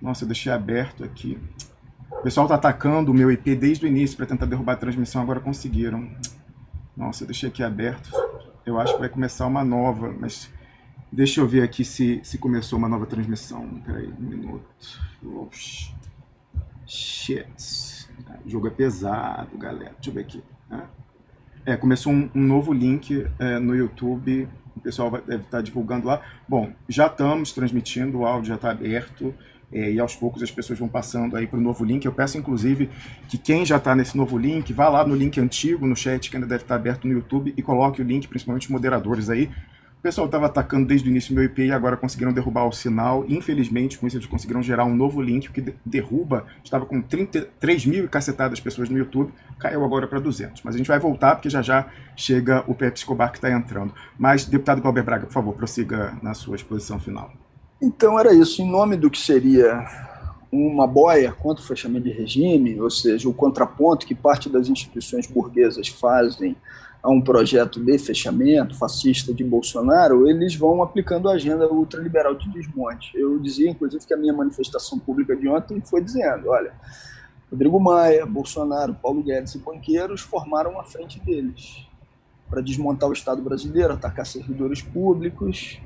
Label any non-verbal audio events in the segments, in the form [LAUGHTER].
Nossa, eu deixei aberto aqui. O pessoal tá atacando o meu IP desde o início para tentar derrubar a transmissão, agora conseguiram. Nossa, eu deixei aqui aberto. Eu acho que vai começar uma nova, mas deixa eu ver aqui se, se começou uma nova transmissão. Peraí, um minuto. Oxi. Shit. O jogo é pesado, galera. Deixa eu ver aqui. É, começou um, um novo link é, no YouTube. O pessoal vai, deve estar divulgando lá. Bom, já estamos transmitindo, o áudio já está aberto. É, e aos poucos as pessoas vão passando aí para o novo link. Eu peço, inclusive, que quem já está nesse novo link, vá lá no link antigo, no chat, que ainda deve estar aberto no YouTube, e coloque o link, principalmente os moderadores aí. O pessoal estava atacando desde o início meu IP e agora conseguiram derrubar o sinal. Infelizmente, com isso, eles conseguiram gerar um novo link, que derruba, estava com 33 mil e cacetadas pessoas no YouTube, caiu agora para 200. Mas a gente vai voltar, porque já já chega o Pepe Escobar que está entrando. Mas, deputado Glauber Braga, por favor, prossiga na sua exposição final. Então era isso, em nome do que seria uma boia contra o fechamento de regime, ou seja, o contraponto que parte das instituições burguesas fazem a um projeto de fechamento fascista de Bolsonaro, eles vão aplicando a agenda ultraliberal de desmonte. Eu dizia, inclusive, que a minha manifestação pública de ontem foi dizendo, olha, Rodrigo Maia, Bolsonaro, Paulo Guedes e banqueiros formaram a frente deles para desmontar o Estado brasileiro, atacar servidores públicos,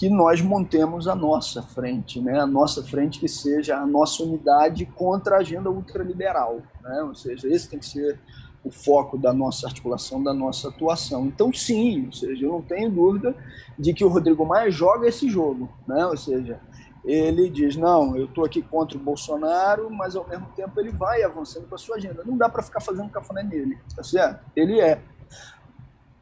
que nós montemos a nossa frente, né? a nossa frente que seja a nossa unidade contra a agenda ultraliberal. Né? Ou seja, esse tem que ser o foco da nossa articulação, da nossa atuação. Então, sim, ou seja, eu não tenho dúvida de que o Rodrigo Maia joga esse jogo. Né? Ou seja, ele diz: não, eu estou aqui contra o Bolsonaro, mas ao mesmo tempo ele vai avançando com a sua agenda. Não dá para ficar fazendo cafuné nele, tá certo? Ele é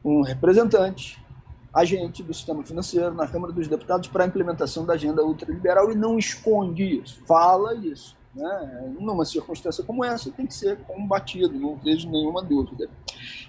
um representante agente do sistema financeiro na Câmara dos Deputados para a implementação da agenda ultraliberal e não esconde isso, fala isso. Né? Numa circunstância como essa, tem que ser combatido, não vejo nenhuma dúvida.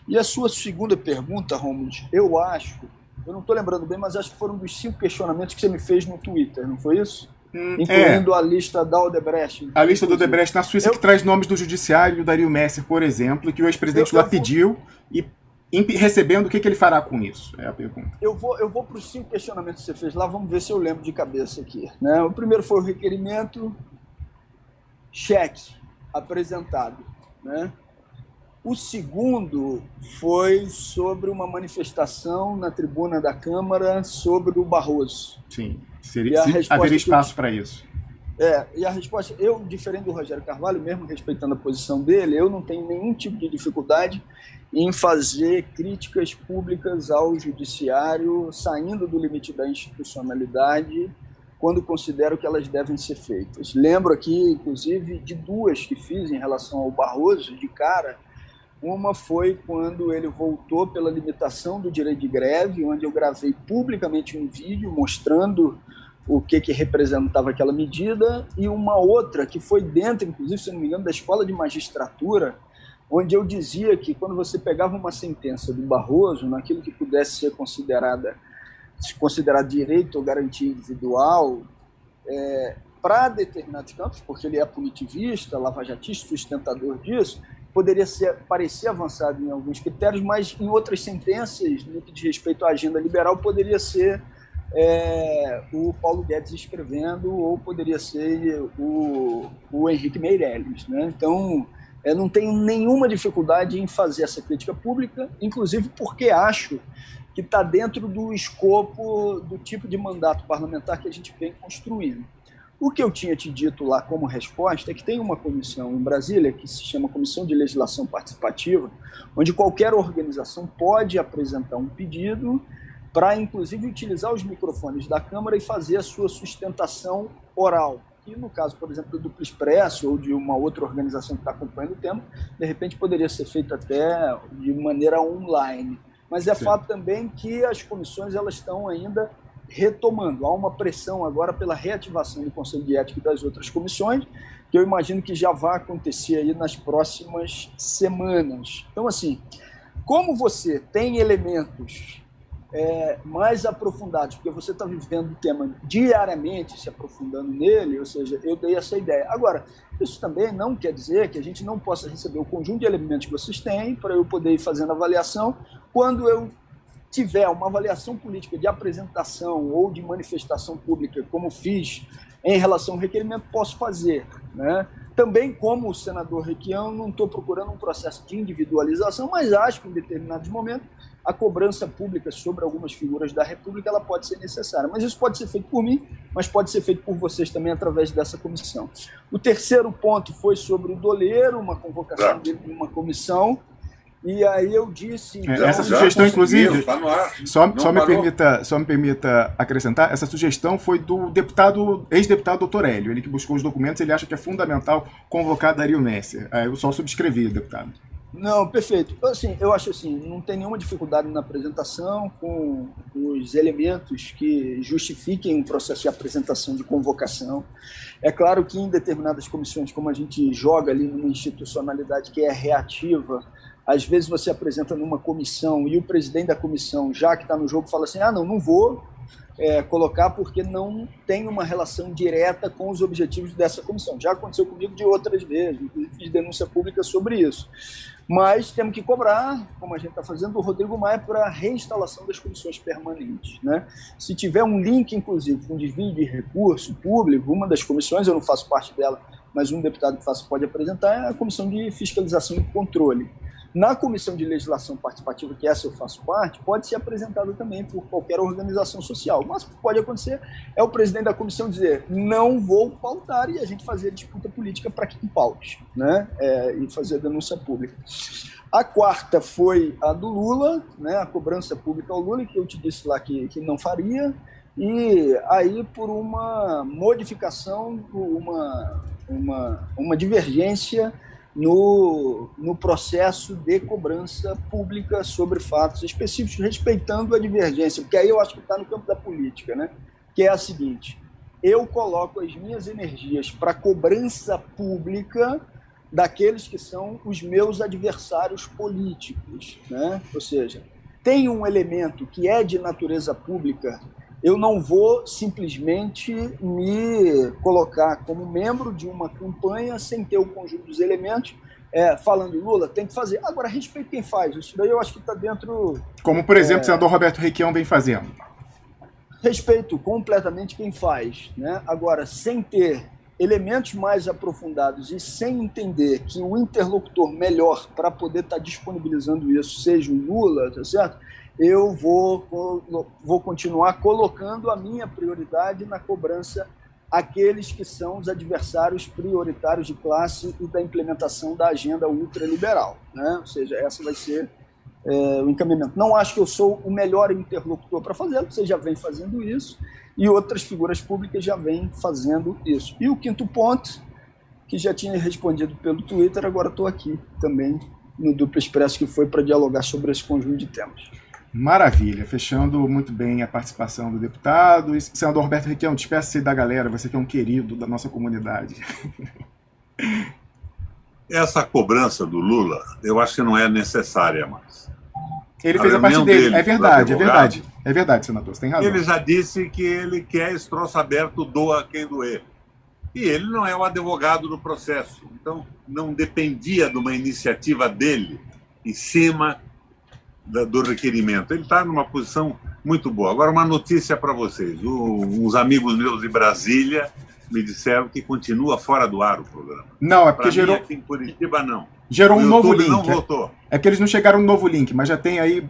E a sua segunda pergunta, Romulo, eu acho, eu não estou lembrando bem, mas acho que foram dos cinco questionamentos que você me fez no Twitter, não foi isso? Hum, Incluindo é. a lista da Odebrecht. A lista da Odebrecht na Suíça, eu... que traz nomes do judiciário, do Dario Messer, por exemplo, que o ex-presidente lá vou... pediu e recebendo, o que, que ele fará com isso? É a pergunta. Eu vou, eu vou para os cinco questionamentos que você fez lá, vamos ver se eu lembro de cabeça aqui. Né? O primeiro foi o requerimento, cheque apresentado. Né? O segundo foi sobre uma manifestação na tribuna da Câmara sobre o Barroso. Sim, seria, haveria espaço para isso. É, e a resposta, eu, diferente do Rogério Carvalho, mesmo respeitando a posição dele, eu não tenho nenhum tipo de dificuldade em fazer críticas públicas ao judiciário, saindo do limite da institucionalidade, quando considero que elas devem ser feitas. Lembro aqui, inclusive, de duas que fiz em relação ao Barroso, de cara. Uma foi quando ele voltou pela limitação do direito de greve, onde eu gravei publicamente um vídeo mostrando o que, que representava aquela medida, e uma outra que foi dentro, inclusive, se não me engano, da escola de magistratura, onde eu dizia que quando você pegava uma sentença do Barroso, naquilo que pudesse ser considerada se considerar direito ou garantia individual, é, para determinados campos, porque ele é punitivista, lavajatista, sustentador disso, poderia ser, parecer avançado em alguns critérios, mas em outras sentenças, no que diz respeito à agenda liberal, poderia ser é, o Paulo Guedes escrevendo ou poderia ser o, o Henrique Meirelles. Né? Então, é, não tenho nenhuma dificuldade em fazer essa crítica pública, inclusive porque acho que está dentro do escopo do tipo de mandato parlamentar que a gente vem construindo. O que eu tinha te dito lá como resposta é que tem uma comissão em Brasília que se chama Comissão de Legislação Participativa, onde qualquer organização pode apresentar um pedido para, inclusive, utilizar os microfones da Câmara e fazer a sua sustentação oral. Que, no caso, por exemplo, do Duplo Expresso ou de uma outra organização que está acompanhando o tema, de repente poderia ser feito até de maneira online. Mas é Sim. fato também que as comissões elas estão ainda retomando. Há uma pressão agora pela reativação do Conselho de Ética e das outras comissões, que eu imagino que já vai acontecer aí nas próximas semanas. Então, assim, como você tem elementos é, mais aprofundados, porque você está vivendo o tema diariamente, se aprofundando nele, ou seja, eu dei essa ideia. Agora, isso também não quer dizer que a gente não possa receber o conjunto de elementos que vocês têm para eu poder ir fazendo avaliação. Quando eu tiver uma avaliação política de apresentação ou de manifestação pública, como fiz em relação ao requerimento, posso fazer. Né? Também, como o senador Requião, não estou procurando um processo de individualização, mas acho que em determinados momentos a cobrança pública sobre algumas figuras da República ela pode ser necessária. Mas isso pode ser feito por mim, mas pode ser feito por vocês também através dessa comissão. O terceiro ponto foi sobre o doleiro, uma convocação dele de uma comissão. E aí eu disse. É, então, essa sugestão, inclusive, tá só, só, me permita, só me permita acrescentar, essa sugestão foi do deputado, ex-deputado doutor Hélio, ele que buscou os documentos, ele acha que é fundamental convocar Dario Messer. Aí eu só subscrevi, deputado. Não, perfeito. Assim, eu acho assim, não tem nenhuma dificuldade na apresentação com os elementos que justifiquem um processo de apresentação de convocação. É claro que em determinadas comissões, como a gente joga ali numa institucionalidade que é reativa, às vezes você apresenta numa comissão e o presidente da comissão, já que está no jogo, fala assim: ah, não, não vou é, colocar porque não tem uma relação direta com os objetivos dessa comissão. Já aconteceu comigo de outras vezes, fiz denúncia pública sobre isso. Mas temos que cobrar, como a gente está fazendo, o Rodrigo Maia para a reinstalação das comissões permanentes. Né? Se tiver um link, inclusive, com desvio de recurso público, uma das comissões, eu não faço parte dela, mas um deputado que faça pode apresentar, é a Comissão de Fiscalização e Controle. Na Comissão de Legislação Participativa, que essa eu faço parte, pode ser apresentada também por qualquer organização social. Mas pode acontecer é o presidente da comissão dizer não vou pautar e a gente fazer a disputa política para que paute, né? É, e fazer a denúncia pública. A quarta foi a do Lula, né? a cobrança pública ao Lula, que eu te disse lá que, que não faria, e aí por uma modificação, uma, uma, uma divergência no, no processo de cobrança pública sobre fatos específicos, respeitando a divergência, porque aí eu acho que está no campo da política, né? que é a seguinte: eu coloco as minhas energias para cobrança pública daqueles que são os meus adversários políticos, né? Ou seja, tem um elemento que é de natureza pública eu não vou simplesmente me colocar como membro de uma campanha sem ter o conjunto dos elementos, é, falando Lula, tem que fazer. Agora, respeito quem faz. Isso daí eu acho que está dentro. Como, por exemplo, é, o senador Roberto Requião vem fazendo. Respeito completamente quem faz. Né? Agora, sem ter elementos mais aprofundados e sem entender que o interlocutor melhor para poder estar tá disponibilizando isso seja o Lula, tá certo? Eu vou, vou continuar colocando a minha prioridade na cobrança aqueles que são os adversários prioritários de classe e da implementação da agenda ultraliberal. Né? Ou seja, essa vai ser é, o encaminhamento. Não acho que eu sou o melhor interlocutor para fazê-lo, você já vem fazendo isso, e outras figuras públicas já vêm fazendo isso. E o quinto ponto, que já tinha respondido pelo Twitter, agora estou aqui também no Duplo Expresso, que foi para dialogar sobre esse conjunto de temas. Maravilha, fechando muito bem a participação do deputado. Senador Roberto Requião, despeça-se da galera, você que é um querido da nossa comunidade. [LAUGHS] Essa cobrança do Lula, eu acho que não é necessária mais. Ele fez a parte dele, é verdade, é verdade. É verdade, senador, você tem razão. Ele já disse que ele quer esse troço aberto, doa quem doer. E ele não é o advogado do processo. Então, não dependia de uma iniciativa dele em cima do requerimento. Ele está numa posição muito boa. Agora, uma notícia para vocês. O, uns amigos meus de Brasília me disseram que continua fora do ar o programa. Não, é porque pra gerou. Mim, em Curitiba, não. Gerou o um novo link. Não voltou. É, é que eles não chegaram no novo link, mas já tem aí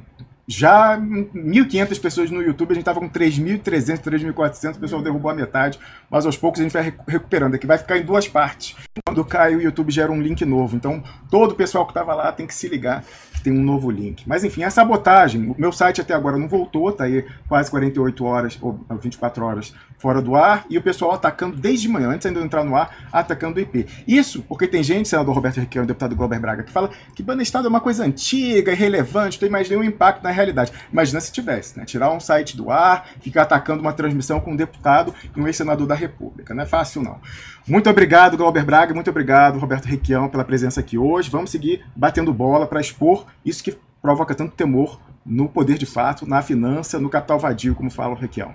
já 1.500 pessoas no YouTube, a gente estava com 3.300, 3.400, o pessoal derrubou a metade, mas aos poucos a gente vai recuperando. Aqui vai ficar em duas partes. Quando cai, o YouTube gera um link novo. Então, todo o pessoal que estava lá tem que se ligar tem um novo link. Mas enfim, a sabotagem, o meu site até agora não voltou, tá aí quase 48 horas ou 24 horas fora do ar, e o pessoal atacando desde manhã, antes ainda de entrar no ar, atacando o IP. Isso porque tem gente, senador Roberto Requião, deputado Glauber Braga, que fala que banda estado é uma coisa antiga, irrelevante, não tem mais nenhum impacto na realidade. Imagina se tivesse, né? Tirar um site do ar, ficar atacando uma transmissão com um deputado e um ex-senador da República. Não é fácil, não. Muito obrigado, Glauber Braga, muito obrigado, Roberto Requião, pela presença aqui hoje. Vamos seguir batendo bola para expor isso que provoca tanto temor no poder de fato, na finança, no capital vadio, como fala o Requião.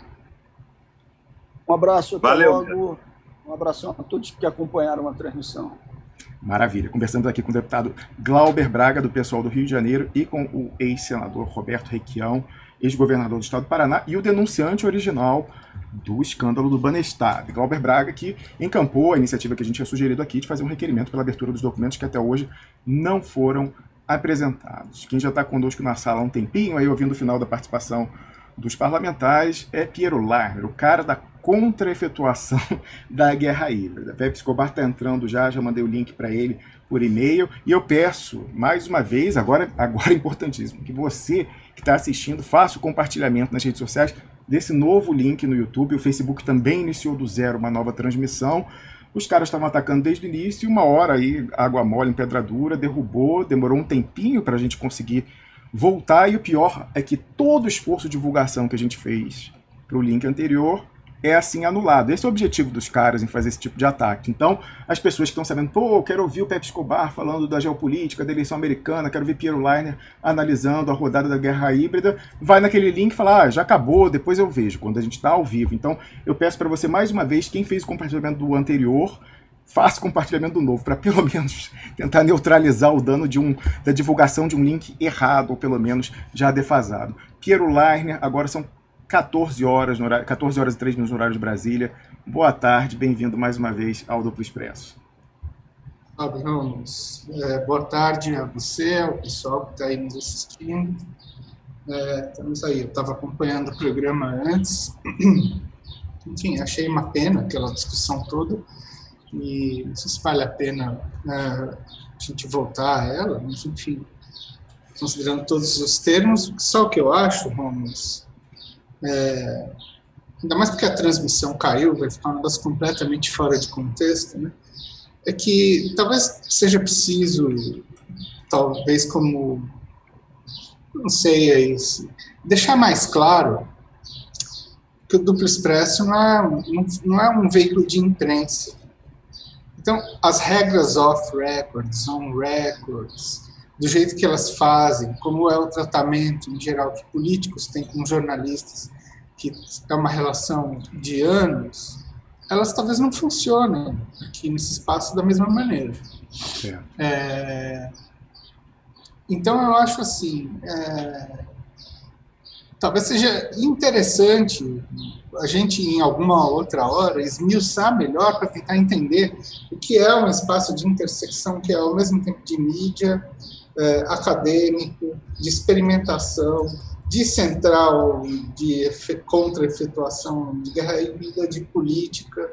Um abraço, até Valeu, logo. Um abraço a todos que acompanharam a transmissão. Maravilha. Conversando aqui com o deputado Glauber Braga, do pessoal do Rio de Janeiro, e com o ex-senador Roberto Requião, ex-governador do estado do Paraná, e o denunciante original do escândalo do Banestado. Glauber Braga que encampou a iniciativa que a gente tinha sugerido aqui de fazer um requerimento pela abertura dos documentos que até hoje não foram apresentados. Quem já está conosco na sala há um tempinho, aí ouvindo o final da participação dos parlamentares, é Piero Larner, o cara da contra-efetuação [LAUGHS] da guerra híbrida. Pepe Escobar está entrando já, já mandei o link para ele por e-mail. E eu peço, mais uma vez, agora, agora é importantíssimo, que você que está assistindo faça o compartilhamento nas redes sociais desse novo link no YouTube. O Facebook também iniciou do zero uma nova transmissão. Os caras estavam atacando desde o início, uma hora aí, água mole em pedra dura, derrubou, demorou um tempinho para a gente conseguir voltar. E o pior é que todo o esforço de divulgação que a gente fez para o link anterior é assim anulado. Esse é o objetivo dos caras em fazer esse tipo de ataque. Então, as pessoas que estão sabendo, pô, quero ouvir o Pepe Escobar falando da geopolítica, da eleição americana, quero ver Piero Leiner analisando a rodada da guerra híbrida, vai naquele link e fala, ah, já acabou, depois eu vejo, quando a gente está ao vivo. Então, eu peço para você, mais uma vez, quem fez o compartilhamento do anterior, faça compartilhamento do novo, para pelo [LAUGHS] menos tentar neutralizar o dano de um, da divulgação de um link errado, ou pelo menos já defasado. Piero Leiner, agora são 14 horas, no horário, 14 horas e 3 minutos no horário de Brasília. Boa tarde, bem-vindo mais uma vez ao Duplo Expresso. Salve, Ramos. É, boa tarde a você, ao pessoal que está aí nos assistindo. É, estamos aí, eu estava acompanhando o programa antes. [CLEARS THROAT] Enfim, achei uma pena aquela discussão toda e não sei se vale a pena é, a gente voltar a ela, mas enfim, considerando todos os termos, só o que eu acho, Ramos, é, ainda mais porque a transmissão caiu, vai ficar um negócio completamente fora de contexto, né? É que talvez seja preciso, talvez como, não sei, é isso, deixar mais claro que o Duplo Expresso não é, não, não é um veículo de imprensa. Então, as regras off-records, on-records, do jeito que elas fazem, como é o tratamento em geral que políticos têm com jornalistas, que é uma relação de anos, elas talvez não funcionem aqui nesse espaço da mesma maneira. É. É, então eu acho assim, é, talvez seja interessante a gente em alguma outra hora esmiuçar melhor para tentar entender o que é um espaço de intersecção que é ao mesmo tempo de mídia, é, acadêmico, de experimentação, de central de contra-efetuação de guerra híbrida, de política,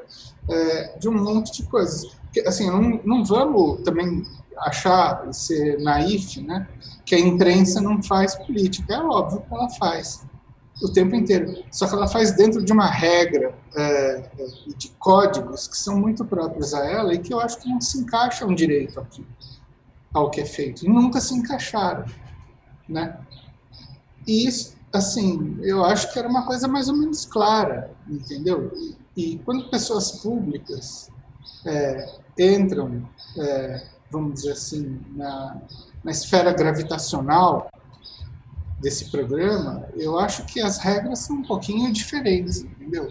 é, de um monte de coisas. Assim, não, não vamos também achar, ser naif, né, que a imprensa não faz política. É óbvio que ela faz o tempo inteiro. Só que ela faz dentro de uma regra é, de códigos que são muito próprios a ela e que eu acho que não se encaixam direito aqui ao que é feito. E nunca se encaixaram, né? E isso, assim, eu acho que era uma coisa mais ou menos clara, entendeu? E, e quando pessoas públicas é, entram, é, vamos dizer assim, na, na esfera gravitacional desse programa, eu acho que as regras são um pouquinho diferentes, entendeu?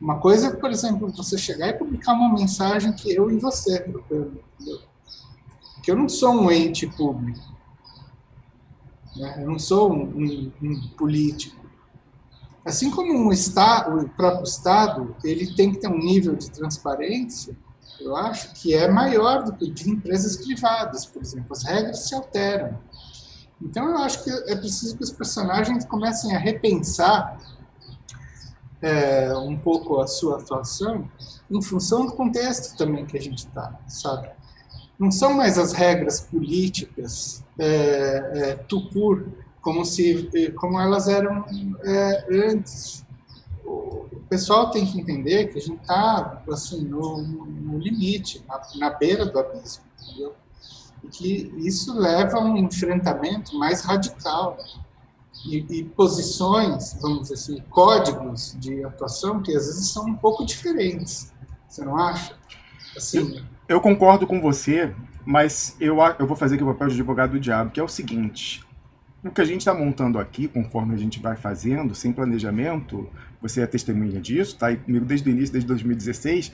Uma coisa é, por exemplo, você chegar e publicar uma mensagem que eu e você entendeu? Que eu não sou um ente público. Né? Eu não sou um, um, um político. Assim como um estado, o próprio Estado, ele tem que ter um nível de transparência, eu acho que é maior do que de empresas privadas, por exemplo. As regras se alteram. Então, eu acho que é preciso que os personagens comecem a repensar é, um pouco a sua atuação em função do contexto também que a gente está, sabe? Não são mais as regras políticas é, é, tupur como se como elas eram é, antes. O pessoal tem que entender que a gente está assim no, no limite na, na, beira do abismo entendeu? e que isso leva a um enfrentamento mais radical. E, e, posições vamos dizer assim códigos de atuação que às vezes são um pouco diferentes. Você não acha? Assim eu concordo com você, mas eu, eu vou fazer aqui o papel de advogado do diabo, que é o seguinte. O que a gente está montando aqui, conforme a gente vai fazendo, sem planejamento, você é testemunha disso, está aí comigo desde o início, desde 2016,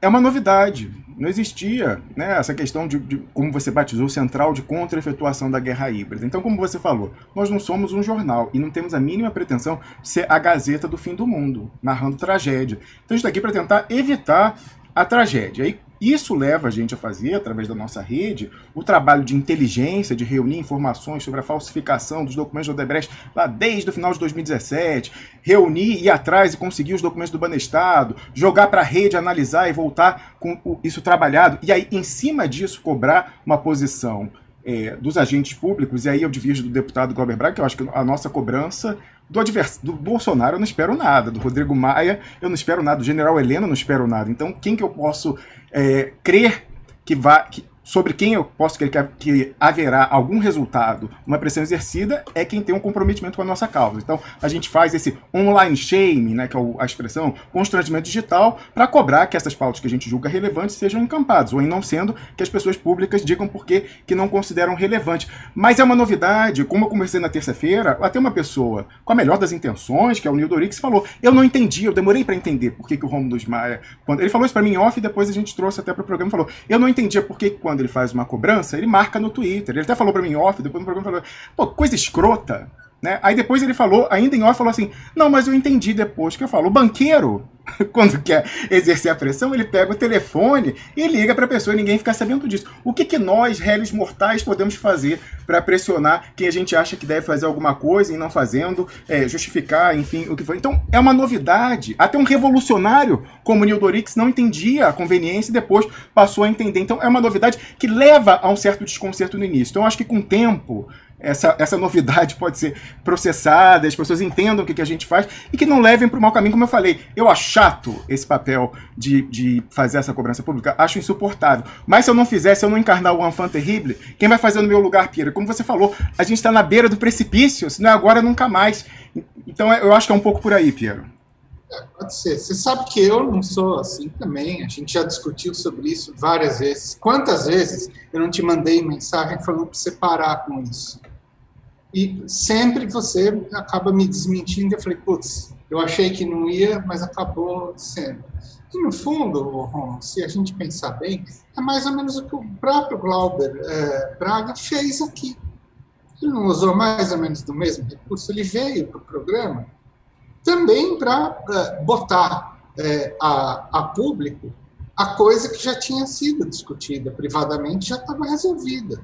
é uma novidade. Não existia né, essa questão de, de, como você batizou, central de contra-efetuação da guerra híbrida. Então, como você falou, nós não somos um jornal e não temos a mínima pretensão de ser a Gazeta do fim do mundo, narrando tragédia. Então, a gente está aqui para tentar evitar a tragédia. E isso leva a gente a fazer, através da nossa rede, o trabalho de inteligência, de reunir informações sobre a falsificação dos documentos do Odebrecht lá desde o final de 2017, reunir, ir atrás e conseguir os documentos do Banestado, jogar para a rede, analisar e voltar com isso trabalhado, e aí, em cima disso, cobrar uma posição é, dos agentes públicos, e aí eu divirjo do deputado Glauber Braga, que eu acho que a nossa cobrança do, advers... do Bolsonaro eu não espero nada, do Rodrigo Maia eu não espero nada, do General Helena eu não espero nada. Então, quem que eu posso é, crer que vai, que, sobre quem eu posso crer que, haverá algum resultado, uma pressão exercida, é quem tem um comprometimento com a nossa causa. Então, a gente faz esse online shaming, né, que é a expressão, constrangimento digital, para cobrar que essas pautas que a gente julga relevantes sejam encampadas, ou em não sendo, que as pessoas públicas digam por que não consideram relevante. Mas é uma novidade, como eu comecei na terça-feira, até uma pessoa com a melhor das intenções, que é o Nildo Orix, falou, eu não entendi, eu demorei para entender por que, que o Romulo Maia... Quando... Ele falou isso para mim off e depois a gente trouxe até para o programa e falou, eu não entendia por que quando ele faz uma cobrança, ele marca no Twitter. Ele até falou para mim off, depois no programa falou, pô, coisa escrota. Né? Aí depois ele falou, ainda em off, falou assim: Não, mas eu entendi depois que eu falo. O banqueiro, [LAUGHS] quando quer exercer a pressão, ele pega o telefone e liga para a pessoa e ninguém fica sabendo disso. O que, que nós, réis mortais, podemos fazer para pressionar quem a gente acha que deve fazer alguma coisa e não fazendo, é, justificar, enfim, o que foi? Então é uma novidade. Até um revolucionário como Neil Dorix não entendia a conveniência e depois passou a entender. Então é uma novidade que leva a um certo desconcerto no início. Então acho que com o tempo essa, essa novidade pode ser processada, as pessoas entendam o que, que a gente faz e que não levem para o mau caminho, como eu falei. Eu acho chato esse papel de, de fazer essa cobrança pública, acho insuportável. Mas se eu não fizer, se eu não encarnar o enfant terrible, quem vai fazer no meu lugar, Pira? Como você falou, a gente está na beira do precipício, se não é agora, nunca mais. Então eu acho que é um pouco por aí, Piero. Pode ser. Você sabe que eu não sou assim também. A gente já discutiu sobre isso várias vezes. Quantas vezes eu não te mandei mensagem falando para você parar com isso? E sempre você acaba me desmentindo. Eu falei, putz, eu achei que não ia, mas acabou sendo. E no fundo, se a gente pensar bem, é mais ou menos o que o próprio Glauber é, Braga fez aqui. Ele não usou mais ou menos do mesmo recurso, ele veio para o programa também para é, botar é, a, a público a coisa que já tinha sido discutida privadamente, já estava resolvida.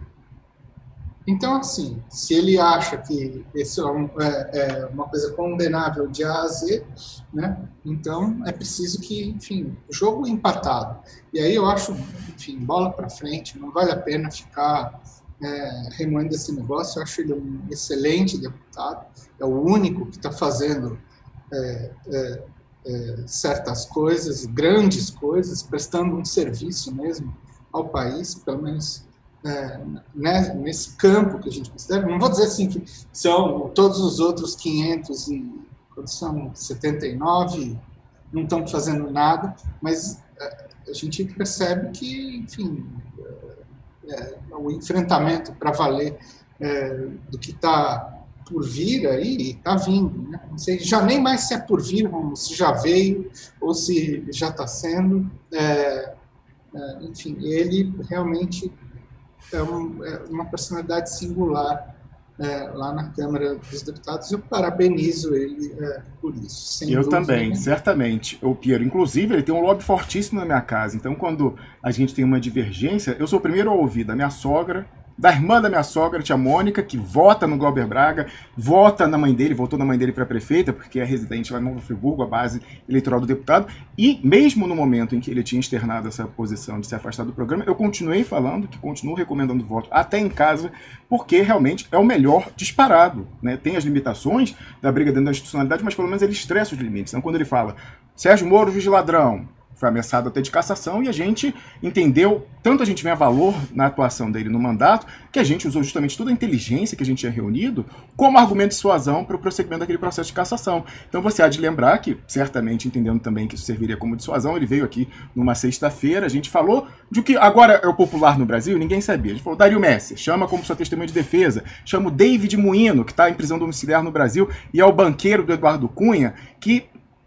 Então, assim, se ele acha que isso é, um, é, é, uma coisa condenável de A a Z, né, então é preciso que, enfim, jogo empatado. E aí eu acho, enfim, bola para frente, não vale a pena ficar é, remoendo esse negócio. Eu acho ele um excelente deputado, é o único que está fazendo é, é, é, certas coisas, grandes coisas, prestando um serviço mesmo ao país, pelo menos é, né, nesse campo que a gente considera, não vou dizer assim que são todos os outros 500 e são? 79 não estão fazendo nada, mas é, a gente percebe que, enfim, é, o enfrentamento para valer do que está por vir aí, está vindo. Né? Não sei já nem mais se é por vir, se já veio ou se já está sendo. É, é, enfim, ele realmente é, um, é uma personalidade singular é, lá na Câmara dos Deputados. Eu parabenizo ele é, por isso. eu também, certamente. O Piero, inclusive, ele tem um lobby fortíssimo na minha casa. Então, quando a gente tem uma divergência, eu sou o primeiro a ouvir da minha sogra, da irmã da minha sogra, tia Mônica, que vota no Glauber Braga, vota na mãe dele, votou na mãe dele para prefeita, porque é residente lá em Novo Friburgo, a base eleitoral do deputado. E mesmo no momento em que ele tinha externado essa posição de se afastar do programa, eu continuei falando que continuo recomendando voto até em casa, porque realmente é o melhor disparado. Né? Tem as limitações da briga dentro da institucionalidade, mas pelo menos ele estressa os limites. Então, quando ele fala Sérgio Moro, juiz ladrão, foi ameaçado até de cassação, e a gente entendeu, tanto a gente vê valor na atuação dele no mandato, que a gente usou justamente toda a inteligência que a gente tinha reunido como argumento de suasão para o prosseguimento daquele processo de cassação. Então você há de lembrar que, certamente entendendo também que isso serviria como dissuasão, ele veio aqui numa sexta-feira, a gente falou de que agora é o popular no Brasil, ninguém sabia. A gente falou, Dario Messi, chama como sua testemunha de defesa, chama o David Moino, que está em prisão domiciliar no Brasil, e é o banqueiro do Eduardo Cunha, que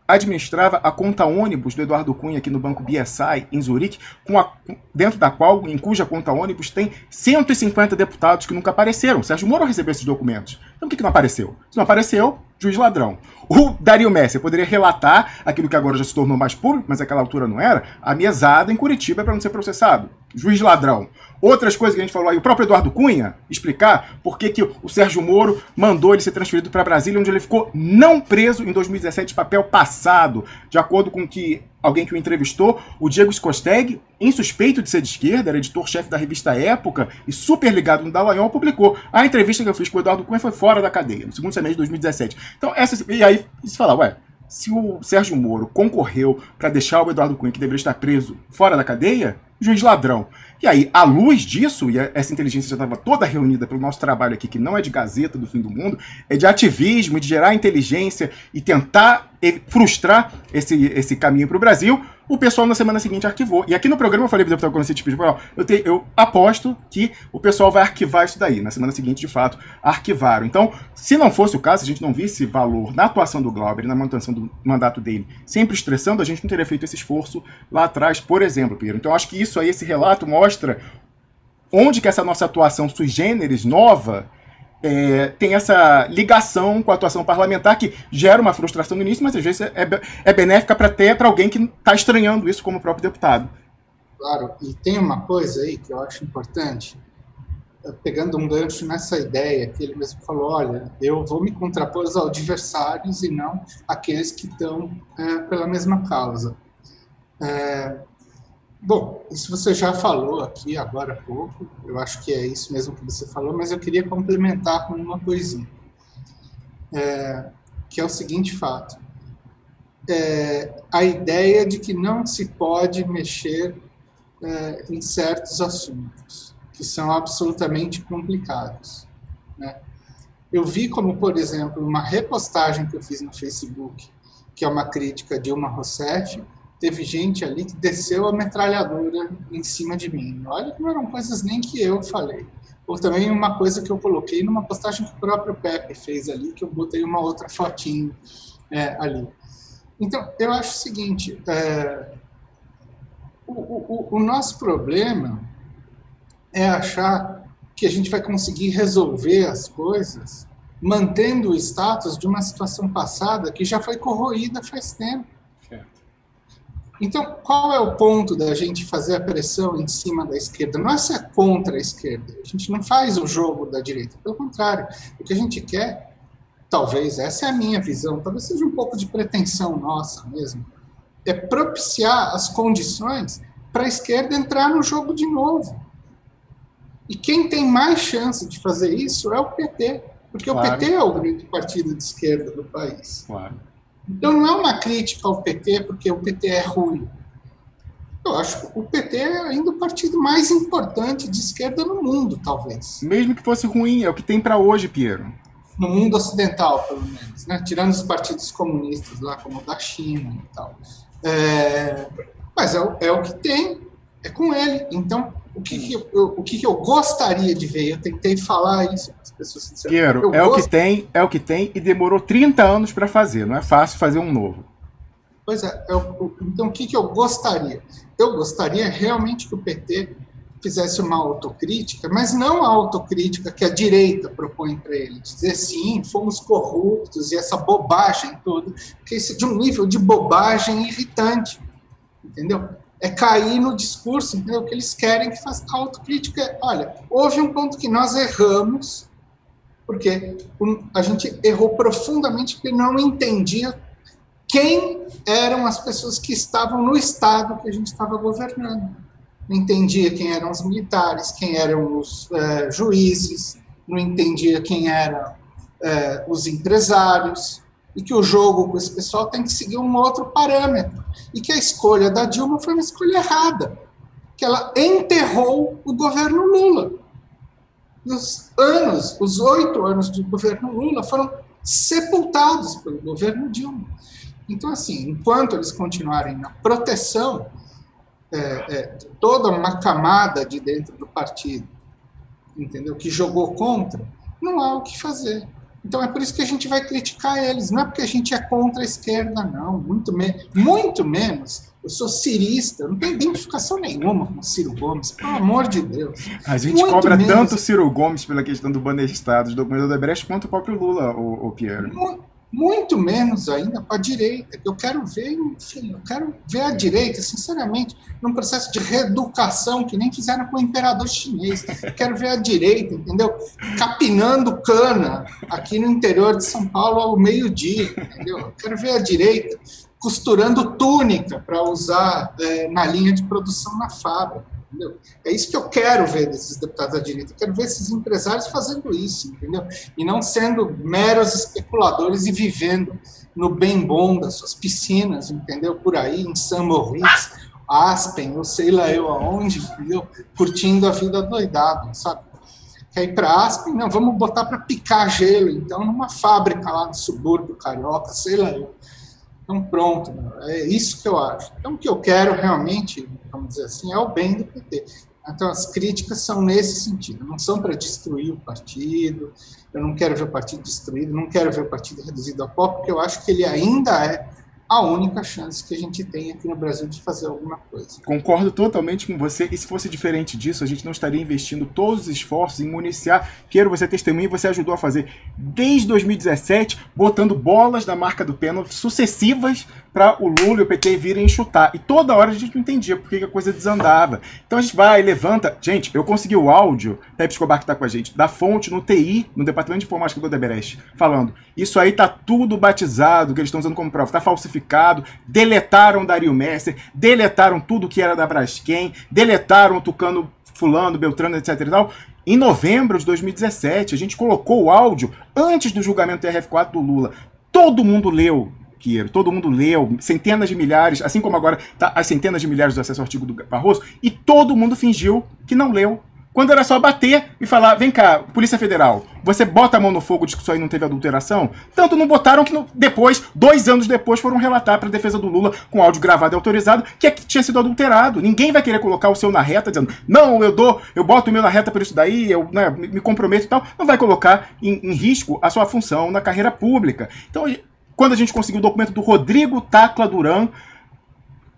administrava a conta ônibus do Eduardo Cunha aqui no banco BSI, em Zurique, a, dentro da qual, em cuja conta ônibus, tem 150 deputados que nunca apareceram. Sérgio Moro recebeu esses documentos. Então por que, que não apareceu? Se não apareceu, juiz ladrão. O Dario Messi poderia relatar aquilo que agora já se tornou mais público, mas naquela altura não era, a mesada em Curitiba para não ser processado. Juiz ladrão. Outras coisas que a gente falou aí, o próprio Eduardo Cunha explicar por que, que o Sérgio Moro mandou ele ser transferido para Brasília, onde ele ficou não preso em 2017, papel passado, de acordo com que alguém que o entrevistou, o Diego Scosteg, insuspeito de ser de esquerda, era editor-chefe da revista Época e super ligado no Dallagnol, publicou. A entrevista que eu fiz com o Eduardo Cunha foi fora da cadeia, no segundo semestre de 2017. Então, essa, e aí, se fala, ué, se o Sérgio Moro concorreu para deixar o Eduardo Cunha, que deveria estar preso, fora da cadeia, juiz ladrão. E aí, à luz disso, e essa inteligência já estava toda reunida pelo nosso trabalho aqui, que não é de Gazeta do Fim do Mundo, é de ativismo, de gerar inteligência e tentar frustrar esse, esse caminho para o Brasil, o pessoal na semana seguinte arquivou. E aqui no programa eu falei para o deputado você tipo eu, eu aposto que o pessoal vai arquivar isso daí. Na semana seguinte, de fato, arquivaram. Então, se não fosse o caso, se a gente não visse valor na atuação do Glauber, na manutenção do mandato dele, sempre estressando, a gente não teria feito esse esforço lá atrás, por exemplo, Pedro. Então, acho que isso aí, esse relato mostra onde que essa nossa atuação sui generis, nova, é, tem essa ligação com a atuação parlamentar que gera uma frustração no início, mas às vezes é, é benéfica para até para alguém que está estranhando isso como próprio deputado. Claro, e tem uma coisa aí que eu acho importante, é, pegando um gancho nessa ideia que ele mesmo falou, olha, eu vou me contrapor aos adversários e não aqueles que estão é, pela mesma causa. É, Bom, isso você já falou aqui agora há pouco, eu acho que é isso mesmo que você falou, mas eu queria complementar com uma coisinha, é, que é o seguinte fato. É, a ideia de que não se pode mexer é, em certos assuntos, que são absolutamente complicados. Né? Eu vi como, por exemplo, uma repostagem que eu fiz no Facebook, que é uma crítica de Dilma Rousseff, teve gente ali que desceu a metralhadora em cima de mim. Olha que não eram coisas nem que eu falei. Ou também uma coisa que eu coloquei numa postagem que o próprio Pepe fez ali, que eu botei uma outra fotinho é, ali. Então, eu acho o seguinte: é, o, o, o nosso problema é achar que a gente vai conseguir resolver as coisas mantendo o status de uma situação passada que já foi corroída faz tempo. Então, qual é o ponto da gente fazer a pressão em cima da esquerda? Não é ser contra a esquerda. A gente não faz o jogo da direita. Pelo contrário, o que a gente quer, talvez, essa é a minha visão, talvez seja um pouco de pretensão nossa mesmo, é propiciar as condições para a esquerda entrar no jogo de novo. E quem tem mais chance de fazer isso é o PT, porque claro. o PT é o grande partido de esquerda do país. Claro. Então não é uma crítica ao PT porque o PT é ruim. Eu acho que o PT é ainda o partido mais importante de esquerda no mundo, talvez. Mesmo que fosse ruim, é o que tem para hoje, Piero. No mundo ocidental, pelo menos, né? tirando os partidos comunistas lá, como o da China e tal. É... Mas é, é o que tem, é com ele. Então, o que, que eu, o que, que, eu gostaria de ver. Eu tentei falar isso para as pessoas sinceramente. Piero, é o que tem, é o que tem e demorou 30 anos para fazer. Não é fácil fazer um novo. Pois é. Eu, então, o que, que eu gostaria? Eu gostaria realmente que o PT fizesse uma autocrítica, mas não a autocrítica que a direita propõe para ele, dizer sim, fomos corruptos e essa bobagem toda, que isso é de um nível de bobagem irritante, entendeu? É cair no discurso, entendeu? Que eles querem que faça autocrítica. Olha, houve um ponto que nós erramos, porque a gente errou profundamente porque não entendia quem eram as pessoas que estavam no Estado que a gente estava governando. Não entendia quem eram os militares, quem eram os é, juízes, não entendia quem eram é, os empresários, e que o jogo com esse pessoal tem que seguir um outro parâmetro. E que a escolha da Dilma foi uma escolha errada, que ela enterrou o governo Lula. Os anos, os oito anos do governo Lula foram sepultados pelo governo Dilma. Então, assim, enquanto eles continuarem na proteção é, é, toda uma camada de dentro do partido, entendeu, que jogou contra, não há o que fazer. Então é por isso que a gente vai criticar eles. Não é porque a gente é contra a esquerda, não. Muito, me muito menos. Eu sou cirista, não tenho identificação nenhuma com o Ciro Gomes, pelo amor de Deus. A gente muito cobra menos. tanto o Ciro Gomes pela questão do banestado, do documento da Brecht, quanto o próprio Lula, o, o Pierre. Muito, muito menos ainda para a direita. Eu quero ver, enfim, eu quero ver a direita, sinceramente, num processo de reeducação que nem fizeram com o imperador chinês. Eu quero ver a direita, entendeu? Capinando cana aqui no interior de São Paulo ao meio-dia, entendeu? Eu quero ver a direita costurando túnica para usar é, na linha de produção na fábrica. Entendeu? É isso que eu quero ver desses deputados da direita. Eu quero ver esses empresários fazendo isso, entendeu? E não sendo meros especuladores e vivendo no bem bom das suas piscinas, entendeu? Por aí, em São Moritz, Aspen, ou sei lá eu aonde, entendeu? Curtindo a vida doidado, sabe? Quer ir para Aspen? Não, vamos botar para picar gelo, então, numa fábrica lá no subúrbio carioca, sei lá eu. Então, pronto, é isso que eu acho. Então, o que eu quero realmente, vamos dizer assim, é o bem do PT. Então, as críticas são nesse sentido, não são para destruir o partido, eu não quero ver o partido destruído, não quero ver o partido reduzido a pó, porque eu acho que ele ainda é a única chance que a gente tem aqui no Brasil de fazer alguma coisa. Concordo totalmente com você. E se fosse diferente disso, a gente não estaria investindo todos os esforços em municiar. Quero você testemunha, você ajudou a fazer desde 2017, botando bolas da marca do pênalti sucessivas para o Lula e o PT virem chutar. E toda hora a gente não entendia por que a coisa desandava. Então a gente vai, levanta. Gente, eu consegui o áudio, Pepe Escobar que tá com a gente, da fonte no TI, no Departamento de Informática do Odebrecht, falando: isso aí tá tudo batizado, que eles estão usando como prova, tá falsificado, deletaram Dario Messer, deletaram tudo que era da Braskem, deletaram Tucano Fulano, Beltrano, etc e tal. Em novembro de 2017, a gente colocou o áudio antes do julgamento TRF4 do Lula. Todo mundo leu todo mundo leu, centenas de milhares, assim como agora tá as centenas de milhares do acesso ao artigo do Barroso, e todo mundo fingiu que não leu. Quando era só bater e falar, vem cá, Polícia Federal, você bota a mão no fogo de que isso aí não teve adulteração? Tanto não botaram que depois, dois anos depois, foram relatar para a defesa do Lula, com áudio gravado e autorizado, que, é que tinha sido adulterado. Ninguém vai querer colocar o seu na reta, dizendo, não, eu dou, eu boto o meu na reta por isso daí, eu né, me comprometo e tal. Não vai colocar em, em risco a sua função na carreira pública. Então, quando a gente conseguiu o documento do Rodrigo Tacla Duran,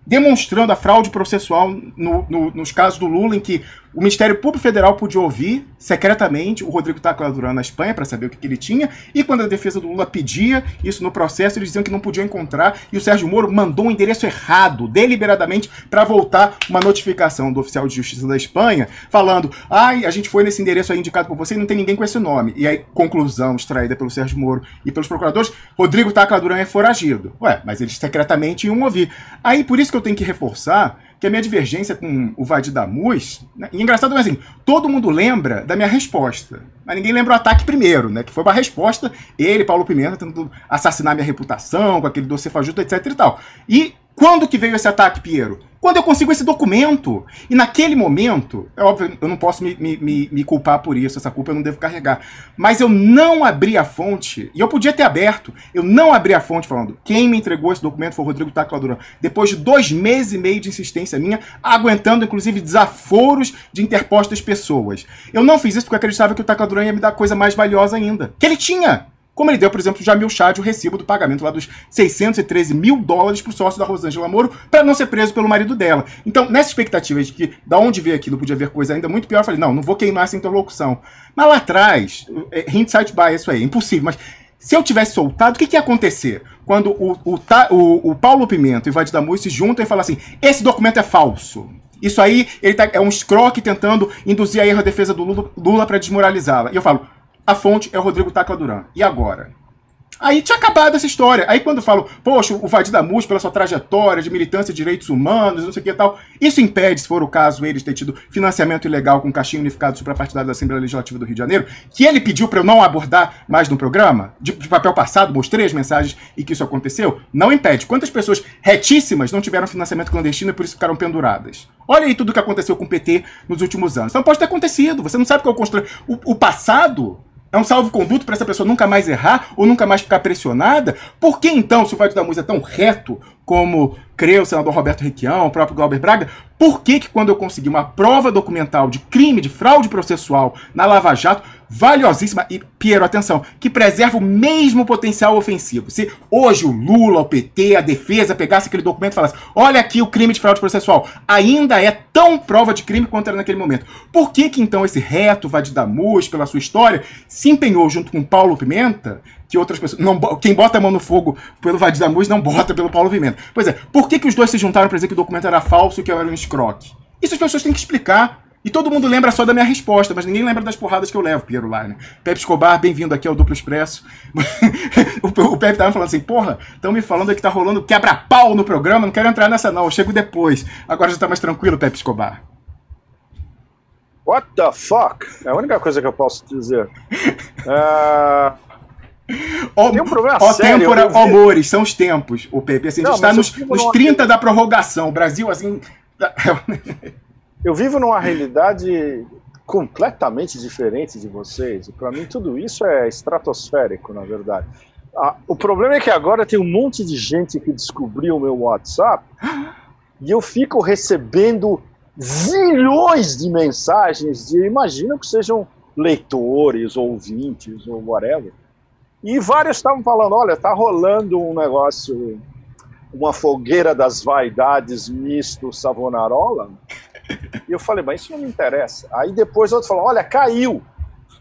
demonstrando a fraude processual no, no, nos casos do Lula, em que o Ministério Público Federal podia ouvir secretamente o Rodrigo Tacla Duran na Espanha para saber o que, que, ele tinha, e quando a defesa do Lula pedia isso no processo, eles diziam que não podiam encontrar, e o Sérgio Moro mandou um endereço errado, deliberadamente, para voltar uma notificação do oficial de justiça da Espanha, falando: ai, a gente foi nesse endereço aí indicado por você e não tem ninguém com esse nome. E aí, conclusão extraída pelo Sérgio Moro e pelos procuradores: Rodrigo Tacla Duran é foragido. Ué, mas eles secretamente iam ouvir. Aí, por isso que eu tenho que reforçar que a minha divergência com o Vadir Damus. Né? E engraçado, mas assim, todo mundo lembra da minha resposta. Mas ninguém lembra o ataque primeiro, né? Que foi uma resposta, ele, Paulo Pimenta, tentando assassinar minha reputação, com aquele doce fajuto, etc e tal. E quando que veio esse ataque, Piero? Quando eu consigo esse documento. E naquele momento, é óbvio, eu não posso me, me, me, culpar por isso, essa culpa eu não devo carregar. Mas eu não abri a fonte, e eu podia ter aberto, eu não abri a fonte falando quem me entregou esse documento foi o Rodrigo Tacla Depois de dois meses e meio de insistência minha, aguentando inclusive desaforos de interpostas pessoas. Eu não fiz isso porque eu acreditava que o Tacla ia me dar coisa mais valiosa ainda. Que ele tinha! Como ele deu, por exemplo, Jamil Chad o recibo do pagamento lá dos 613 mil dólares para o sócio da Rosângela Moro para não ser preso pelo marido dela. Então, nessa expectativa de que da onde veio aquilo podia haver coisa ainda muito pior, eu falei, não, não vou queimar essa interlocução. Mas lá atrás, é, hindsight bias, isso aí, é impossível, mas se eu tivesse soltado, o que, que ia acontecer? Quando o, o, o, o Paulo Pimenta e o Vade Damu se juntam e falam assim, esse documento é falso. Isso aí ele tá, é um escroque tentando induzir a erro a defesa do Lula, Lula para desmoralizá-la. E eu falo, a fonte é o Rodrigo Tacla Duran. E agora? Aí tinha acabado essa história. Aí quando falo, poxa, o Vadir Damus, pela sua trajetória de militância de direitos humanos, não sei o que e tal, isso impede, se for o caso, eles ter tido financiamento ilegal com caixinha unificado suprapartidário da Assembleia Legislativa do Rio de Janeiro, que ele pediu para eu não abordar mais no programa, de, de, papel passado, mostrei as mensagens e que isso aconteceu, não impede. Quantas pessoas retíssimas não tiveram financiamento clandestino e por isso ficaram penduradas? Olha aí tudo o que aconteceu com o PT nos últimos anos. Então pode ter acontecido, você não sabe qual é o construir. O passado é um salvo-conduto para essa pessoa nunca mais errar ou nunca mais ficar pressionada? Por que então, se o fato da música é tão reto como crê o senador Roberto Requião, o próprio Glauber Braga, por que que quando eu consegui uma prova documental de crime, de fraude processual na Lava Jato, valiosíssima e, Piero, atenção, que preserva o mesmo potencial ofensivo. Se hoje o Lula, o PT, a defesa pegasse aquele documento e falasse: olha aqui o crime de fraude processual, ainda é tão prova de crime quanto era naquele momento. Por que, que então esse reto Vadidamus, pela sua história, se empenhou junto com Paulo Pimenta? Que outras pessoas. Não, quem bota a mão no fogo pelo Vadidamus não bota pelo Paulo Pimenta. Pois é, por que, que os dois se juntaram para dizer que o documento era falso e que eu era um escroque? Isso as pessoas têm que explicar. E todo mundo lembra só da minha resposta, mas ninguém lembra das porradas que eu levo, Piero Line. Pepe Escobar, bem-vindo aqui ao Duplo Expresso. [LAUGHS] o Pepe tava falando assim, porra, estão me falando que tá rolando quebra-pau no programa, não quero entrar nessa não, eu chego depois. Agora já tá mais tranquilo, Pepe Escobar. What the fuck? É a única coisa que eu posso dizer. Uh... [LAUGHS] O, Tem um problema ó, sério. Tempora, vi... amores, são os tempos, o Pepe. Assim, a gente está nos, nos 30 da prorrogação. O Brasil, assim. [LAUGHS] Eu vivo numa realidade completamente diferente de vocês. Para mim, tudo isso é estratosférico, na verdade. Ah, o problema é que agora tem um monte de gente que descobriu o meu WhatsApp e eu fico recebendo zilhões de mensagens de, imagino que sejam leitores, ouvintes ou whatever. E vários estavam falando: olha, tá rolando um negócio, uma fogueira das vaidades misto Savonarola. E eu falei, mas isso não me interessa. Aí depois outro falou, olha, caiu.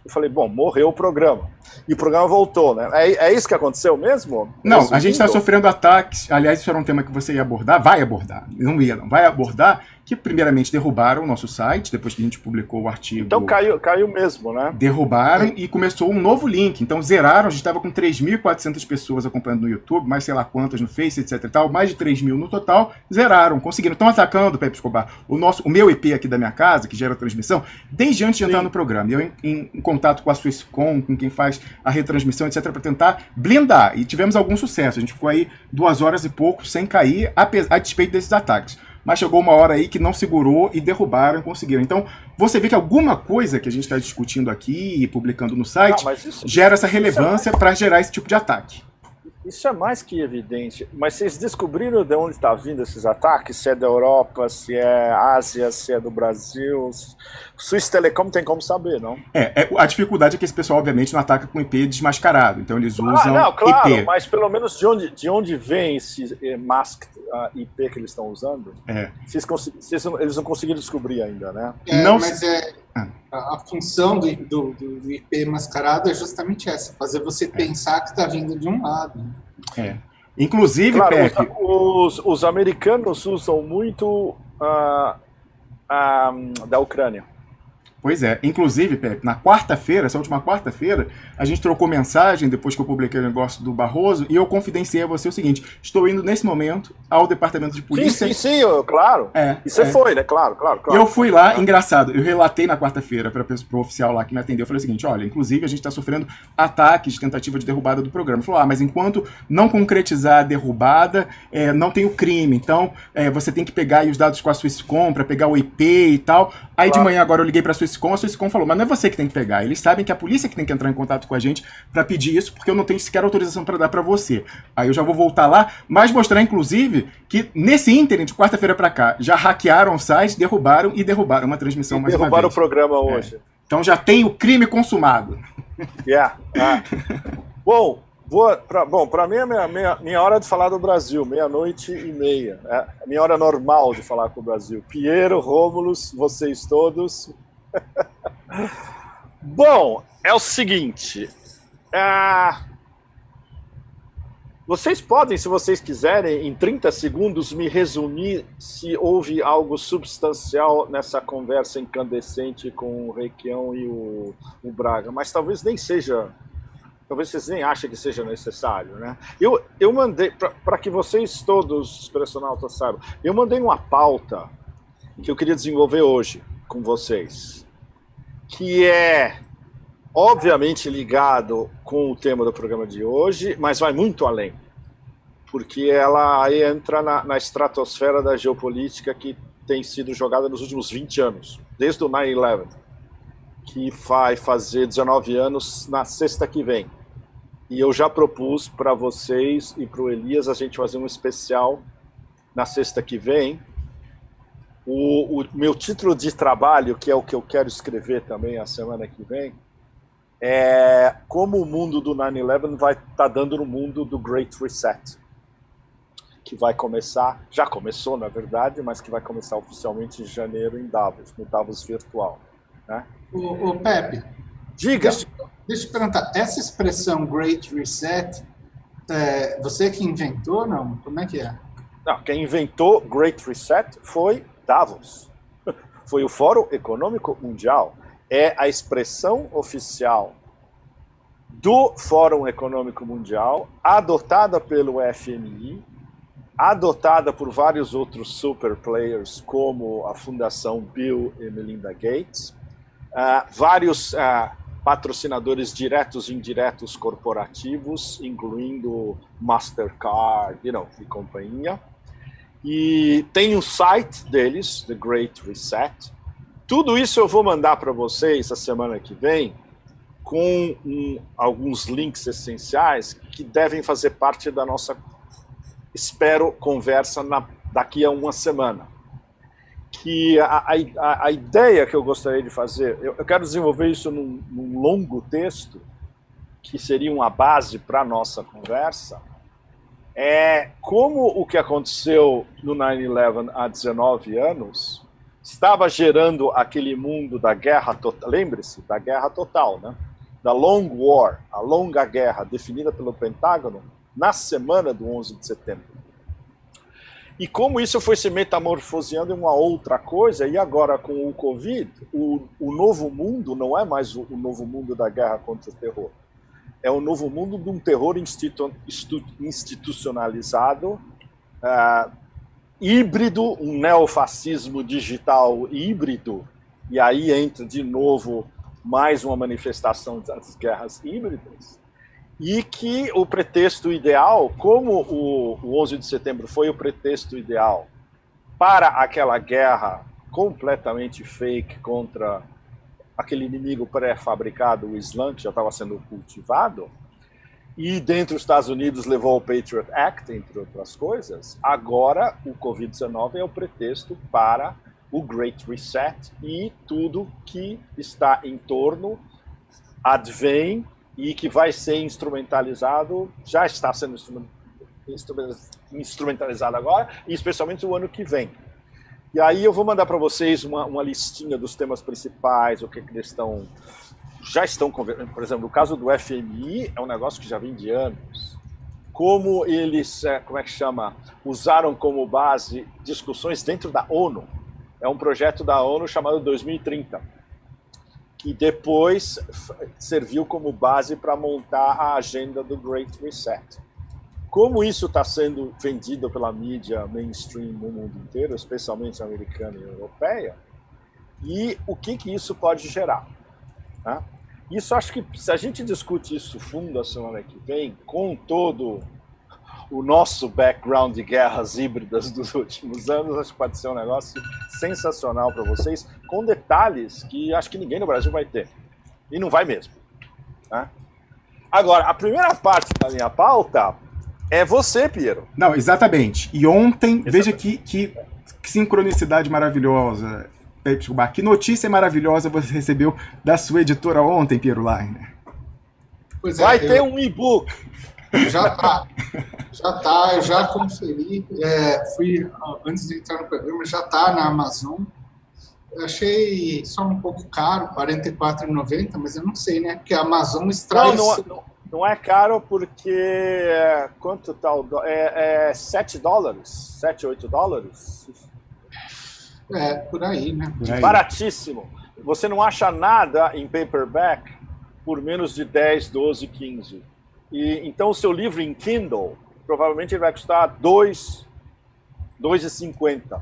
Eu falei, bom, morreu o programa. E o programa voltou, né? É, é isso que aconteceu mesmo? Não, a gente está sofrendo ataques. Aliás, isso era um tema que você ia abordar, vai abordar. Não ia, não. Vai abordar que primeiramente derrubaram o nosso site, depois que a gente publicou o artigo. Então caiu, caiu mesmo, né? Derrubaram e começou um novo link. Então zeraram, a gente estava com 3.400 pessoas acompanhando no YouTube, mais sei lá quantas no Face, etc e tal, mais de 3 mil no total, zeraram, conseguiram. Estão atacando, Pepe Escobar, o, nosso, o meu IP aqui da minha casa, que gera transmissão, desde antes de entrar no programa. Eu em, em, em, contato com a Swisscom, com quem faz a retransmissão, etc, para tentar blindar. E tivemos algum sucesso. A gente ficou aí duas horas e pouco sem cair, a, a despeito desses ataques mas chegou uma hora aí que não segurou e derrubaram e conseguiram. Então, você vê que alguma coisa que a gente está discutindo aqui e publicando no site ah, isso, gera essa relevância é para gerar esse tipo de ataque. Isso é mais que evidente. Mas vocês descobriram de onde está vindo esses ataques? Se é da Europa, se é Ásia, se é do Brasil? Swiss Telecom tem como saber, não? É, é, a dificuldade é que esse pessoal, obviamente, não ataca com IP desmascarado. Então eles ah, usam ah, não, claro, IP. Mas pelo menos de onde, de onde vem esse eh, masked uh, IP que eles estão usando? É. Vocês, vocês, eles não conseguiram descobrir ainda, né? É, não mas é, ah. A, a função do, do, do, IP mascarado é justamente essa, fazer você é. pensar que está vindo de um lado. É. Inclusive, claro, Pepe... os, os, americanos usam muito uh, uh, da Ucrânia. Pois é. Inclusive, Pepe, na quarta-feira, essa última quarta-feira, a gente trocou mensagem depois que eu publiquei o negócio do Barroso e eu confidenciei a você o seguinte: estou indo nesse momento ao departamento de polícia. Sim, sim, sim eu, claro. É, e você é. foi, né? Claro, claro, claro. Eu fui lá, engraçado, eu relatei na quarta-feira para o oficial lá que me atendeu. Eu falei o seguinte: olha, inclusive a gente está sofrendo ataques, tentativa de derrubada do programa. Ele falou: ah, mas enquanto não concretizar a derrubada, é, não tem o crime. Então, é, você tem que pegar os dados com a Swisscom para pegar o IP e tal. Aí claro. de manhã agora eu liguei para a Swisscom, a Swisscom falou: mas não é você que tem que pegar. Eles sabem que a polícia que tem que entrar em contato com a gente para pedir isso, porque eu não tenho sequer autorização para dar para você. Aí eu já vou voltar lá, mas mostrar inclusive que nesse ínterim de quarta-feira para cá já hackearam o site, derrubaram e derrubaram uma transmissão e mais derrubaram uma vez. Derrubaram o programa hoje. É. Então já tem o crime consumado. Yeah. Ah. Bom, Vou pra, bom, para mim é minha, minha, minha, hora de falar do Brasil, meia-noite e meia. É minha hora normal de falar com o Brasil. Piero, Rômulus, vocês todos. Bom, é o seguinte. É... Vocês podem, se vocês quiserem, em 30 segundos, me resumir se houve algo substancial nessa conversa incandescente com o Requião e o, o Braga, mas talvez nem seja. Talvez vocês nem achem que seja necessário, né? Eu, eu mandei, para que vocês todos, expressionautas, saibam, eu mandei uma pauta que eu queria desenvolver hoje com vocês, que é obviamente ligado com o tema do programa de hoje, mas vai muito além, porque ela entra na, na estratosfera da geopolítica que tem sido jogada nos últimos 20 anos, desde o 9-11, que vai fazer 19 anos na sexta que vem. E eu já propus para vocês e para o Elias a gente fazer um especial na sexta que vem. O, o meu título de trabalho, que é o que eu quero escrever também a semana que vem, é como o mundo do 9/11 vai estar tá dando no mundo do Great Reset, que vai começar, já começou na verdade, mas que vai começar oficialmente em janeiro em Davos, no Davos virtual. Né? O, o Pepe, diga. Deixa, deixa eu perguntar, essa expressão Great Reset, é, você que inventou, não? Como é que é? Não, quem inventou Great Reset foi Davos. [LAUGHS] Foi o Fórum Econômico Mundial. É a expressão oficial do Fórum Econômico Mundial, adotada pelo FMI, adotada por vários outros super players, como a Fundação Bill e Melinda Gates, uh, vários uh, patrocinadores diretos e indiretos corporativos, incluindo Mastercard you know, e companhia. E tem o site deles, The Great Reset. Tudo isso eu vou mandar para vocês a semana que vem, com um, alguns links essenciais que devem fazer parte da nossa, espero, conversa na, daqui a uma semana. Que a, a, a ideia que eu gostaria de fazer, eu, eu quero desenvolver isso num, num longo texto, que seria uma base para a nossa conversa, é como o que aconteceu no 9-11 há 19 anos estava gerando aquele mundo da guerra total. Lembre-se, da guerra total, né? Da Long War, a longa guerra definida pelo Pentágono na semana do 11 de setembro. E como isso foi se metamorfoseando em uma outra coisa, e agora com o Covid, o, o novo mundo não é mais o, o novo mundo da guerra contra o terror é o novo mundo de um terror institu institucionalizado, uh, híbrido, um neofascismo digital híbrido, e aí entra de novo mais uma manifestação das guerras híbridas, e que o pretexto ideal, como o, o 11 de setembro foi o pretexto ideal para aquela guerra completamente fake contra aquele inimigo pré-fabricado, o Islã, que já estava sendo cultivado, e dentro dos Estados Unidos levou o Patriot Act, entre outras coisas, agora o Covid-19 é o pretexto para o Great Reset e tudo que está em torno advém e que vai ser instrumentalizado, já está sendo instrumentalizado agora, e especialmente o ano que vem. E aí eu vou mandar para vocês uma, uma listinha dos temas principais, o que, que eles estão já estão conversando. Por exemplo, no caso do FMI, é um negócio que já vem de anos. Como eles, é, como é que chama, usaram como base discussões dentro da ONU. É um projeto da ONU chamado 2030, que depois serviu como base para montar a agenda do Great Reset como isso está sendo vendido pela mídia mainstream no mundo inteiro, especialmente americana e europeia, e o que, que isso pode gerar. Né? Isso acho que se a gente discute isso fundo a semana que vem, com todo o nosso background de guerras híbridas dos últimos anos, acho que pode ser um negócio sensacional para vocês, com detalhes que acho que ninguém no Brasil vai ter. E não vai mesmo. Né? Agora, a primeira parte da minha pauta é você, Piero. Não, exatamente. E ontem, exatamente. veja que, que, que, sincronicidade maravilhosa. Que notícia maravilhosa você recebeu da sua editora ontem, Piero Leiner. Pois é, Vai ter um e-book. Já tá. Já tá, eu já conferi. É, fui, antes de entrar no programa, já tá na Amazon. Eu achei só um pouco caro, R$ 44,90, mas eu não sei, né? Porque a Amazon extrai. Não, não, não, não é caro porque. É, quanto tal? Tá é, é 7 dólares? 7, 8 dólares? É, por aí, né? Por aí. Baratíssimo. Você não acha nada em paperback por menos de 10, 12, 15. E, então, o seu livro em Kindle, provavelmente ele vai custar 2, 2,50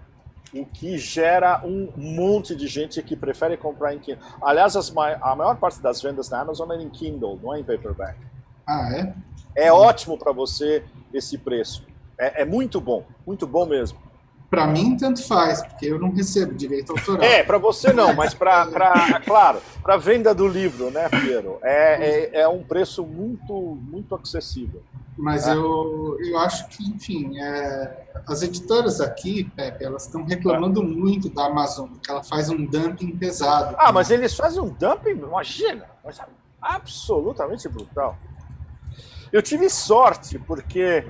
o que gera um monte de gente que prefere comprar em Kindle. Aliás, as, a maior parte das vendas na Amazon é em Kindle, não é em paperback. Ah, é? É ótimo para você esse preço. É, é, muito bom, muito bom mesmo. Para mim, tanto faz, porque eu não recebo direito autoral. É, para você não, mas para, claro, para venda do livro, né, Piero? É, é, é, um preço muito, muito acessível. Mas é. eu, eu acho que, enfim, é, as editoras aqui, Pepe, elas estão reclamando muito da Amazon, que ela faz um dumping pesado. Ah, mas eles fazem um dumping, imagina. Mas absolutamente brutal. Eu tive sorte porque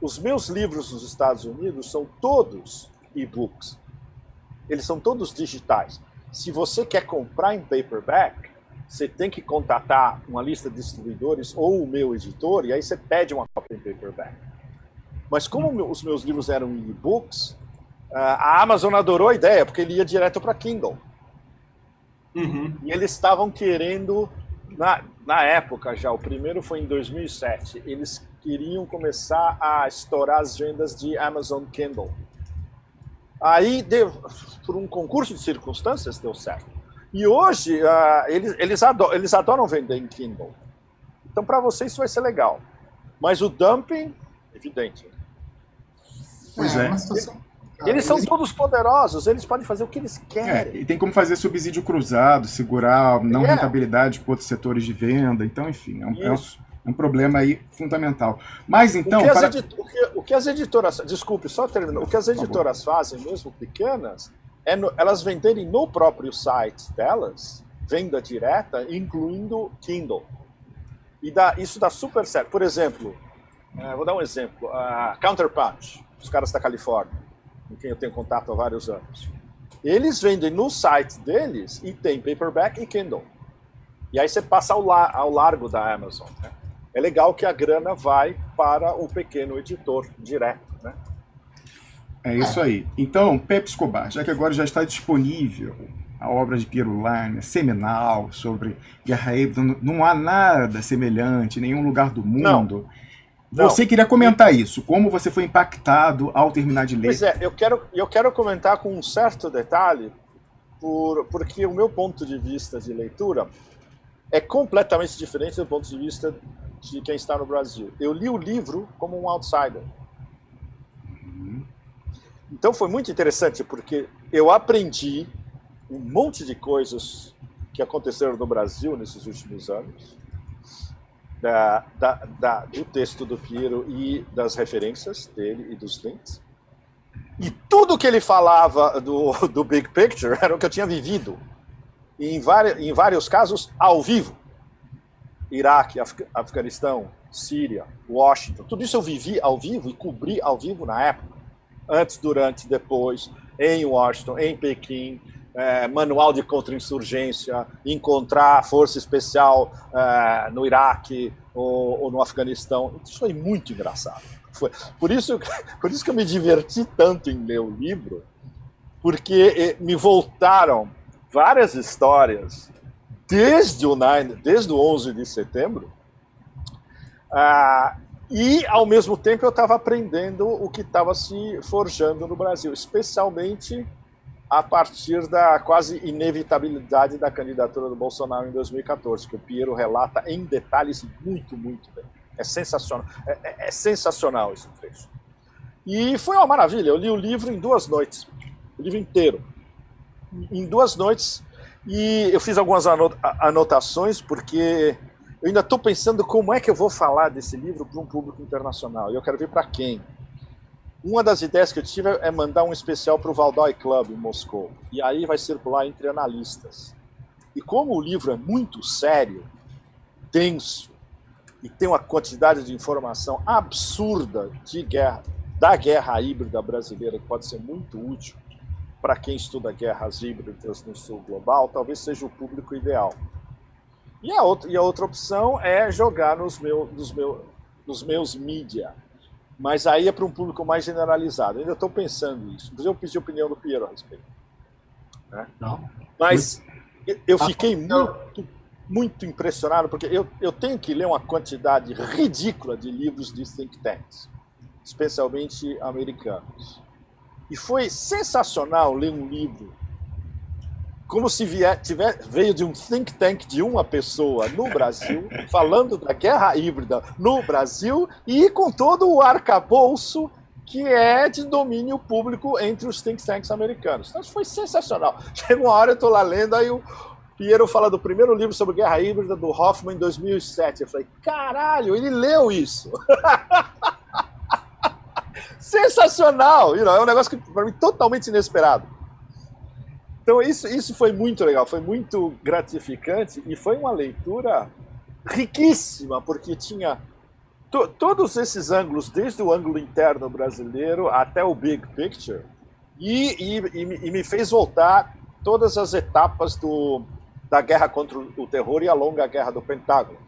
os meus livros nos Estados Unidos são todos e-books. Eles são todos digitais. Se você quer comprar em paperback, você tem que contatar uma lista de distribuidores ou o meu editor, e aí você pede uma cópia em paperback. Mas como os meus livros eram e-books, a Amazon adorou a ideia, porque ele ia direto para Kindle. Uhum. E eles estavam querendo, na, na época já, o primeiro foi em 2007, eles queriam começar a estourar as vendas de Amazon Kindle. Aí, deu, por um concurso de circunstâncias, deu certo. E hoje, uh, eles, eles, adoram, eles adoram vender em Kindle. Então, para vocês, isso vai ser legal. Mas o dumping, evidente. Pois é. é. Eles são todos poderosos, eles podem fazer o que eles querem. É, e tem como fazer subsídio cruzado, segurar não é. rentabilidade com outros setores de venda. Então, enfim, é um, é um, problema aí fundamental. Mas então. O que, para... edit... o, que, o que, as editoras. Desculpe, só terminando. O que as editoras fazem, mesmo pequenas, é no... elas venderem no próprio site delas, venda direta, incluindo Kindle. E dá, isso dá super certo. Por exemplo, é, vou dar um exemplo: a Counterpunch, os caras da Califórnia com quem eu tenho contato há vários anos. Eles vendem no site deles e tem paperback e Kindle. E aí você passa ao, la ao largo da Amazon. Né? É legal que a grana vai para o pequeno editor direto. Né? É isso aí. Então, Pepe Escobar, já que agora já está disponível a obra de Piero Lerner, seminal, sobre Guerra Híbrida, não há nada semelhante em nenhum lugar do mundo. Não. Não. Você queria comentar isso, como você foi impactado ao terminar de ler. Pois é, eu quero, eu quero comentar com um certo detalhe, por, porque o meu ponto de vista de leitura é completamente diferente do ponto de vista de quem está no Brasil. Eu li o livro como um outsider. Uhum. Então foi muito interessante, porque eu aprendi um monte de coisas que aconteceram no Brasil nesses últimos anos da, da, da, do texto do Piero e das referências dele e dos links. E tudo que ele falava do, do Big Picture era o que eu tinha vivido. E em, vários, em vários casos, ao vivo. Iraque, Af Afeganistão, Síria, Washington. Tudo isso eu vivi ao vivo e cobri ao vivo na época. Antes, durante, depois, em Washington, em Pequim, é, manual de contra-insurgência, encontrar força especial é, no Iraque ou, ou, no Afeganistão. Isso foi muito engraçado. Foi, por, isso, [LAUGHS] por isso que eu me diverti tanto em ler o livro, porque me voltaram várias histórias desde o, 9, desde o 11 de setembro, ah, e, ao mesmo tempo, eu estava aprendendo o que estava se forjando no Brasil, especialmente a partir da quase inevitabilidade da candidatura do Bolsonaro em 2014, que o Piero relata em detalhes muito, muito bem. É sensacional, é, é, é sensacional esse trecho. E foi uma maravilha. Eu li o livro em duas noites, o livro inteiro, em duas noites. E eu fiz algumas anotações porque eu ainda estou pensando como é que eu vou falar desse livro para um público internacional. E eu quero ver para quem. Uma das ideias que eu tive é mandar um especial para o Valdói Club em Moscou. E aí vai circular entre analistas. E como o livro é muito sério, denso, e tem uma quantidade de informação absurda de guerra, da guerra híbrida brasileira, que pode ser muito útil para quem estuda guerras híbridas no sul global, talvez seja o público ideal. E a outra, e a outra opção é jogar nos, meu, nos, meu, nos meus mídia, mas aí é para um público mais generalizado. Eu ainda estou pensando nisso. Inclusive, eu pedi a opinião do Piero a respeito. Né? Não. Mas eu ah, fiquei muito, muito impressionado, porque eu, eu tenho que ler uma quantidade ridícula de livros de think tanks, especialmente americanos. E foi sensacional ler um livro como se vier, tiver, veio de um think tank de uma pessoa no Brasil, falando da guerra híbrida no Brasil e com todo o arcabouço que é de domínio público entre os think tanks americanos. Então, foi sensacional. [LAUGHS] Chega uma hora, eu estou lá lendo, aí o Piero fala do primeiro livro sobre guerra híbrida do Hoffman em 2007. Eu falei, caralho, ele leu isso. [LAUGHS] Sensacional! É um negócio que, para mim, totalmente inesperado. Então, isso, isso foi muito legal, foi muito gratificante e foi uma leitura riquíssima, porque tinha to, todos esses ângulos, desde o ângulo interno brasileiro até o big picture, e, e, e me fez voltar todas as etapas do, da guerra contra o terror e a longa guerra do Pentágono.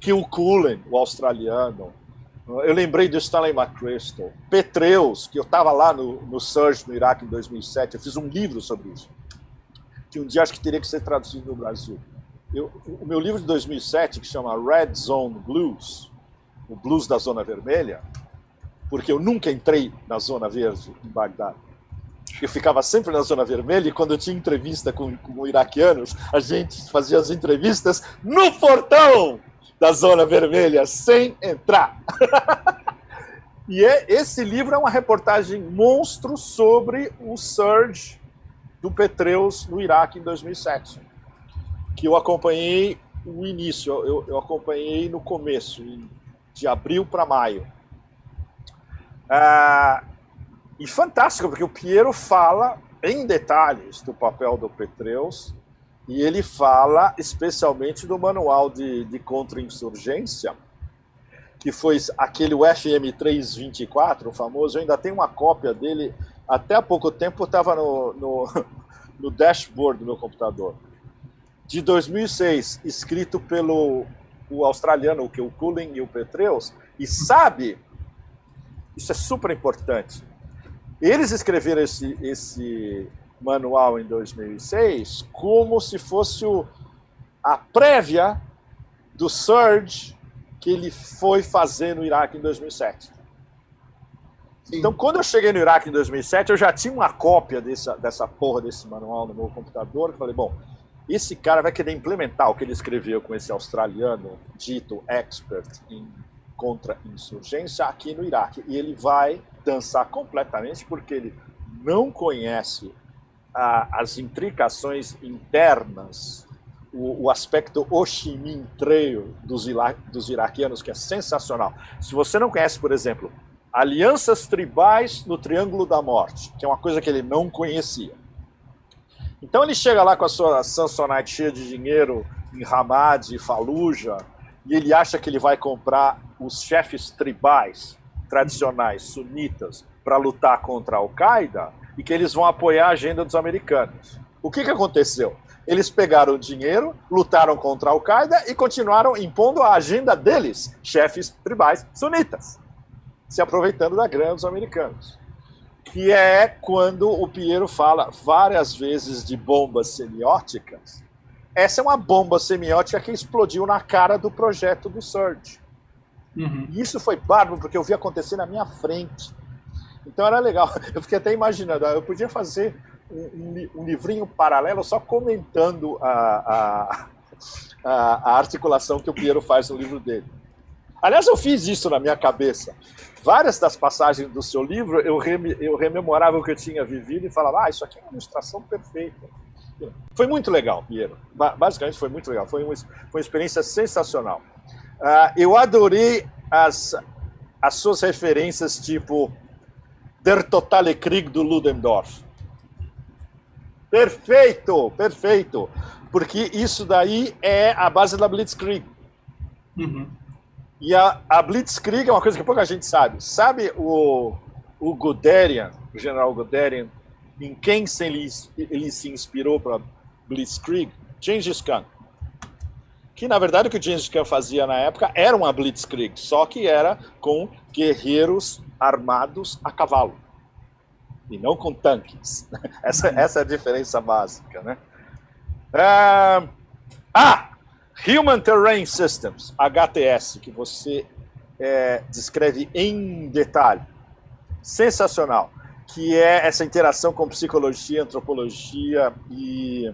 Que o Cullen, o australiano, eu lembrei do Stanley McChrystal, Petreus, que eu estava lá no, no Surge no Iraque em 2007, eu fiz um livro sobre isso, que um dia acho que teria que ser traduzido no Brasil. Eu, o meu livro de 2007, que chama Red Zone Blues, o blues da Zona Vermelha, porque eu nunca entrei na Zona Verde em Bagdá. Eu ficava sempre na Zona Vermelha e quando eu tinha entrevista com, com iraquianos, a gente fazia as entrevistas no portão da Zona Vermelha, sem entrar. [LAUGHS] e é, esse livro é uma reportagem monstro sobre o surge do Petreus no Iraque em 2007, que eu acompanhei o início, eu, eu acompanhei no começo, de abril para maio. Ah, e fantástico, porque o Piero fala em detalhes do papel do Petreus e ele fala especialmente do manual de, de contra-insurgência, que foi aquele FM 324, o famoso. Eu ainda tenho uma cópia dele, até há pouco tempo estava no, no, [LAUGHS] no dashboard do meu computador. De 2006, escrito pelo o australiano, o Cullen e o Petreus, e sabe, isso é super importante, eles escreveram esse, esse manual em 2006 como se fosse o, a prévia do surge que ele foi fazer no Iraque em 2007. Então, quando eu cheguei no Iraque em 2007, eu já tinha uma cópia dessa, dessa porra desse manual no meu computador. Eu falei, bom, esse cara vai querer implementar o que ele escreveu com esse australiano dito expert em contra-insurgência aqui no Iraque. E ele vai dançar completamente porque ele não conhece as intricações internas, o, o aspecto Oshimin Trail dos, dos iraquianos, que é sensacional. Se você não conhece, por exemplo, alianças tribais no Triângulo da Morte, que é uma coisa que ele não conhecia. Então ele chega lá com a sua Samsonite cheia de dinheiro em Hamad e Fallujah, e ele acha que ele vai comprar os chefes tribais tradicionais sunitas para lutar contra a Al-Qaeda, e que eles vão apoiar a agenda dos americanos. O que, que aconteceu? Eles pegaram o dinheiro, lutaram contra a Al-Qaeda e continuaram impondo a agenda deles, chefes tribais sunitas, se aproveitando da grana dos americanos. Que é quando o Pinheiro fala várias vezes de bombas semióticas. Essa é uma bomba semiótica que explodiu na cara do projeto do Surge. Uhum. E isso foi bárbaro, porque eu vi acontecer na minha frente. Então era legal. [LAUGHS] Eu fiquei até imaginando, eu podia fazer um, um livrinho paralelo só comentando a, a, a, a, articulação que o Piero faz no livro dele. Aliás, eu fiz isso na minha cabeça. Várias das passagens do seu livro eu, eu rememorava o que eu tinha vivido e falava, ah, isso aqui é uma ilustração perfeita. Foi muito legal, Piero. Basicamente foi muito legal. Foi uma, uma experiência sensacional. Uh, eu adorei as, as suas referências, tipo Der Totale Krieg do Ludendorff. Perfeito, perfeito. Porque isso daí é a base da Blitzkrieg. Uhum. E a, a, Blitzkrieg é uma coisa que pouca gente sabe. Sabe o, o Guderian, o general Guderian, em quem se ele, ele se inspirou para Blitzkrieg? Gengis Khan. Que na verdade o que o Gengis Khan fazia na época era uma Blitzkrieg, só que era com guerreiros armados a cavalo e não com tanques. [LAUGHS] Essa, essa é a diferença básica, né? ah, Human Terrain Systems, HTS, que você é, descreve em detalhe. Sensacional. Que é essa interação com psicologia, antropologia e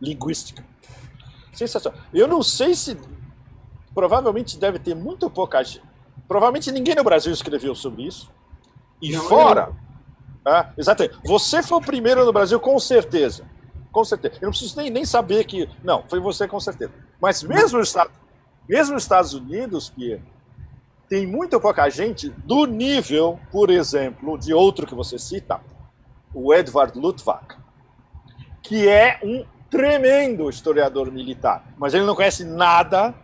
linguística. Sensacional. Eu não sei se. Provavelmente deve ter muito pouca gente Provavelmente ninguém no Brasil escreveu sobre isso. E não, fora. Ah, exatamente. Você foi o primeiro no Brasil, com certeza. Com certeza. Eu não preciso nem, nem saber que. Não, foi você com certeza. Mas mesmo nos, mesmo nos Estados Unidos, Pierre, tem muito pouca gente do nível, por exemplo, de outro que você cita, o Edward Luttwak, que é um tremendo historiador militar, mas ele não conhece nada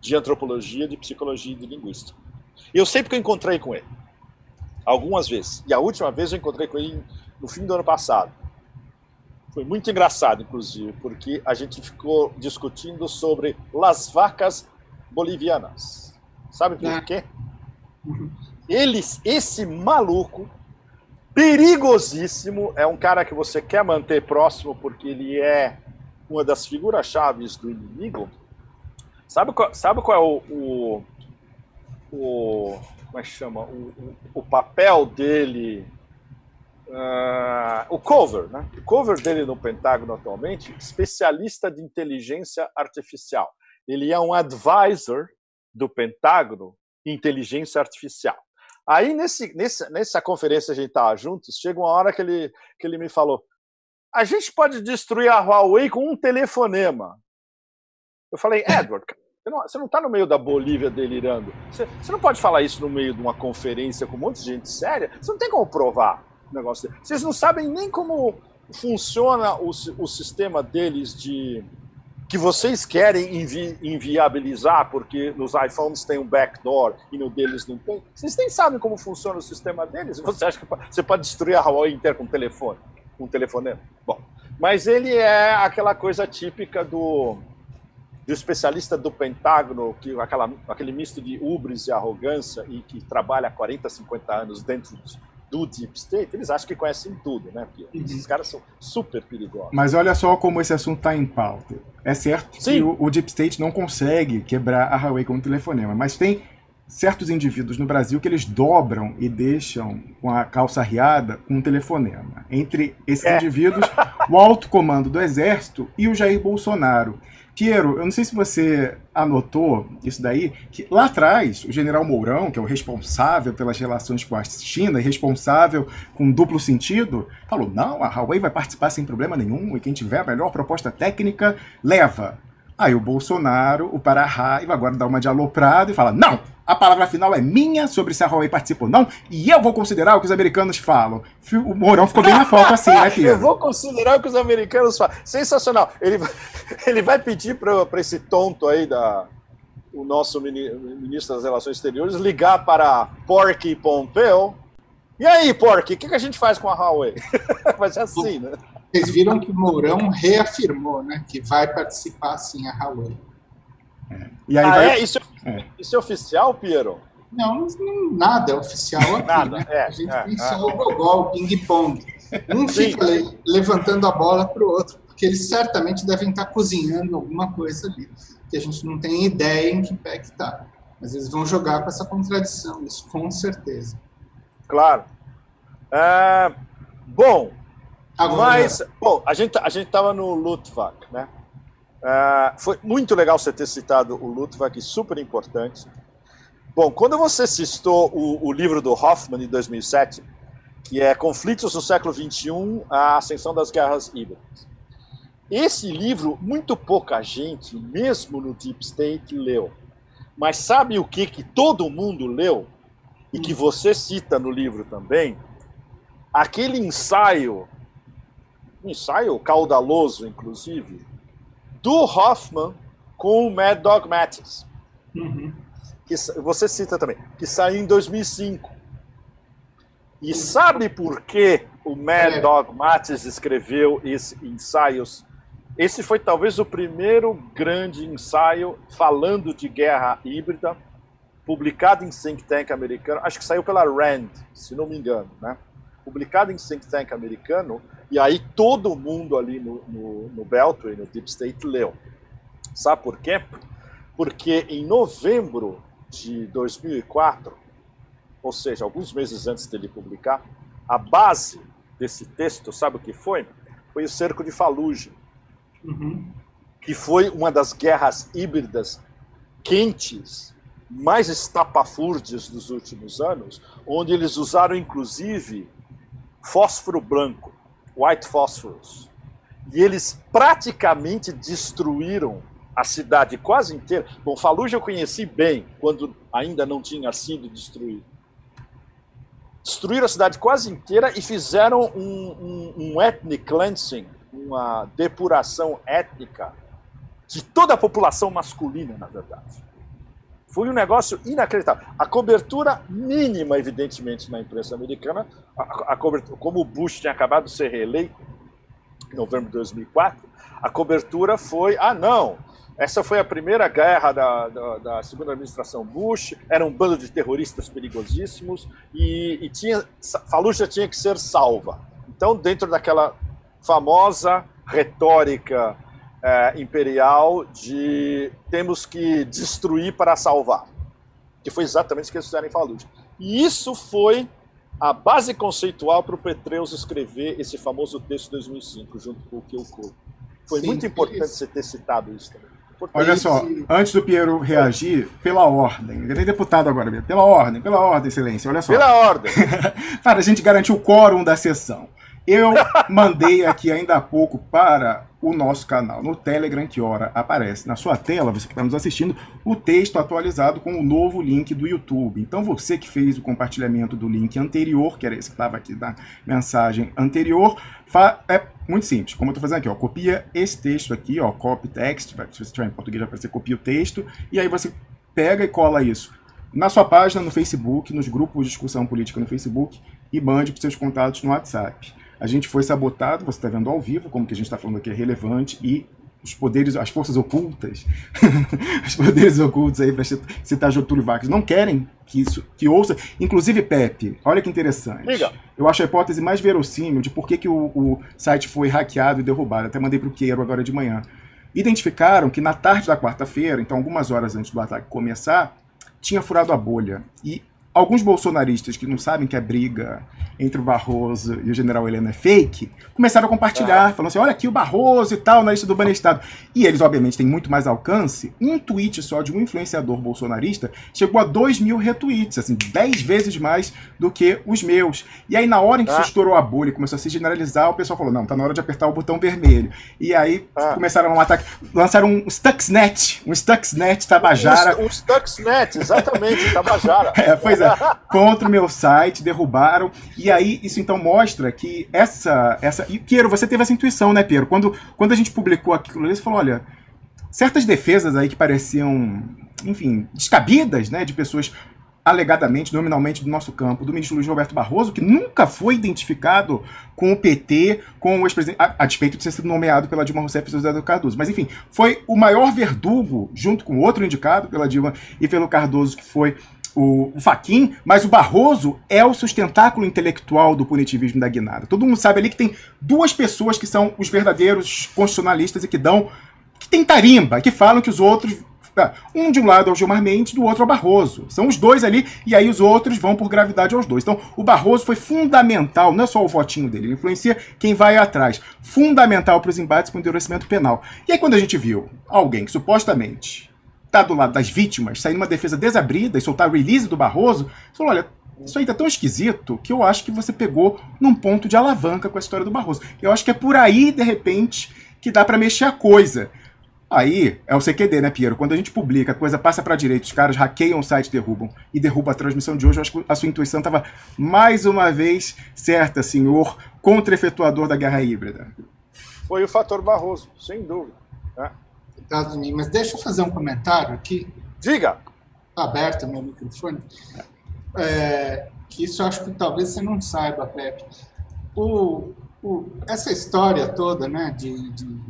de antropologia, de psicologia e de linguística. Eu sei porque encontrei com ele. Algumas vezes. E a última vez eu encontrei com ele no fim do ano passado. Foi muito engraçado, inclusive, porque a gente ficou discutindo sobre las vacas bolivianas. Sabe por é. quê? Eles, esse maluco, perigosíssimo, é um cara que você quer manter próximo porque ele é uma das figuras chaves do inimigo. Sabe qual, sabe qual é o, o, o como é que chama? O, o, o papel dele Uh, o cover, né? O cover dele no Pentágono atualmente, especialista de inteligência artificial. Ele é um advisor do Pentágono inteligência artificial. Aí, nesse, nesse, nessa conferência a gente estava juntos, chega uma hora que ele, que ele me falou: a gente pode destruir a Huawei com um telefonema. Eu falei, Edward, você não está no meio da Bolívia delirando. Você, você, não pode falar isso no meio de uma conferência com um monte de gente séria. Você não tem como provar negócio dele. Vocês não sabem nem como funciona o, o sistema deles de que vocês querem invi inviabilizar, porque nos iPhones tem um backdoor e no deles não tem. Vocês nem sabem como funciona o sistema deles. Você acha que você pode destruir a Huawei inteira com um telefone? Com um telefonema? Bom, mas ele é aquela coisa típica do, do especialista do Pentágono, que aquela, aquele misto de ubris e arrogância e que trabalha há 40, 50 anos dentro dos, do Deep State, eles acham que conhecem tudo, né? Porque uhum. esses caras são super perigosos. Mas olha só como esse assunto está em pauta. É certo Sim. que o, o, Deep State não consegue quebrar a Huawei com um telefonema, mas tem certos indivíduos no Brasil que eles dobram e deixam com a calça riada com um telefonema. Entre esses é. indivíduos, o alto comando do Exército e o Jair Bolsonaro. Piero, eu não sei se você anotou isso daí, que lá atrás o general Mourão, que é o responsável pelas relações com a China e responsável com duplo sentido, falou: não, a Huawei vai participar sem problema nenhum e quem tiver a melhor proposta técnica leva. Aí o Bolsonaro, o Pará vai agora dar uma de aloprado e fala: não, a palavra final é minha sobre se a Huawei participa ou não, e eu vou considerar o que os americanos falam. O Mourão ficou bem na foto assim, né, Pedro? eu vou considerar o que os americanos falam. Sensacional. Ele, [LAUGHS] ele vai pedir para esse tonto aí, da, o nosso ministro das Relações Exteriores, ligar para Porky Pompeu. E aí, Porky, o que, que a gente faz com a Huawei? [LAUGHS] vai ser assim, né? Vocês viram que o Mourão reafirmou né, que vai participar sim a Huawei. É. E aí ah, vai... é? Isso, é. isso é oficial, Piero? Não, não, nada é oficial aqui. nada, né? é, a gente é, tem só é. o gogol, o ping-pong. Um fica le levantando a bola para o outro, porque eles certamente devem estar cozinhando alguma coisa ali, que a gente não tem ideia em que pé que está. Mas eles vão jogar com essa contradição, isso com certeza. Claro. É, bom, Agora, Mas, bom, a gente, a gente tava no Lutvak, né? Uh, foi muito legal você ter citado o Lutvak, super importante. Bom, quando você citou o, o livro do Hoffman, de 2007, que é Conflitos no século XXI, a ascensão das guerras híbridas. Esse livro, muito pouca gente, mesmo no Deep State, leu. Mas sabe o que, que todo mundo leu? E que você cita no livro também? Aquele ensaio um ensaio caudaloso, inclusive, do Hoffman com o Mad Dog Mattis. Uhum. Que você cita também, que saiu em 2005. E sabe por que o Mad é. Dog Mattis escreveu esses ensaios? Esse foi talvez o primeiro grande ensaio falando de guerra híbrida, publicado em think tank americano, acho que saiu pela Rand, se não me engano, né? Publicado em think tank americano, e aí todo mundo ali no, no, no Beltway, no Deep State, leu. Sabe por quê? Porque em novembro de 2004, ou seja, alguns meses antes dele publicar, a base desse texto, sabe o que foi? Foi o cerco de Fallujah, uhum. que foi uma das guerras híbridas quentes, mais estapafúrdias dos últimos anos, onde eles usaram inclusive fósforo branco White Phosphorus. E eles praticamente destruíram a cidade quase inteira. Bom, Fallujah eu conheci bem, quando ainda não tinha sido destruído. Destruíram a cidade quase inteira e fizeram um, um, um ethnic cleansing, uma depuração étnica de toda a população masculina, na verdade. Foi um negócio inacreditável. A cobertura mínima, evidentemente, na imprensa americana, a, a como o Bush tinha acabado de ser reeleito em novembro de 2004, a cobertura foi: ah, não, essa foi a primeira guerra da, da, da, segunda administração Bush, era um bando de terroristas perigosíssimos e, e tinha, tinha que ser salva. Então, dentro daquela famosa retórica é, imperial de temos que destruir para salvar, que foi exatamente o que eles fizeram em Fallujah. E isso foi a base conceitual para o Petreus escrever esse famoso texto de 2005, junto com o Kilcoe. Foi Sim, muito importante você ter citado isso também. Olha só, antes do Piero reagir, pela ordem, ele é deputado agora, pela ordem, pela ordem, excelência, olha só. Pela ordem. [LAUGHS] para a gente garantir o quórum da sessão. Eu mandei aqui ainda há pouco para o nosso canal no Telegram, que hora aparece na sua tela, você que está nos assistindo, o texto atualizado com o novo link do YouTube. Então você que fez o compartilhamento do link anterior, que era esse que estava aqui na mensagem anterior, é muito simples, como eu estou fazendo aqui, ó, copia esse texto aqui, ó, copy text, se você estiver em português vai aparecer copia o texto, e aí você pega e cola isso na sua página no Facebook, nos grupos de discussão política no Facebook e mande para seus contatos no WhatsApp. A gente foi sabotado, você está vendo ao vivo, como que a gente está falando aqui é relevante, e os poderes, as forças ocultas, [LAUGHS] os poderes ocultos aí, para citar Getúlio Vargas, não querem que isso, que ouça, inclusive Pepe, olha que interessante. Liga. Eu acho a hipótese mais verossímil de por que, que o, o site foi hackeado e derrubado, até mandei para o Queiro agora de manhã. Identificaram que na tarde da quarta-feira, então algumas horas antes do ataque começar, tinha furado a bolha. E alguns bolsonaristas que não sabem que a briga entre o Barroso e o general Helena é fake, começaram a compartilhar, ah. falando assim: olha aqui o Barroso e tal, na lista do Banestado. E eles, obviamente, têm muito mais alcance. Um tweet só de um influenciador bolsonarista chegou a 2 mil retweets, assim, 10 vezes mais do que os meus. E aí, na hora em que ah. se estourou a bolha e começou a se generalizar, o pessoal falou: não, tá na hora de apertar o botão vermelho. E aí ah. começaram um ataque, lançaram um Stuxnet, um Stuxnet Tabajara. Um, um Stuxnet, exatamente, [LAUGHS] Tabajara. é, pois é contra o meu site, derrubaram. E aí, isso então mostra que essa. essa e, Piero, você teve essa intuição, né, Piero? Quando, quando a gente publicou aquilo, você falou: olha, certas defesas aí que pareciam, enfim, descabidas, né, de pessoas alegadamente, nominalmente do nosso campo, do ministro Luiz Roberto Barroso, que nunca foi identificado com o PT, com o ex-presidente, a, a, despeito de ter sido nomeado pela Dilma Rousseff e José do Cardoso. Mas, enfim, foi o maior verdugo, junto com outro indicado pela Dilma e pelo Cardoso, que foi o, Faquin, mas o Barroso é o sustentáculo intelectual do punitivismo da guinada. Todo mundo sabe ali que tem duas pessoas que são os verdadeiros constitucionalistas e que dão. que tem tarimba, que falam que os outros. Ah, um de um lado é o Gilmar Mendes, do outro é o Barroso. São os dois ali, e aí os outros vão por gravidade aos dois. Então, o Barroso foi fundamental, não é só o votinho dele, ele influencia quem vai atrás. Fundamental para os embates com o endurecimento penal. E aí, quando a gente viu alguém que supostamente tá do lado das vítimas, sair numa defesa desabrida e soltar release do Barroso, falou, olha, isso aí tá tão esquisito que eu acho que você pegou num ponto de alavanca com a história do Barroso. Eu acho que é por aí, de repente, que dá para mexer a coisa. Aí é o CQD, né, Piero? Quando a gente publica, a coisa passa para direita, os caras hackeiam o site, derrubam e derrubam a transmissão de hoje. Eu acho que a sua intuição estava mais uma vez certa, senhor contra-efetuador da guerra híbrida. Foi o fator Barroso, sem dúvida. Né? Estados Unidos. Mas deixa eu fazer um comentário aqui. Diga! Está aberto meu microfone. É, que isso eu acho que talvez você não saiba, Pepe. O, o, essa história toda né, de, de,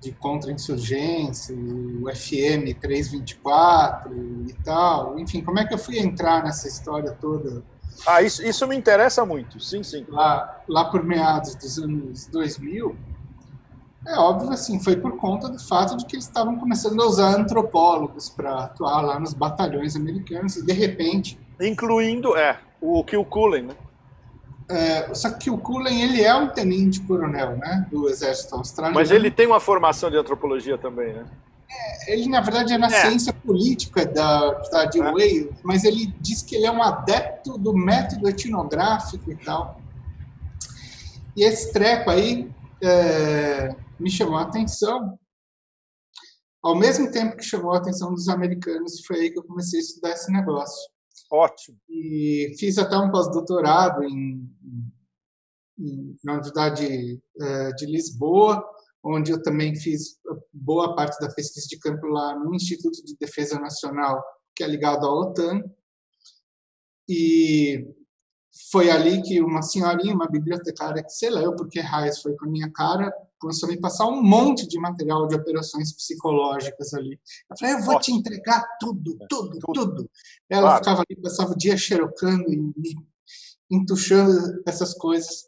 de contra-insurgência, o FM 324 e tal, enfim, como é que eu fui entrar nessa história toda? Ah, isso, isso me interessa muito, sim, sim. Lá, lá por meados dos anos 2000, é óbvio, assim, foi por conta do fato de que eles estavam começando a usar antropólogos para atuar lá nos batalhões americanos e de repente. Incluindo, é, o Kilcullen, né? É, só que o Cullen ele é um tenente coronel, né, do exército australiano. Mas ele tem uma formação de antropologia também, né? É, ele na verdade é na é. ciência política da, da de é. Wales, mas ele diz que ele é um adepto do método etnográfico e tal. E esse treco aí é, me chamou a atenção, ao mesmo tempo que chamou a atenção dos americanos, foi aí que eu comecei a estudar esse negócio. Ótimo. E fiz até um pós-doutorado em, em, na Universidade é, de Lisboa, onde eu também fiz boa parte da pesquisa de campo lá no Instituto de Defesa Nacional, que é ligado à OTAN. E foi ali que uma senhorinha, uma bibliotecária que sei lá eu porque raios foi com a minha cara, começou a me passar um monte de material de operações psicológicas ali. Eu falei, eu vou Nossa. te entregar tudo, tudo, tudo. tudo. Ela claro. ficava ali, passava o dia xerocando e me entuchando essas coisas.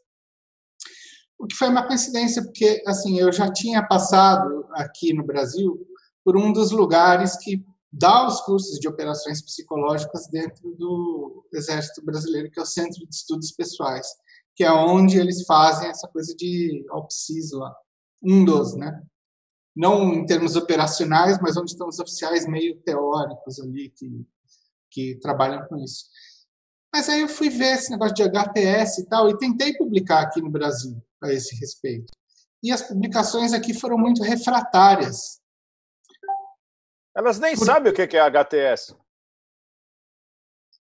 O que foi uma coincidência, porque assim eu já tinha passado aqui no Brasil por um dos lugares que dá os cursos de operações psicológicas dentro do Exército Brasileiro, que é o Centro de Estudos Pessoais, que é onde eles fazem essa coisa de OPSIS lá. Um dos, né? Não em termos operacionais, mas onde estão os oficiais meio teóricos ali que, que trabalham com isso. Mas aí eu fui ver esse negócio de HTS e tal, e tentei publicar aqui no Brasil a esse respeito. E as publicações aqui foram muito refratárias elas nem Por... sabem o que é HTS.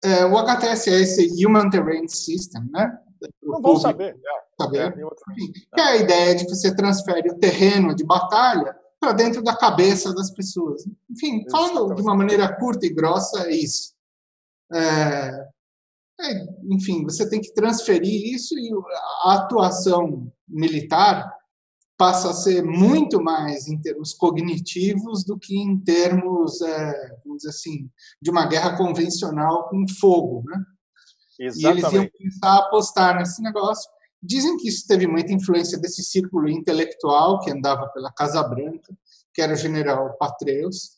É, o HTS é esse Human Terrain System, né? Não vão saber. É, saber. É, é a ideia de que você transfere o terreno de batalha para dentro da cabeça das pessoas. Enfim, falando de uma maneira curta e grossa, é isso. É, é, enfim, você tem que transferir isso e a atuação militar passa a ser muito mais em termos cognitivos do que em termos, é, vamos dizer assim, de uma guerra convencional com fogo, né? Exatamente. E eles iam começar a apostar nesse negócio. Dizem que isso teve muita influência desse círculo intelectual que andava pela Casa Branca, que era o general Patreus,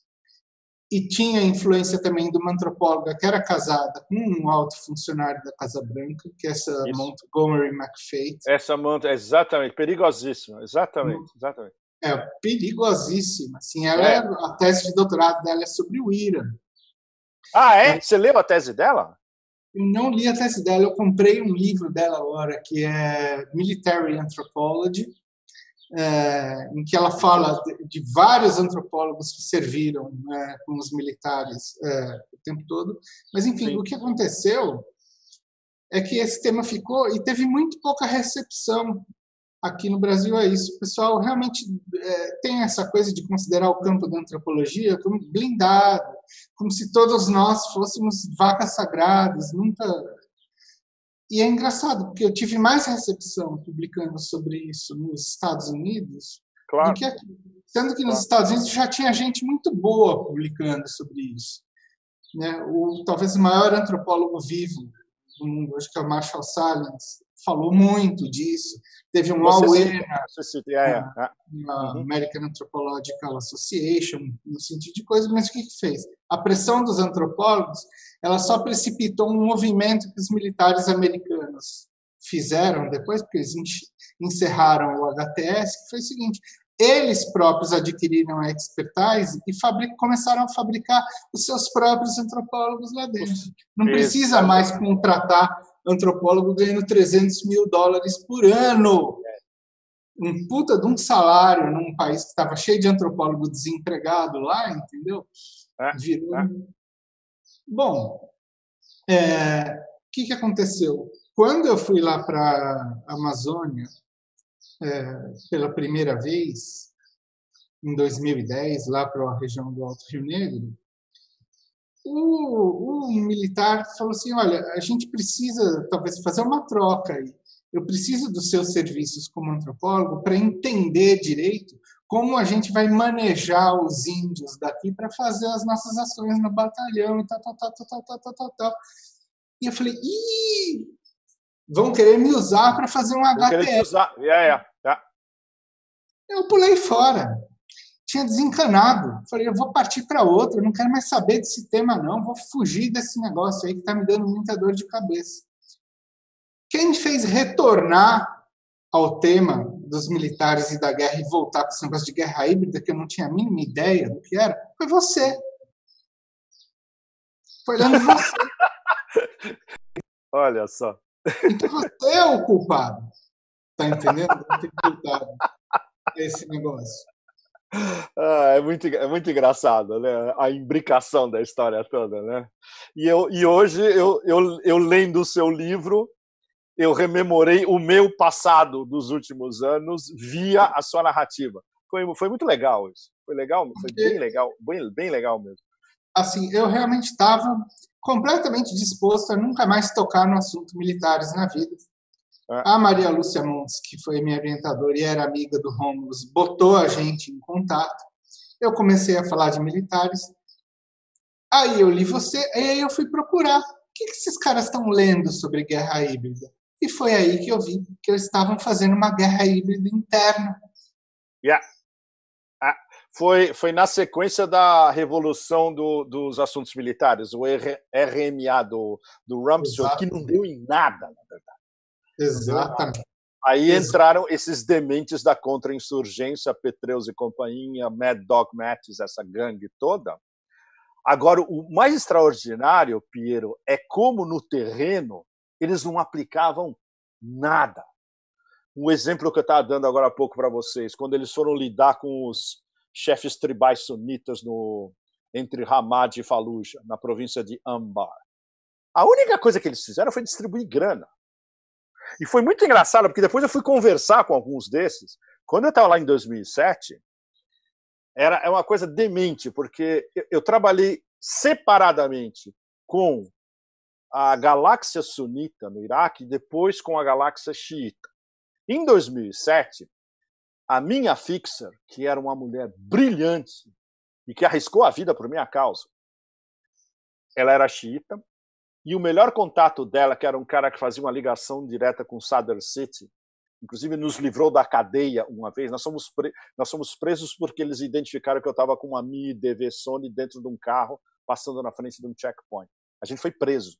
e tinha influência também de uma antropóloga que era casada com um alto funcionário da Casa Branca, que é essa Isso. Montgomery McFate. Essa Mont exatamente, perigosíssima, exatamente, exatamente. É, perigosíssima. Assim, ela é. a tese de doutorado dela é sobre o IRA. Ah, é? é? Você leu a tese dela? Eu não li a tese dela, eu comprei um livro dela agora, que é Military Anthropology, é, em que ela fala de, de, vários antropólogos que serviram né, com os militares é, o tempo todo. Mas, enfim, Sim. o que aconteceu é que esse tema ficou e teve muito pouca recepção aqui no Brasil é isso. O pessoal realmente é, tem essa coisa de considerar o campo da antropologia como blindado, como se todos nós fôssemos vacas sagradas, nunca e é engraçado, porque eu tive mais recepção publicando sobre isso nos Estados Unidos claro. do que aqui. Sendo que nos claro. Estados Unidos já tinha gente muito boa publicando sobre isso. Né? O, talvez o maior antropólogo vivo do mundo, acho que é o Marshall Salins, falou muito disso. Teve um AUE na, é, é. na. American Anthropological Association, no sentido de coisa, mas o que, que fez? A pressão dos antropólogos ela só precipitou um movimento que os militares americanos fizeram depois, porque eles encerraram o HTS, que foi o seguinte: eles próprios adquiriram a expertise e começaram a fabricar os seus próprios antropólogos lá dentro. Não precisa mais contratar antropólogo ganhando 300 mil dólares por ano. Um puta de um salário num país que estava cheio de antropólogo desempregado lá, entendeu? É, Virou é. Bom, é, o que, que aconteceu? Quando eu fui lá para a Amazônia é, pela primeira vez, em 2010, lá para a região do Alto Rio Negro, o, o, militar falou assim: olha, a gente precisa talvez fazer uma troca aí. Eu preciso dos seus serviços como antropólogo para entender direito como a gente vai manejar os índios daqui para fazer as nossas ações no batalhão e tal, tal, tal, tal, tal, tal, tal, tal. E eu falei, ih, vão querer me usar para fazer um HTS. Usar. Yeah, yeah, yeah. Eu pulei fora. Tinha desencanado. Falei, eu vou partir para outro, não quero mais saber desse tema, não. Vou fugir desse negócio aí que está me dando muita dor de cabeça. Quem me fez retornar ao tema dos militares e da guerra e voltar para esse negócio de guerra híbrida, que eu não tinha a mínima ideia do que era, foi você. Foi olhando [LAUGHS] você. Olha só. Então você é o culpado. Tá entendendo? culpado esse negócio. Ah, é, muito, é muito engraçado, né? A imbricação da história toda, né? E, eu, e hoje, eu, eu, eu lendo o seu livro, eu rememorei o meu passado dos últimos anos via a sua narrativa. Foi, foi muito legal isso. Foi legal, foi bem legal, bem, bem legal mesmo. assim, eu realmente estava completamente disposto a nunca mais tocar no assunto militares na vida. A Maria Lúcia Montes, que foi minha orientadora e era amiga do Rômulus, botou a gente em contato. Eu comecei a falar de militares. Aí eu li você, aí eu fui procurar. O que esses caras estão lendo sobre guerra híbrida? E foi aí que eu vi que eles estavam fazendo uma guerra híbrida interna. Yeah. Ah, foi, foi na sequência da revolução do, dos assuntos militares, o RMA do, do Rumsfeld, que não deu em nada, na verdade. Exatamente. Aí entraram esses dementes da contra-insurgência, Petreus e companhia, Mad Dog Mattis, essa gangue toda. Agora, o mais extraordinário, Piero, é como no terreno eles não aplicavam nada. Um exemplo que eu estava dando agora há pouco para vocês, quando eles foram lidar com os chefes tribais sunitas no, entre Hamad e Fallujah, na província de Ambar. A única coisa que eles fizeram foi distribuir grana. E foi muito engraçado, porque depois eu fui conversar com alguns desses. Quando eu estava lá em 2007, era é uma coisa demente, porque eu, eu trabalhei separadamente com a galáxia sunita no Iraque depois com a galáxia xiita. Em 2007, a minha fixer, que era uma mulher brilhante e que arriscou a vida por minha causa, ela era xiita, e o melhor contato dela, que era um cara que fazia uma ligação direta com Sadr City, inclusive nos livrou da cadeia uma vez. Nós somos, pre... Nós somos presos porque eles identificaram que eu estava com uma Mi DV Sony dentro de um carro, passando na frente de um checkpoint. A gente foi preso.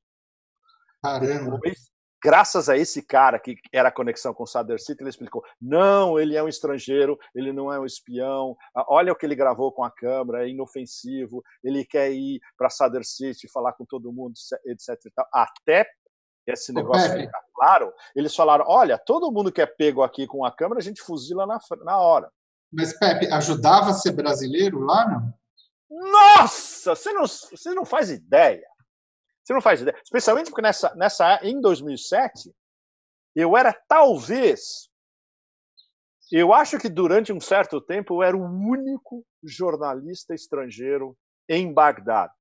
Caramba. Depois, graças a esse cara que era a conexão com o Sadr City, ele explicou: não, ele é um estrangeiro, ele não é um espião. Ah, olha o que ele gravou com a câmera, é inofensivo. Ele quer ir para Sadr City, falar com todo mundo, etc. Até esse negócio ficar claro, eles falaram: olha, todo mundo que é pego aqui com a câmera, a gente fuzila na, na hora. Mas, Pepe, ajudava a ser brasileiro lá, não? Nossa, você não, você não faz ideia. Você não faz ideia. Especialmente porque nessa, nessa em 2007, eu era talvez. Eu acho que durante um certo tempo eu era o único jornalista estrangeiro em Bagdá.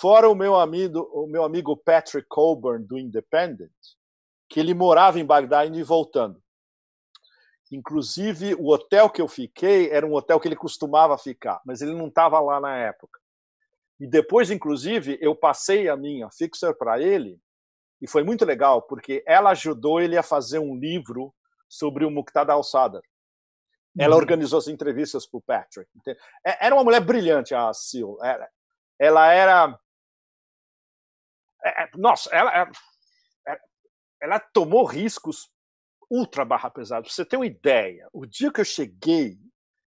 Fora o meu amigo, o meu amigo Patrick Colburn do Independent, que ele morava em Bagdá indo e voltando. Inclusive, o hotel que eu fiquei era um hotel que ele costumava ficar, mas ele não estava lá na época. E depois, inclusive, eu passei a minha fixer para ele, e foi muito legal, porque ela ajudou ele a fazer um livro sobre o Muqtada al-Sadr. Ela uhum. organizou as entrevistas para o Patrick. É, era uma mulher brilhante, a Sil. Ela era. É, é, nossa, ela, ela tomou riscos ultra barra pesado. Pra você ter uma ideia, o dia que eu cheguei,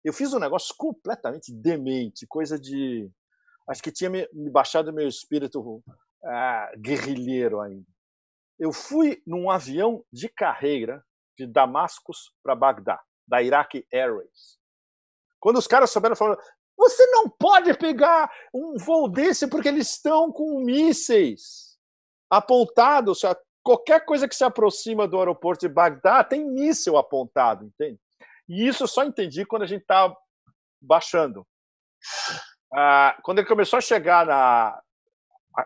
eu fiz um negócio completamente demente, coisa de acho que tinha me, baixado meu espírito ah, guerrilheiro ainda. Eu fui num avião de carreira de Damascus para Bagdá, da Iraq Airways. Quando os caras souberam, falaram: você não pode pegar um voo desse porque eles estão com mísseis apontados. Qualquer coisa que se aproxima do aeroporto de Bagdá tem míssil apontado, entende? E isso eu só entendi quando a gente estava tá baixando. Ah, quando ele começou a chegar na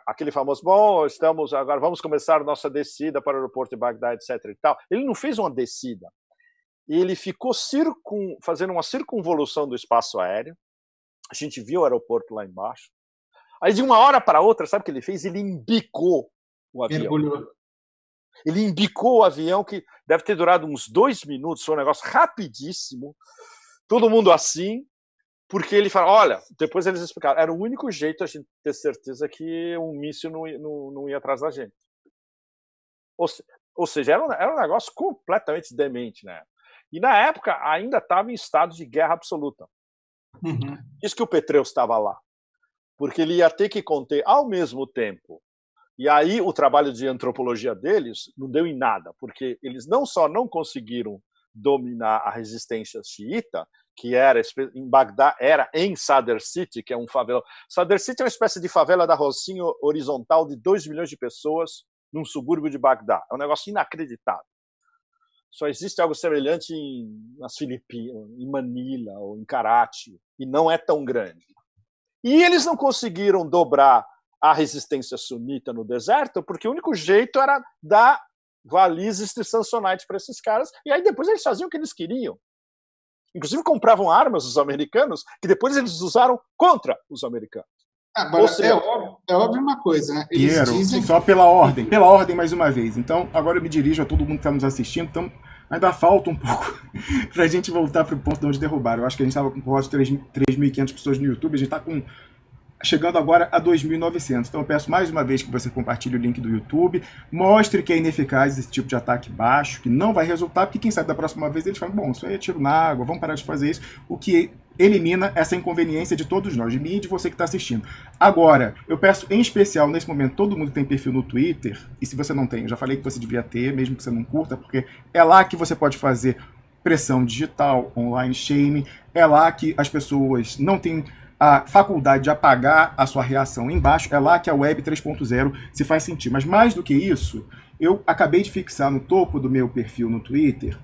aquele famoso, bom, estamos agora vamos começar nossa descida para o aeroporto de Bagdá, etc. E tal. Ele não fez uma descida. Ele ficou circun, fazendo uma circunvolução do espaço aéreo. A gente viu o aeroporto lá embaixo. Aí de uma hora para outra, sabe o que ele fez? Ele embicou o avião. Mergulhou. Ele embicou o avião que deve ter durado uns dois minutos, foi um negócio rapidíssimo. Todo mundo assim porque ele fala, olha, depois eles explicaram, era o único jeito a gente ter certeza que um míssil não, não, não ia atrás da gente. Ou, ou seja, era um, era um negócio completamente demente, né? E na época ainda estava em estado de guerra absoluta. Uhum. Isso que o Petreus estava lá. Porque ele ia ter que conter ao mesmo tempo. E aí o trabalho de antropologia deles não deu em nada, porque eles não só não conseguiram dominar a resistência xiita, que era em Bagdá, era em Sadr City, que é um favela. Sadr City é uma espécie de favela da Rocinha horizontal de 2 milhões de pessoas num subúrbio de Bagdá. É um negócio inacreditável. Só existe algo semelhante em, nas Filipinas, em Manila ou em Karachi, e não é tão grande. E eles não conseguiram dobrar a resistência sunita no deserto, porque o único jeito era dar valizes de Samsonite para esses caras, e aí depois eles faziam o que eles queriam. Inclusive compravam armas dos americanos, que depois eles usaram contra os americanos. Agora, seja, é, óbvio, é óbvio uma coisa, né? Eles Piero, dizem... só pela ordem, pela ordem mais uma vez. Então, agora eu me dirijo a todo mundo que está nos assistindo. Então, ainda falta um [LAUGHS] pouco para a gente voltar para o ponto de onde derrubaram. Eu acho que a gente estava com por volta de 3.500 pessoas no YouTube, a gente está com chegando agora a 2.900. Então eu peço mais uma vez que você compartilhe o link do YouTube, mostre que é ineficaz esse tipo de ataque baixo, que não vai resultar, porque quem sabe da próxima vez eles falam, bom, isso aí é tiro na água, vamos parar de fazer isso, o que elimina essa inconveniência de todos nós, de mim e de você que está assistindo. Agora, eu peço em especial, nesse momento, todo mundo tem perfil no Twitter, e se você não tem, eu já falei que você devia ter, mesmo que você não curta, porque é lá que você pode fazer pressão digital, online shaming, é lá que as pessoas não têm a faculdade de apagar a sua reação embaixo, é lá que a Web 3.0 se faz sentir. Mas mais do que isso, eu acabei de fixar no topo do meu perfil no Twitter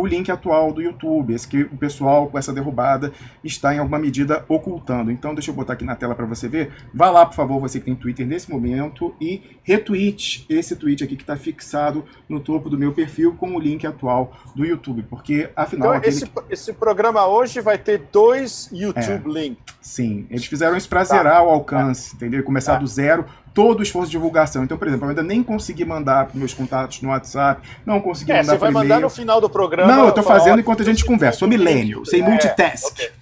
o link atual do YouTube, esse que o pessoal com essa derrubada está em alguma medida ocultando. Então deixa eu botar aqui na tela para você ver. Vá lá, por favor, você que tem Twitter nesse momento e retweet esse tweet aqui que está fixado no topo do meu perfil com o link atual do YouTube, porque afinal... Então, esse, esse programa hoje vai ter dois YouTube é, links. Sim, eles fizeram isso para tá. zerar o alcance, tá. entendeu? Começar tá. do zero todo o esforço de divulgação. Então, por exemplo, eu ainda nem consegui mandar para meus contatos no WhatsApp, não consegui é, mandar Você vai mandar no final do programa. Não, eu estou fazendo enquanto a gente conversa. Sou milênio, sei é, multitask. Okay.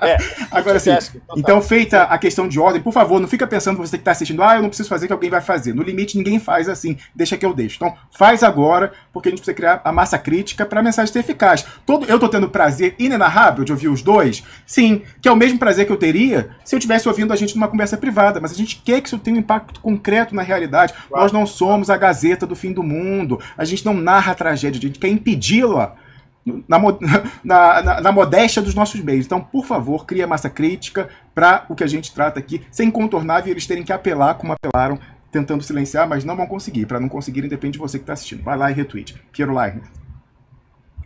É, [LAUGHS] Agora sim. Então, feita a questão de ordem, por favor, não fica pensando você que está assistindo, ah, eu não preciso fazer que alguém vai fazer. No limite, ninguém faz assim, deixa que eu deixo. Então, faz agora, porque a gente precisa criar a massa crítica para a mensagem ser eficaz. Todo, eu estou tendo prazer inenarrável de ouvir os dois? Sim, que é o mesmo prazer que eu teria se eu estivesse ouvindo a gente numa conversa privada, mas a gente quer que isso tenha um impacto concreto na realidade. Claro. Nós não somos a Gazeta do fim do mundo, a gente não narra a tragédia, a gente quer impedi-la na, [LAUGHS] na, na, na, modéstia dos nossos meios. Então, por favor, cria massa crítica para o que a gente trata aqui, sem incontornável eles terem que apelar como apelaram, tentando silenciar, mas não vão conseguir. Para não conseguirem, depende de você que está assistindo. Vai lá e retweet. Piero Leiner.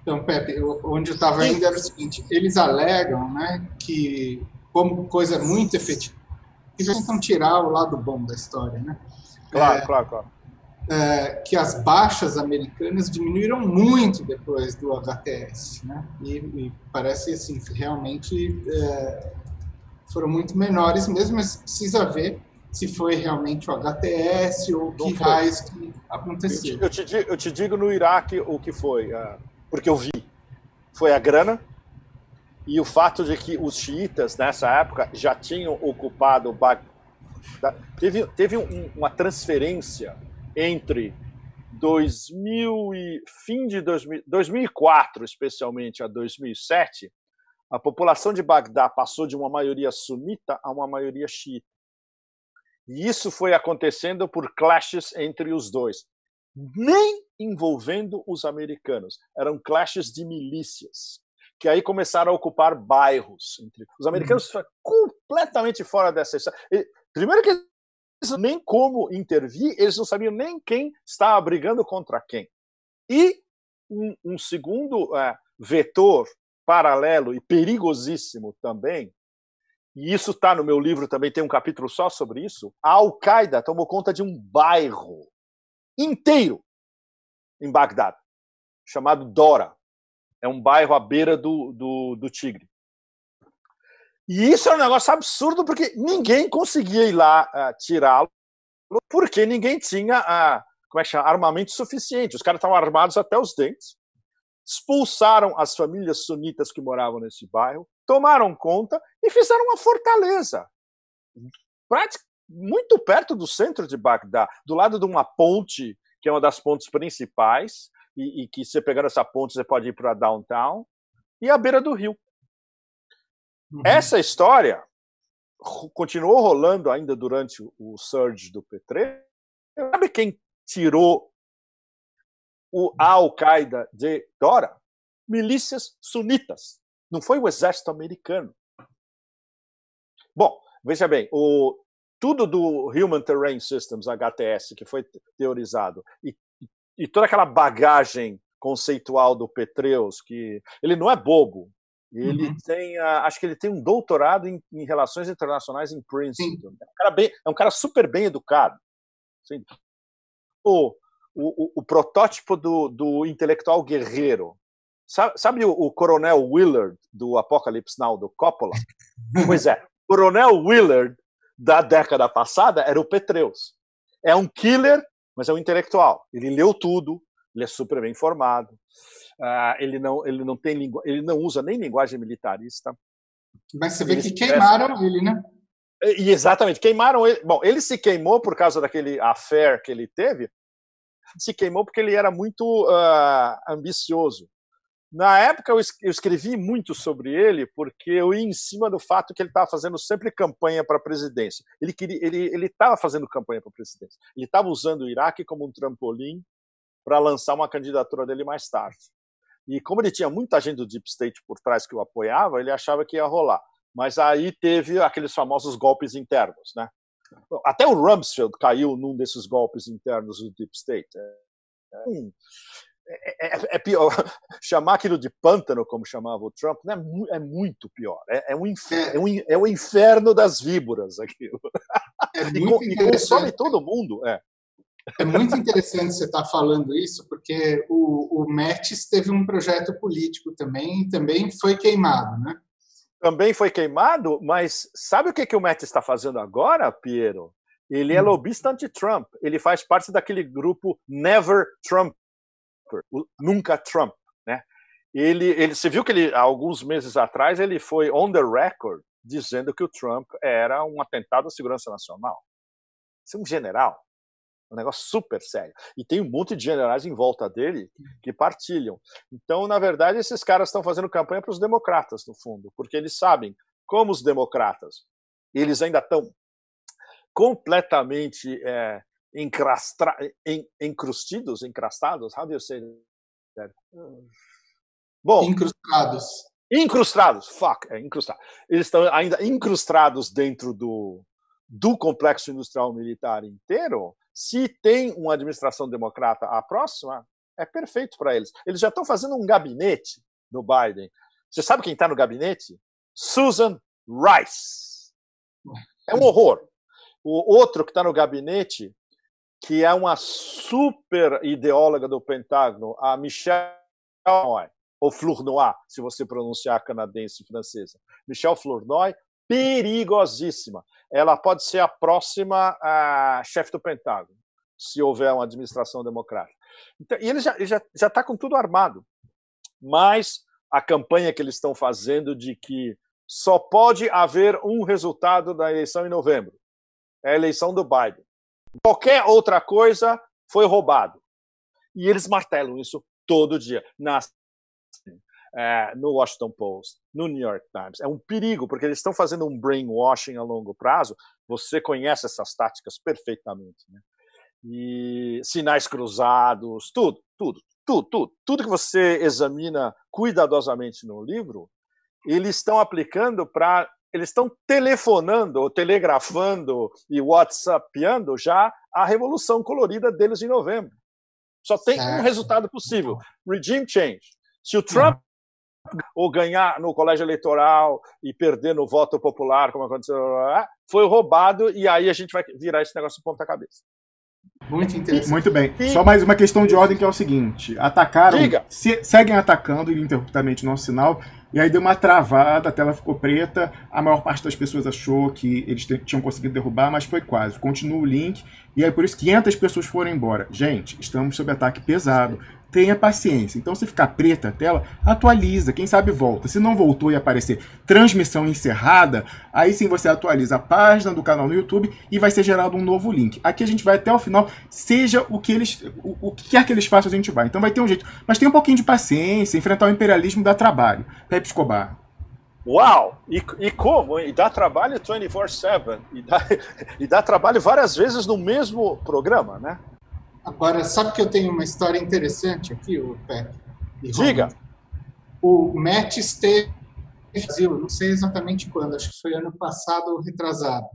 Então, Pepe, eu, onde eu estava indo era o seguinte: eles alegam né, que, como coisa muito efetiva, eles tentam tirar o lado bom da história. Né? Claro, é, claro, claro é, que as baixas americanas diminuíram muito depois do HTS, né? E, e parece assim, realmente é, foram muito menores mesmo, mas precisa ver se foi realmente o HTS ou que raios que aconteceu. Eu te, eu, te, eu te, digo no Iraque o que foi, uh, porque eu vi. Foi a grana e o fato de que os xiitas, nessa época, já tinham ocupado Bagdad. Teve, teve um, uma transferência entre 2000 e fim de 2000, 2004, especialmente a 2007, a população de Bagdá passou de uma maioria sunita a uma maioria xiita. E isso foi acontecendo por clashes entre os dois, nem envolvendo os americanos. Eram clashes de milícias, que aí começaram a ocupar bairros. Os americanos uhum. completamente fora dessa história. Primeiro que nem como intervir, eles não sabiam nem quem estava brigando contra quem. E um, um segundo é, vetor paralelo e perigosíssimo também, e isso está no meu livro também, tem um capítulo só sobre isso, a Al-Qaeda tomou conta de um bairro inteiro em Bagdad, chamado Dora. É um bairro à beira do, do, do Tigre. E isso é um negócio absurdo, porque ninguém conseguia ir lá uh, tirá-lo, porque ninguém tinha uh, como é que chama? armamento suficiente. Os caras estavam armados até os dentes, expulsaram as famílias sunitas que moravam nesse bairro, tomaram conta e fizeram uma fortaleza. Muito perto do centro de Bagdá, do lado de uma ponte, que é uma das pontes principais, e, e que você pegando essa ponte você pode ir para downtown, e à beira do rio. Uhum. Essa história continuou rolando ainda durante o surge do P3. Sabe quem tirou o Al-Qaeda de Dora? Milícias sunitas. Não foi o exército americano. Bom, veja bem, o, tudo do Human Terrain Systems, HTS, que foi teorizado, e, e toda aquela bagagem conceitual do Petreus, que ele não é bobo, Ele uhum. tem, acho que ele tem um doutorado em, em relações internacionais em Princeton. É um, cara bem, é um cara super bem educado. O, o, o, protótipo do, do intelectual guerreiro. Sabe, sabe o, o, Coronel Willard do Apocalypse Now, do Coppola? [LAUGHS] pois é, Coronel Willard da década passada era o Petreus. É um killer, mas é um intelectual. Ele leu tudo, ele é super bem informado. Uh, ele não ele não tem lingu... ele não usa nem linguagem militarista. Mas você vê ele que queimaram ele, né? E, exatamente, queimaram ele. Bom, ele se queimou por causa daquele affair que ele teve. Se queimou porque ele era muito uh, ambicioso. Na época eu escrevi muito sobre ele porque eu ia em cima do fato que ele estava fazendo sempre campanha para a presidência. Ele queria, ele estava fazendo campanha para a presidência. Ele estava usando o Iraque como um trampolim para lançar uma candidatura dele mais tarde. E como ele tinha muita gente do Deep State por trás que o apoiava, ele achava que ia rolar. Mas aí teve aqueles famosos golpes internos, né? Até o Rumsfeld caiu num desses golpes internos do Deep State. É, é, é, é pior. [LAUGHS] Chamar aquilo de pântano, como chamava o Trump, né? é muito pior. É, é um inferno, é, um, é o inferno das víboras aquilo. É [LAUGHS] e, e consome todo mundo. É. É muito interessante você estar falando isso, porque o, o Metis teve um projeto político também, e também foi queimado, né? Também foi queimado, mas sabe o que, que o Metis está fazendo agora, Piero? Ele é hum. lobista anti-Trump. Ele faz parte daquele grupo Never Trump, nunca Trump, né? Ele, ele, você viu que ele, alguns meses atrás, ele foi on the record dizendo que o Trump era um atentado à segurança nacional. Isso é um general. Um negócio super sério. E tem um monte de generais em volta dele que partilham. Então, na verdade, esses caras estão fazendo campanha para os democratas, no fundo, porque eles sabem como os democratas, eles ainda estão completamente é, encrastra, en, encrustidos, encrastados, how do you say that? Bom, incrustados. Incrustados, fuck, é incrustado. Eles estão ainda incrustados dentro do, do complexo industrial militar inteiro, se tem uma administração democrata a próxima, é perfeito para eles. Eles já estão fazendo um gabinete no Biden. Você sabe quem está no gabinete? Susan Rice. É um horror. O outro que está no gabinete, que é uma super ideóloga do Pentágono, a Michelle Flournoy, ou Flournoy, se você pronunciar canadense e francesa. Michelle Flournoy, perigosíssima ela pode ser a próxima a chefe do Pentágono, se houver uma administração democrática. Então, e ele já está já, já com tudo armado. Mas a campanha que eles estão fazendo de que só pode haver um resultado da eleição em novembro é a eleição do Biden. Qualquer outra coisa foi roubado. E eles martelam isso todo dia. Nas é, no Washington Post, no New York Times. É um perigo, porque eles estão fazendo um brainwashing a longo prazo. Você conhece essas táticas perfeitamente. Né? E sinais cruzados, tudo, tudo, tudo, tudo. Tudo que você examina cuidadosamente no livro, eles estão aplicando para. Eles estão telefonando, telegrafando e WhatsAppando já a revolução colorida deles em novembro. Só tem um resultado possível: regime change. Se o Trump ou ganhar no colégio eleitoral e perder no voto popular, como aconteceu, foi roubado e aí a gente vai virar esse negócio de ponta cabeça. Muito interessante. Muito bem. Só mais uma questão de ordem que é o seguinte: atacaram, se, seguem atacando ininterruptamente o nosso sinal, e aí deu uma travada, a tela ficou preta. A maior parte das pessoas achou que eles tinham conseguido derrubar, mas foi quase. Continua o link, e aí por isso 500 pessoas foram embora. Gente, estamos sob ataque pesado tenha paciência. Então, se ficar preta a tela, atualiza, quem sabe volta. Se não voltou e aparecer transmissão encerrada, aí sim você atualiza a página do canal no YouTube e vai ser gerado um novo link. Aqui a gente vai até o final, seja o que eles, o, o que quer que eles façam, a gente vai. Então vai ter um jeito. Mas tem um pouquinho de paciência, enfrentar o imperialismo dá trabalho. Pepe Escobar. Uau! E, e como? E dá trabalho 24-7. E dá, [LAUGHS] e dá trabalho várias vezes no mesmo programa, né? Agora, sabe que eu tenho uma história interessante aqui, o Pepe? Diga. O Matt esteve no Brasil, não sei exatamente quando, acho que foi ano passado ou retrasado,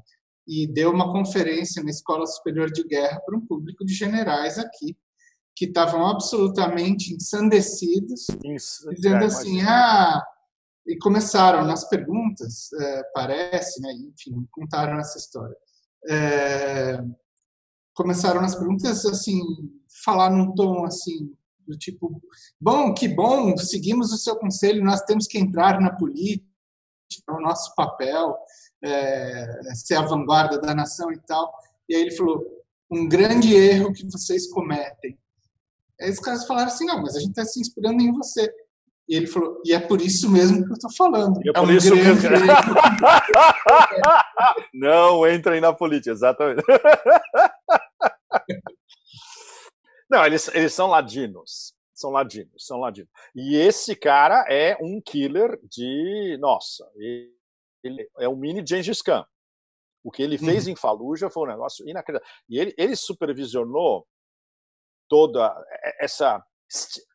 e deu uma conferência na Escola Superior de Guerra para um público de generais aqui, que estavam absolutamente ensandecidos, Isso, dizendo é, assim, ah, e começaram nas perguntas, é, parece, né, enfim, contaram essa história. É, começaram nas perguntas assim, falar num tom assim do tipo, bom, que bom, seguimos o seu conselho, nós temos que entrar na política, é o nosso papel, é, ser a vanguarda da nação e tal. E aí ele falou, um grande erro que vocês cometem. Aí os caras falaram assim, não, mas a gente está se inspirando em você. E ele falou, e é por isso mesmo que eu estou falando. E é, é por um isso mesmo. [LAUGHS] não entrem na política, exatamente. [LAUGHS] não, eles, eles são ladinos. São ladinos, são ladinos. E esse cara é um killer de. Nossa, ele é um mini Gengis Khan. O que ele fez uhum. em Fallujah foi um negócio inacreditável. E ele, ele supervisionou toda essa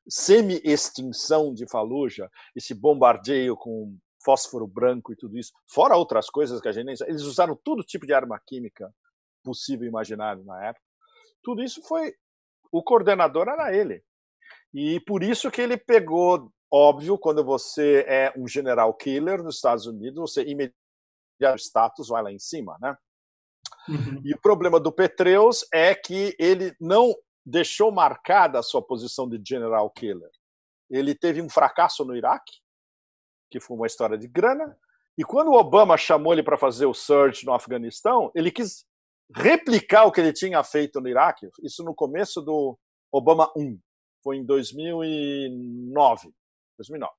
semi-extinção de Fallujah, esse bombardeio com fósforo branco e tudo isso, fora outras coisas que a gente nem sabe. Eles usaram todo tipo de arma química possível e imaginável na época. Tudo isso foi. O coordenador era ele. E por isso que ele pegou. Óbvio, quando você é um general killer nos Estados Unidos, você imediatamente o status vai lá em cima, né? Uhum. E o problema do Petreus é que ele não deixou marcada a sua posição de general killer. Ele teve um fracasso no Iraque, que foi uma história de grana, e quando o Obama chamou ele para fazer o surge no Afeganistão, ele quis replicar o que ele tinha feito no Iraque, isso no começo do Obama 1, foi em 2009. 2009.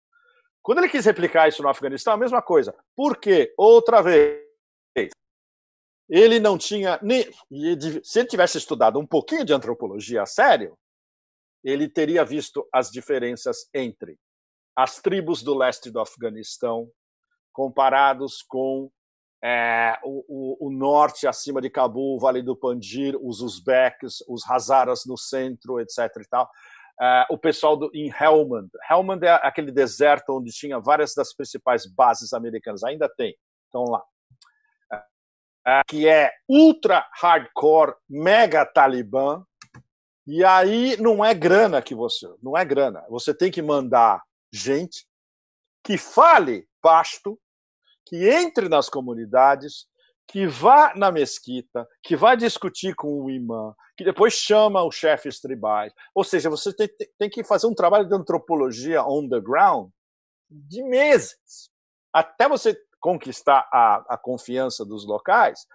Quando ele quis replicar isso no Afeganistão, a mesma coisa. Por quê? Outra vez, ele não tinha nem. Se ele tivesse estudado um pouquinho de antropologia a sério, ele teria visto as diferenças entre as tribos do leste do Afeganistão comparados com é, o, o, o, norte acima de Cabul, o Vale do Panjir, os Uzbeques, os Hazaras no centro, etc. E tal. É, o pessoal do, em Helmand. Helmand é aquele deserto onde tinha várias das principais bases americanas, ainda tem, estão lá. É, que é ultra hardcore, mega talibã, e aí não é grana que você, não é grana. Você tem que mandar gente que fale pasto, que entre nas comunidades, que vá na mesquita, que vá discutir com o imã, que depois chama os chefes tribais. Ou seja, você tem, tem que fazer um trabalho de antropologia on the ground de meses, até você conquistar a, a confiança dos locais,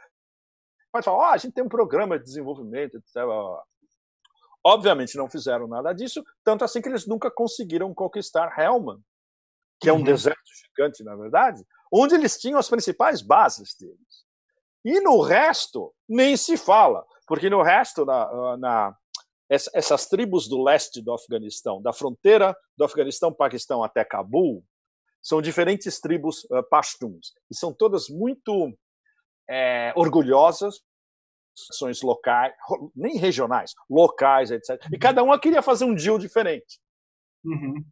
pode falar, oh, a gente tem um programa de desenvolvimento, etc. Obviamente não fizeram nada disso, tanto assim que eles nunca conseguiram conquistar Helmand, que é um uhum. deserto gigante, na verdade, onde eles tinham as principais bases deles. E no resto, nem se fala, porque no resto, na, na essas tribos do leste do Afeganistão, da fronteira do Afeganistão-Paquistão até Cabul, são diferentes tribos uh, pashtuns e são todas muito é, orgulhosas, ações locais, nem regionais, locais, etc. E cada uma queria fazer um deal diferente. Uhum.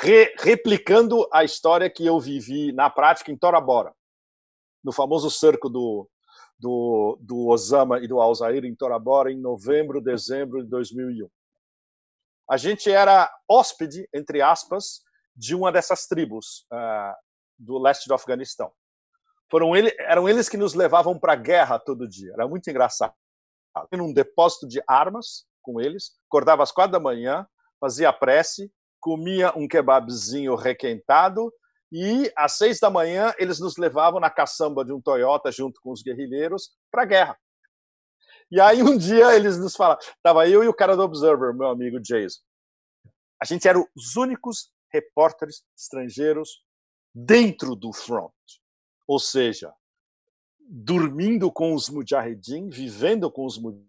Re, replicando a história que eu vivi na prática em Tora Bora, no famoso cerco do, do, do Osama e do Al-Zair em Tora Bora em novembro, dezembro de 2001. A gente era hóspede, entre aspas, de uma dessas tribos uh, do leste do Afeganistão. Foram ele, eram eles que nos levavam para a guerra todo dia. Era muito engraçado. Tinha um depósito de armas com eles, acordava às quatro da manhã, fazia prece, comia um kebabzinho requentado e às seis da manhã eles nos levavam na caçamba de um Toyota junto com os guerrilheiros para a guerra. E aí um dia eles nos falaram, estava eu e o cara do Observer, meu amigo Jason. A gente era os únicos repórteres estrangeiros dentro do front. Ou seja, dormindo com os mujahideen, vivendo com os mujahideen,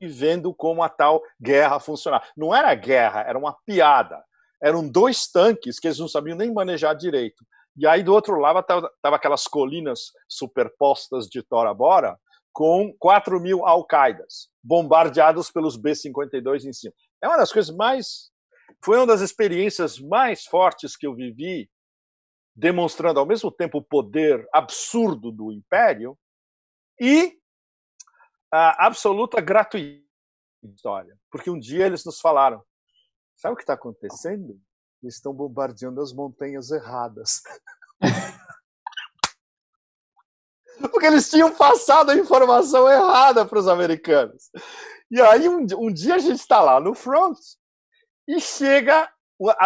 vivendo como a tal guerra funcionava. Não era guerra, era uma piada. Eram dois tanques que eles não sabiam nem manejar direito. E aí do outro lado estava aquelas colinas superpostas de Tora Bora com 4 mil Al-Qaedas bombardeados pelos B-52 em cima. É uma das coisas mais. Foi uma das experiências mais fortes que eu vivi demonstrando ao mesmo tempo o poder absurdo do império e a absoluta gratuidade história. Porque um dia eles nos falaram: sabe o que está acontecendo? Eles estão bombardeando as montanhas erradas. [LAUGHS] Porque eles tinham passado a informação errada para os americanos. E aí, um, um dia a gente está lá no front e chega.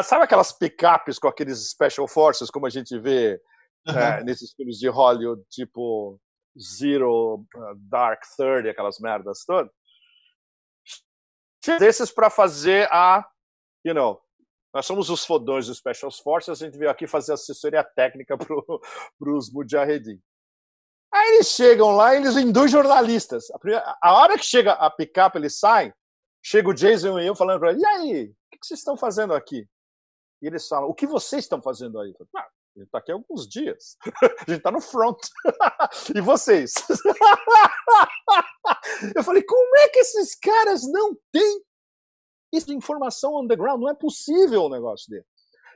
Sabe aquelas picapes com aqueles special forces, como a gente vê uhum. é, nesses filmes de Hollywood, tipo Zero, uh, Dark Thirty, aquelas merdas todas? Desses para fazer a. You know, nós somos os fodões dos Special Forces, a gente veio aqui fazer assessoria técnica para [LAUGHS] os Mujahedin. Aí eles chegam lá e eles vêm dois jornalistas. A, primeira, a hora que chega a picape, eles saem, chega o Jason e eu falando para ele, e aí, o que vocês estão fazendo aqui? E eles falam, o que vocês estão fazendo aí? ah, a gente está aqui há alguns dias. [LAUGHS] a gente está no front. [LAUGHS] e vocês? [LAUGHS] eu falei, como é que esses caras não têm isso de informação on the ground? Não é possível um negócio dele.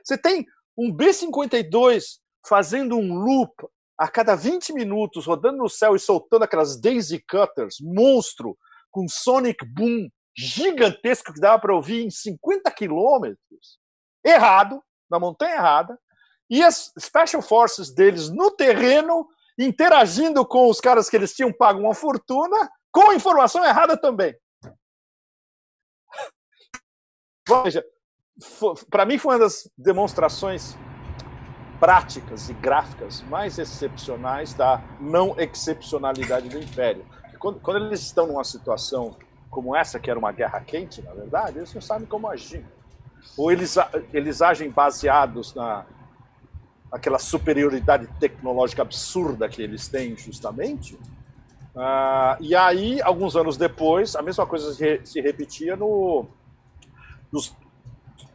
Você tem um B-52 fazendo um loop a cada 20 minutos, rodando no céu e soltando aquelas Daisy Cutters, monstro, com Sonic Boom gigantesco que dava para ouvir em 50 quilômetros, errado, na montanha errada, e as Special Forces deles no terreno, interagindo com os caras que eles tinham pago uma fortuna, com informação errada também. [LAUGHS] Veja, para mim foi uma das demonstrações práticas e gráficas mais excepcionais da não excepcionalidade do Império. Quando, quando, eles estão numa situação como essa, que era uma guerra quente, na verdade, eles não sabem como agir. Ou eles, eles agem baseados na aquela superioridade tecnológica absurda que eles têm, justamente. Uh, e aí, alguns anos depois, a mesma coisa se, se repetia no, nos,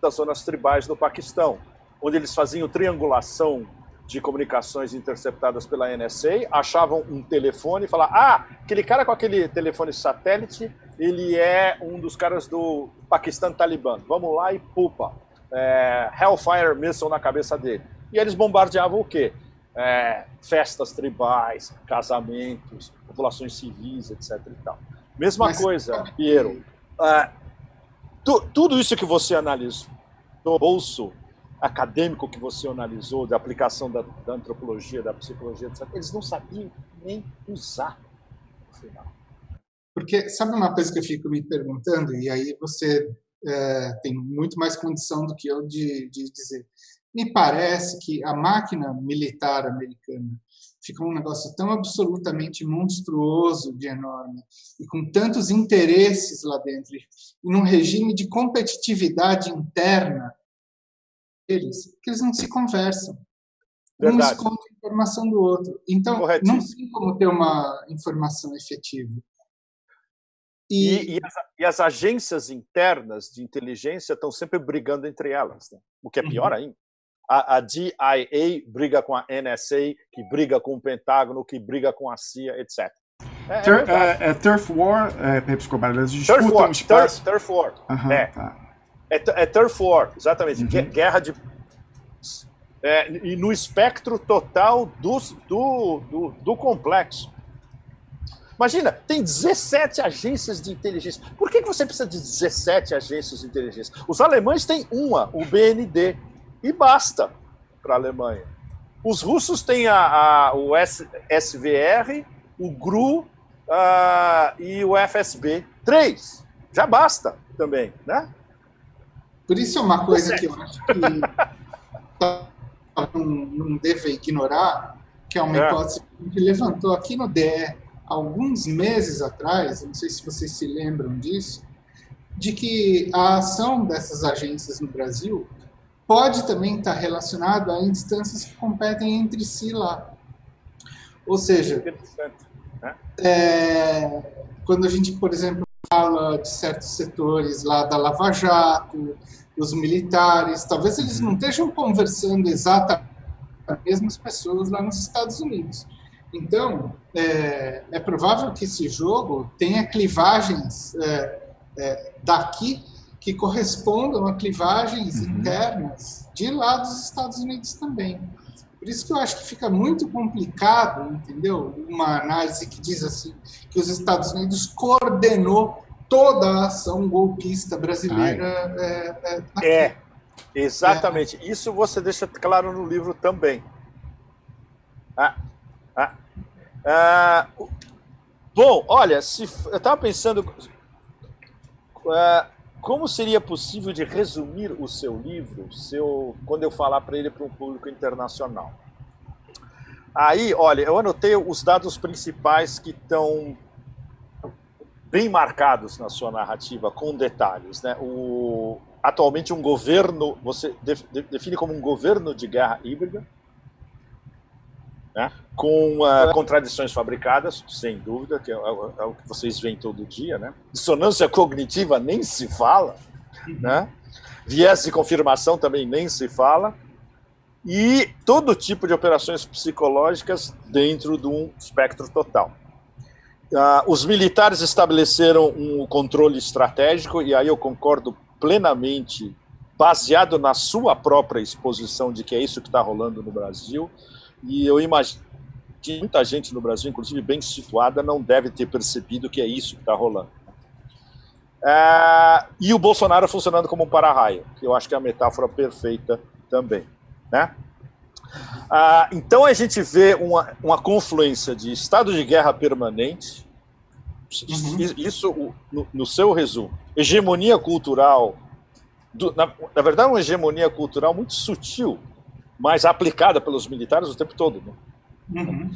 das zonas tribais do Paquistão onde eles faziam triangulação de comunicações interceptadas pela NSA, achavam um telefone e falavam: ah, aquele cara com aquele telefone satélite, ele é um dos caras do Paquistão Talibã. Vamos lá e pupa. É, Hellfire Missile na cabeça dele. E eles bombardeavam o quê? É, festas tribais, casamentos, populações civis, etc. E tal. Mesma Mas, coisa, Piero. É, tu, tudo isso que você analisou no bolso acadêmico que você analisou, da aplicação da, da antropologia, da psicologia, etc., eles não sabiam nem usar no final. Porque sabe uma coisa que eu fico me perguntando, e aí você é, tem muito mais condição do que eu de, de dizer. Me parece que a máquina militar americana ficou um negócio tão absolutamente monstruoso de enorme e com tantos interesses lá dentro e num regime de competitividade interna eles, que eles não se conversam. Verdade. Um esconde a informação do outro. Então, não tem como ter uma informação efetiva. E, e, e, as, e, as, agências internas de inteligência estão sempre brigando entre elas, né? o que é pior uhum. ainda. A, a, DIA briga com a NSA, que briga com o Pentágono, que briga com a CIA, etc. É, Tur é, é, é Turf War, é, Escobar, eles disputam Turf War, espaço. Turf, turf War, uhum, é. Tá. É, é Turf War, exatamente. Uhum. Guerra de. É, e no espectro total do, do, do, do complexo. Imagina, tem 17 agências de inteligência. Por que, que você precisa de 17 agências de inteligência? Os alemães têm uma, o BND, e basta para a Alemanha. Os russos têm a, a o S, SVR, o GRU e o FSB. Três. Já basta também, né? Por isso é uma coisa que eu acho que [LAUGHS] não, não deve ignorar, que é uma é. hipótese que a gente levantou aqui no DE alguns meses atrás, não sei se vocês se lembram disso, de que a ação dessas agências no Brasil pode também estar relacionada a instâncias que competem entre si lá. Ou seja, né? é, quando a gente, por exemplo, fala de certos setores lá da Lava Jato, os militares, talvez eles não estejam conversando exatamente com as mesmas pessoas lá nos Estados Unidos. Então, é, é provável que esse jogo tenha clivagens é, é, daqui que correspondam a clivagens uhum. internas de lá dos Estados Unidos também. Por isso que eu acho que fica muito complicado, entendeu? Uma análise que diz assim que os Estados Unidos coordenou toda a ação golpista brasileira. É, é, é, Exatamente. É. Isso você deixa claro no livro também. Ah, ah, bom, olha, se, eu estava pensando uh, como seria possível de resumir o seu livro seu, quando eu falar para ele para um público internacional. Aí, olha, eu anotei os dados principais que estão bem marcados na sua narrativa, com detalhes. Né? O, atualmente, um governo, você define como um governo de guerra híbrida, né? com uh, contradições fabricadas, sem dúvida, que é, é, é, o que vocês veem todo dia. Né? Dissonância cognitiva nem se fala, né? viés de confirmação também nem se fala, e todo tipo de operações psicológicas dentro de um espectro total. Uh, os militares estabeleceram um controle estratégico, e aí eu concordo plenamente, baseado na sua própria exposição de que é isso que está rolando no Brasil. E eu imagino que muita gente no Brasil, inclusive bem situada, não deve ter percebido que é isso que está rolando. É, e o Bolsonaro funcionando como um para-raio, que eu acho que é a metáfora perfeita também. Né? Ah, então a gente vê uma, uma confluência de estado de guerra permanente, uhum. isso no, no, seu resumo, hegemonia cultural, do, na, na, verdade uma hegemonia cultural muito sutil, mas aplicada pelos militares o tempo todo. Né? Uhum.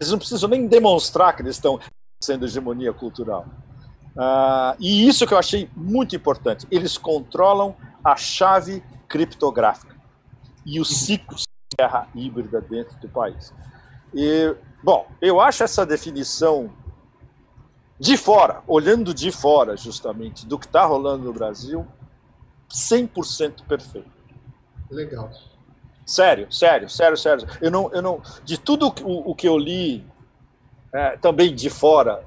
Eles não precisam nem demonstrar que eles estão sendo hegemonia cultural. Ah, e isso que eu achei muito importante, eles controlam a chave criptográfica e os ciclos de guerra híbrida dentro do país. E, bom, eu acho essa definição de fora, olhando de fora, justamente, do que está rolando no Brasil, 100% perfeito. Legal. Sério, sério, sério, sério. Eu não, eu não, de tudo o, o que eu li, é, também de fora,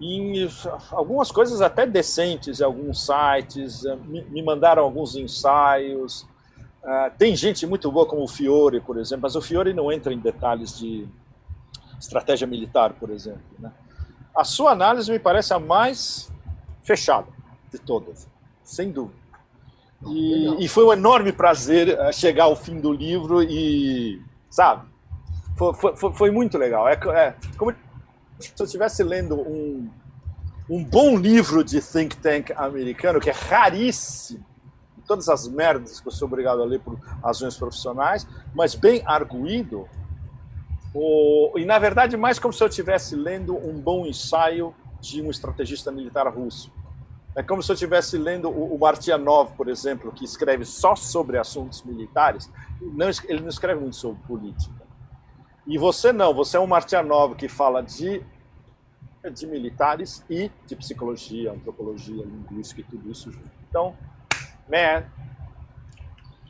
e algumas coisas até decentes em alguns sites, é, me, me mandaram alguns ensaios, Uh, tem gente muito boa como o Fiore, por exemplo, mas o Fiore não entra em detalhes de estratégia militar, por exemplo. Né? A sua análise me parece a mais fechada de todas, sem dúvida. E, e foi um enorme prazer uh, chegar ao fim do livro e, sabe, foi, foi, foi muito legal. É, é, como se eu estivesse lendo um, um bom livro de think tank americano, que é raríssimo todas as merdas que eu sou obrigado a ler por razões profissionais, mas bem arguído. E, na verdade, mais como se eu estivesse lendo um bom ensaio de um estrategista militar russo. É como se eu estivesse lendo o, o Martianov, por exemplo, que escreve só sobre assuntos militares. Não, ele não escreve muito sobre política. E você não, você é um Martianov que fala de, de militares e de psicologia, antropologia, linguística e tudo isso junto. Então, man,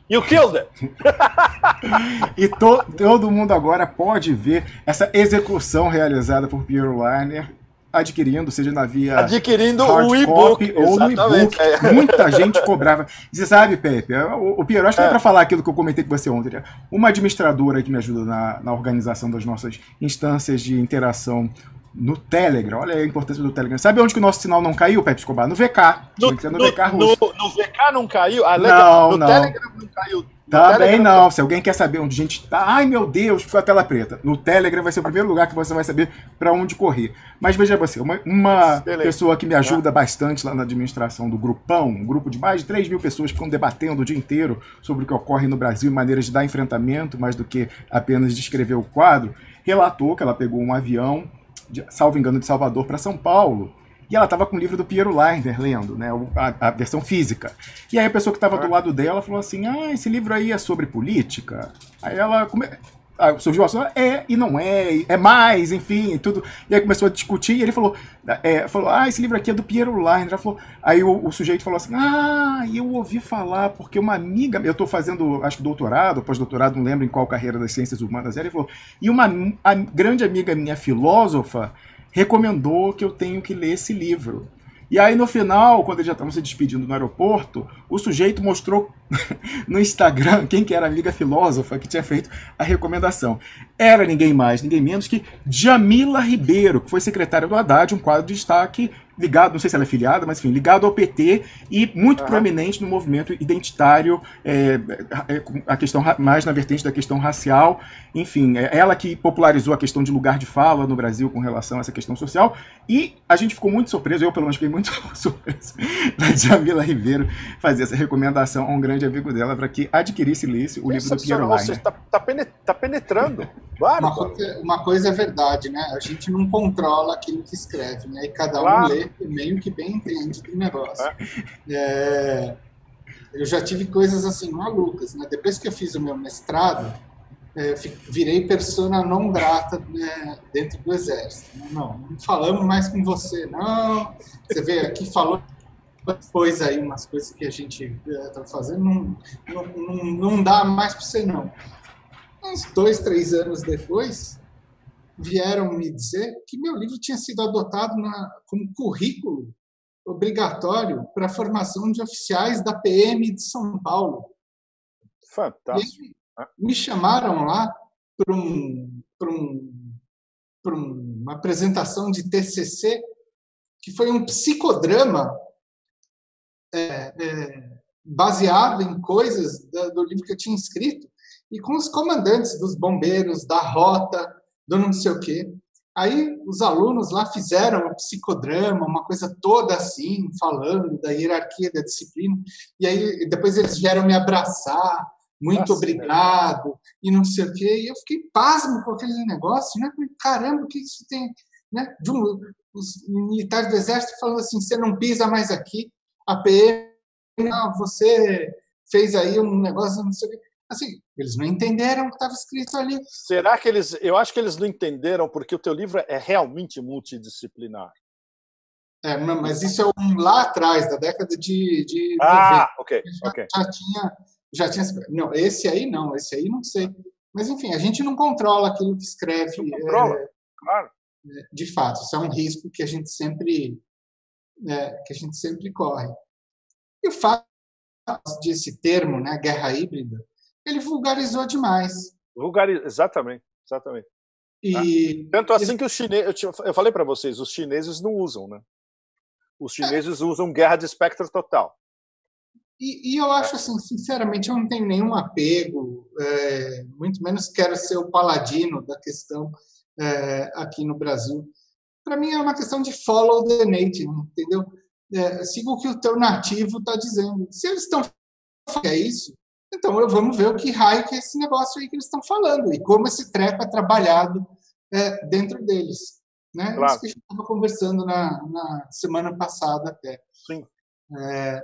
you killed it! [LAUGHS] e to, todo mundo agora pode ver essa execução realizada por Piero Lerner adquirindo, seja na via adquirindo o e-book ou no e-book. É. Muita gente cobrava. Você sabe, Pepe, o, o Piero, acho que é, é para falar aquilo que eu comentei com você ontem. Né? Uma administradora que me ajuda na, na organização das nossas instâncias de interação no Telegram. Olha a importância do Telegram. Sabe onde que o nosso sinal não caiu, Pepe Escobar? No VK. No, no, no VK. No, no, VK não caiu? Ah, legal. Não, no não. Telegram não caiu. Também não. Se alguém quer saber onde a gente está, ai meu Deus, ficou a tela preta. No Telegram vai ser o primeiro lugar que você vai saber para onde correr. Mas veja você, uma, uma pessoa que me ajuda bastante lá na administração do Grupão, um grupo de mais de 3 mil pessoas que ficam debatendo o dia inteiro sobre o que ocorre no Brasil e maneiras de dar enfrentamento, mais do que apenas descrever o quadro, relatou que ela pegou um avião de, salvo engano, de Salvador para São Paulo. E ela estava com o livro do Piero Leiner lendo, né, a, a versão física. E aí a pessoa que estava do lado dela falou assim: Ah, esse livro aí é sobre política? Aí ela come... Ah, surgiu o assunto, é e não é, é mais, enfim, tudo. E aí começou a discutir e ele falou, é, falou, ah, esse livro aqui é do Piero Leiner. Falou, aí o, o, sujeito falou assim, ah, eu ouvi falar, porque uma amiga, eu estou fazendo, acho que doutorado, pós-doutorado, não lembro em qual carreira das ciências humanas era, ele falou, e uma a, grande amiga minha, filósofa, recomendou que eu tenho que ler esse livro. E aí no final, quando eles já estavam se despedindo no aeroporto, o sujeito mostrou [LAUGHS] no Instagram quem que era a amiga filósofa que tinha feito a recomendação. Era ninguém mais, ninguém menos que Jamila Ribeiro, que foi secretária do Haddad, um quadro de destaque ligado, não sei se ela é filiada, mas enfim, ligado ao PT e muito uhum. proeminente no movimento identitário, é, é, a questão mais na vertente da questão racial, enfim, é ela que popularizou a questão de lugar de fala no Brasil com relação a essa questão social, e a gente ficou muito surpreso, eu pelo menos fiquei muito [LAUGHS] surpreso da Jamila Ribeiro fazer essa recomendação a um grande amigo dela para que adquirisse e lesse o livro do Piero Leiner. Você está tá, tá penetrando. [LAUGHS] Claro, uma, coisa, uma, coisa, é verdade, né? A gente não controla aquilo que escreve, né? E cada claro. um lê meio que bem entende do negócio. É. É, eu já tive coisas assim malucas, né? Depois que eu fiz o meu mestrado, é, virei persona não grata né, dentro do exército. Né? Não, não falamos mais com você, não. Você vê aqui falou depois aí umas coisas que a gente está é, fazendo, não, não, não, não dá mais para você não. Uns dois, três anos depois, vieram me dizer que meu livro tinha sido adotado na, como currículo obrigatório para a formação de oficiais da PM de São Paulo. Fantástico. me chamaram lá para um, um, uma apresentação de TCC, que foi um psicodrama é, é, baseado em coisas do livro que eu tinha escrito e com os comandantes dos bombeiros, da rota, do não sei o quê. Aí os alunos lá fizeram um psicodrama, uma coisa toda assim, falando da hierarquia da disciplina. E aí depois eles vieram me abraçar, muito Nossa, obrigado, né? e não sei o quê. E eu fiquei pasmo com aquele negócio, né? Caramba, o que isso tem? Né? De um, os militares do exército falando assim: você não pisa mais aqui, a PM, não, você fez aí um negócio, não sei o quê. Assim, eles não entenderam o que estava escrito ali. Será que eles. Eu acho que eles não entenderam porque o teu livro é realmente multidisciplinar. É, mas isso é um lá atrás, da década de. de ah, 90. ok. Já, okay. já tinha. Já tinha. Não, esse aí não, esse aí não sei. Mas, enfim, a gente não controla aquilo que escreve. Não controla, é, claro. É, de fato, isso é um risco que a gente sempre. É, que a gente sempre corre. E o fato desse termo, né, guerra híbrida, ele vulgarizou demais. Vulgariz... Exatamente, exatamente. E, tá? Tanto assim que os chineses, eu, eu falei para vocês, os chineses não usam, né? Os chineses é. usam guerra de espectro total. E, e, eu acho assim, sinceramente, eu não tenho nenhum apego, é, muito menos quero ser o paladino da questão é, aqui no Brasil. Para mim é uma questão de follow the native, entendeu? É, siga o que o teu nativo está dizendo. Se eles estão é isso, então, vamos ver o que raio que é esse negócio aí que eles estão falando e como esse treco é trabalhado é, dentro deles. Né? Claro. Isso que a gente estava conversando na, na, semana passada até. Sim. É,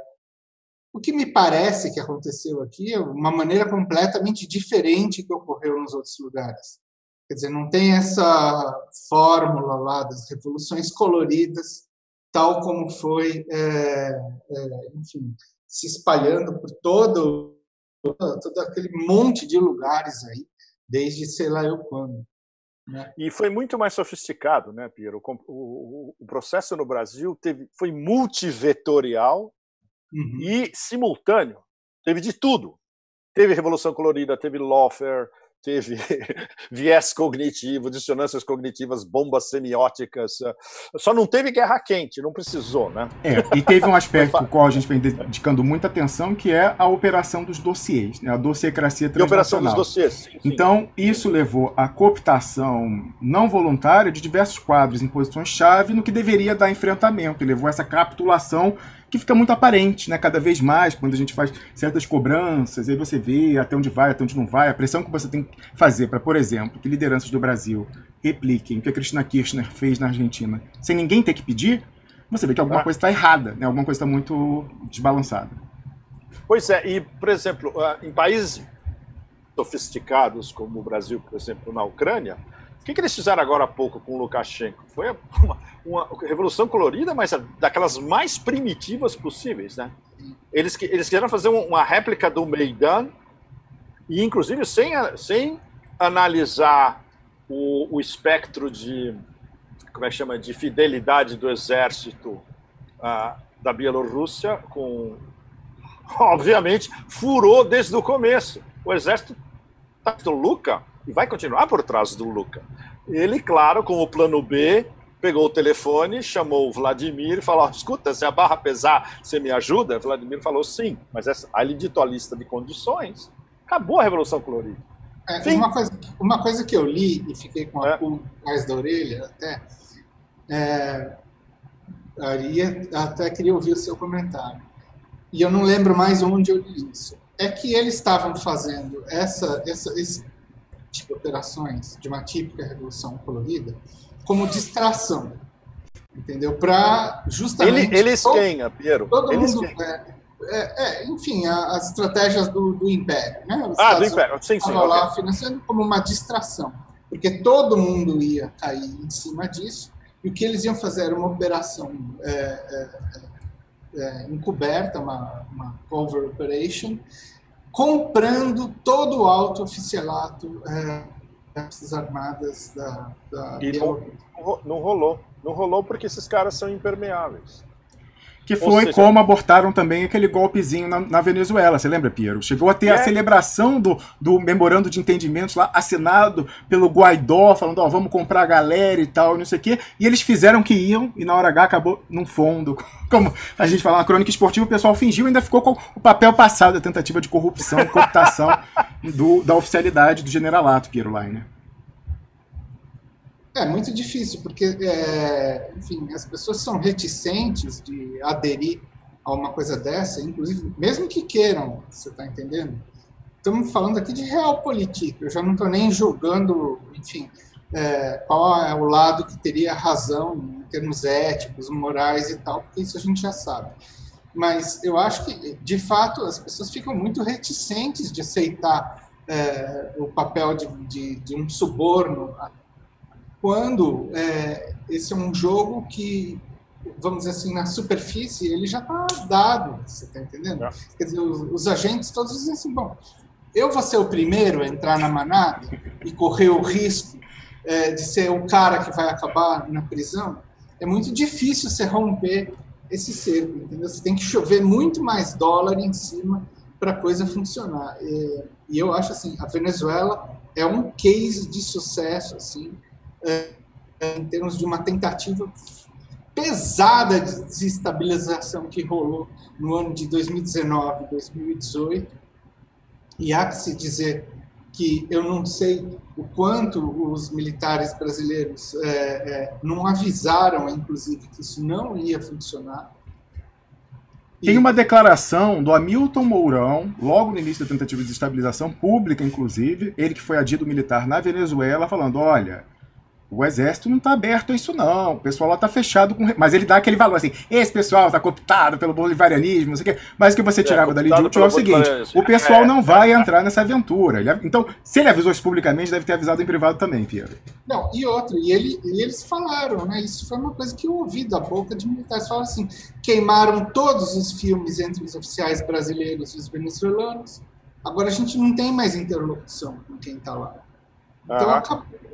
o que me parece que aconteceu aqui é uma maneira completamente diferente que ocorreu nos outros lugares. Quer dizer, não tem essa fórmula lá das revoluções coloridas, tal como foi, é, é, enfim, se espalhando por todo todo aquele monte de lugares aí, desde sei lá eu quando. Né? E foi muito mais sofisticado, né, Piero? O, o, o processo no Brasil teve, foi multivetorial uhum. e simultâneo. Teve de tudo. Teve Revolução Colorida, teve lawfare, teve [LAUGHS] viés cognitivo, dissonâncias cognitivas, bombas semióticas. Eh, só não teve guerra quente, não precisou, né? É, e teve um [LAUGHS] aspecto ao qual a gente vem dedicando muita atenção, que é a operação dos dossiês, né? a dossiecracia transnacional. E a operação dos dossiês. Sim, sim. Então, isso levou à cooptação não voluntária de diversos quadros em posições-chave no que deveria dar enfrentamento, e levou a essa capitulação que fica muito aparente, né? Cada vez mais, quando a gente faz certas cobranças, aí você vê até onde vai, até onde não vai, a pressão que você tem que fazer para, por exemplo, que lideranças do Brasil repliquem o que a Cristina Kirchner fez na Argentina, sem ninguém ter que pedir, você vê que alguma ah. coisa está errada, né? Alguma coisa está muito desbalançada. Pois é, e, por exemplo, ah, em países sofisticados como o Brasil, por exemplo, na Ucrânia, o que, que eles fizeram agora há pouco com o Lukashenko? Foi uma, uma revolução colorida, mas daquelas mais primitivas possíveis, né? Eles, eles quiseram fazer uma réplica do Maidan, e inclusive sem, sem analisar o, o espectro de, como é que chama, de fidelidade do exército uh, da Bielorrússia, com, obviamente, furou desde o começo. O exército do Luka e vai continuar por trás do Luca. Ele, claro, com o plano B, pegou o telefone, chamou o Vladimir e falou: escuta, se a barra pesar, você me ajuda? O Vladimir falou sim, mas essa, aí ele ditou a lista de condições. Acabou a Revolução Colorida. É, uma, coisa, uma coisa que eu li e fiquei com a é. pulga atrás da orelha até, é, até queria ouvir o seu comentário. E eu não lembro mais onde eu li isso. É que eles estavam fazendo essa, essa, esse de operações de uma típica revolução colorida como distração. Entendeu? Para justamente. Ele, eles todo, quem, Piero? Todo eles mundo. É, é, é, enfim, a, as estratégias do, do Império. Né? Os ah, do Império, sim, sim. lá okay. financiando como uma distração. Porque todo mundo ia cair em cima disso, e o que eles iam fazer era uma operação é, é, é encoberta, uma, uma cover operation, comprando todo o alto oficialato Forças Armadas da, da e não, não rolou. Não rolou porque esses caras são impermeáveis. Que foi seja, como abortaram também aquele golpezinho na, na, Venezuela, você lembra, Piero? Chegou a ter é. a celebração do, do memorando de entendimentos lá, assinado pelo Guaidó, falando, ó, vamos comprar a galera e tal, não sei o quê. E eles fizeram que iam, e na hora H acabou num fundo. [LAUGHS] Como a gente fala na crônica esportiva, o pessoal fingiu e ainda ficou com o papel passado, a tentativa de corrupção, cooptação [LAUGHS] do, da oficialidade do generalato, Piero Leiner. É muito difícil, porque, é, enfim, as pessoas são reticentes de aderir a uma coisa dessa, inclusive, mesmo que queiram, você está entendendo? Estamos falando aqui de realpolitik, eu já não estou nem julgando, enfim, é, qual é o lado que teria razão em termos éticos, morais e tal, porque isso a gente já sabe. Mas eu acho que, de fato, as pessoas ficam muito reticentes de aceitar é, o papel de, de, de um suborno quando é, esse é um jogo que, vamos dizer assim, na superfície, ele já está dado, você está entendendo? É. Quer dizer, os, os, agentes todos dizem assim, bom, eu vou ser o primeiro a entrar na manada e correr o risco é, de ser o cara que vai acabar na prisão, é muito difícil você romper esse cerco, entendeu? Você tem que chover muito mais dólar em cima para a coisa funcionar. E, e eu acho assim, a Venezuela é um case de sucesso, assim, em termos de uma tentativa pesada de desestabilização que rolou no ano de 2019, 2018. E há que se dizer que eu não sei o quanto os militares brasileiros é, é, não avisaram, inclusive, que isso não ia funcionar. Tem uma declaração do Hamilton Mourão, logo no início da tentativa de estabilização pública, inclusive, ele que foi adido militar na Venezuela, falando: olha, o exército não está aberto a isso, não. O pessoal lá está fechado com. Mas ele dá aquele valor assim: esse pessoal está cooptado pelo bolivarianismo, não sei o quê. Mas o que você é, tirava é, dali de útil é o seguinte: o pessoal é, não vai entrar nessa aventura. Ele, então, se ele avisou isso publicamente, deve ter avisado em privado também, Piero. Não, e outro, e, ele, e eles falaram, né? Isso foi uma coisa que eu ouvi da boca de militares. Falaram assim: queimaram todos os filmes entre os oficiais brasileiros e os venezuelanos. Agora a gente não tem mais interlocução com quem está lá. Então acabou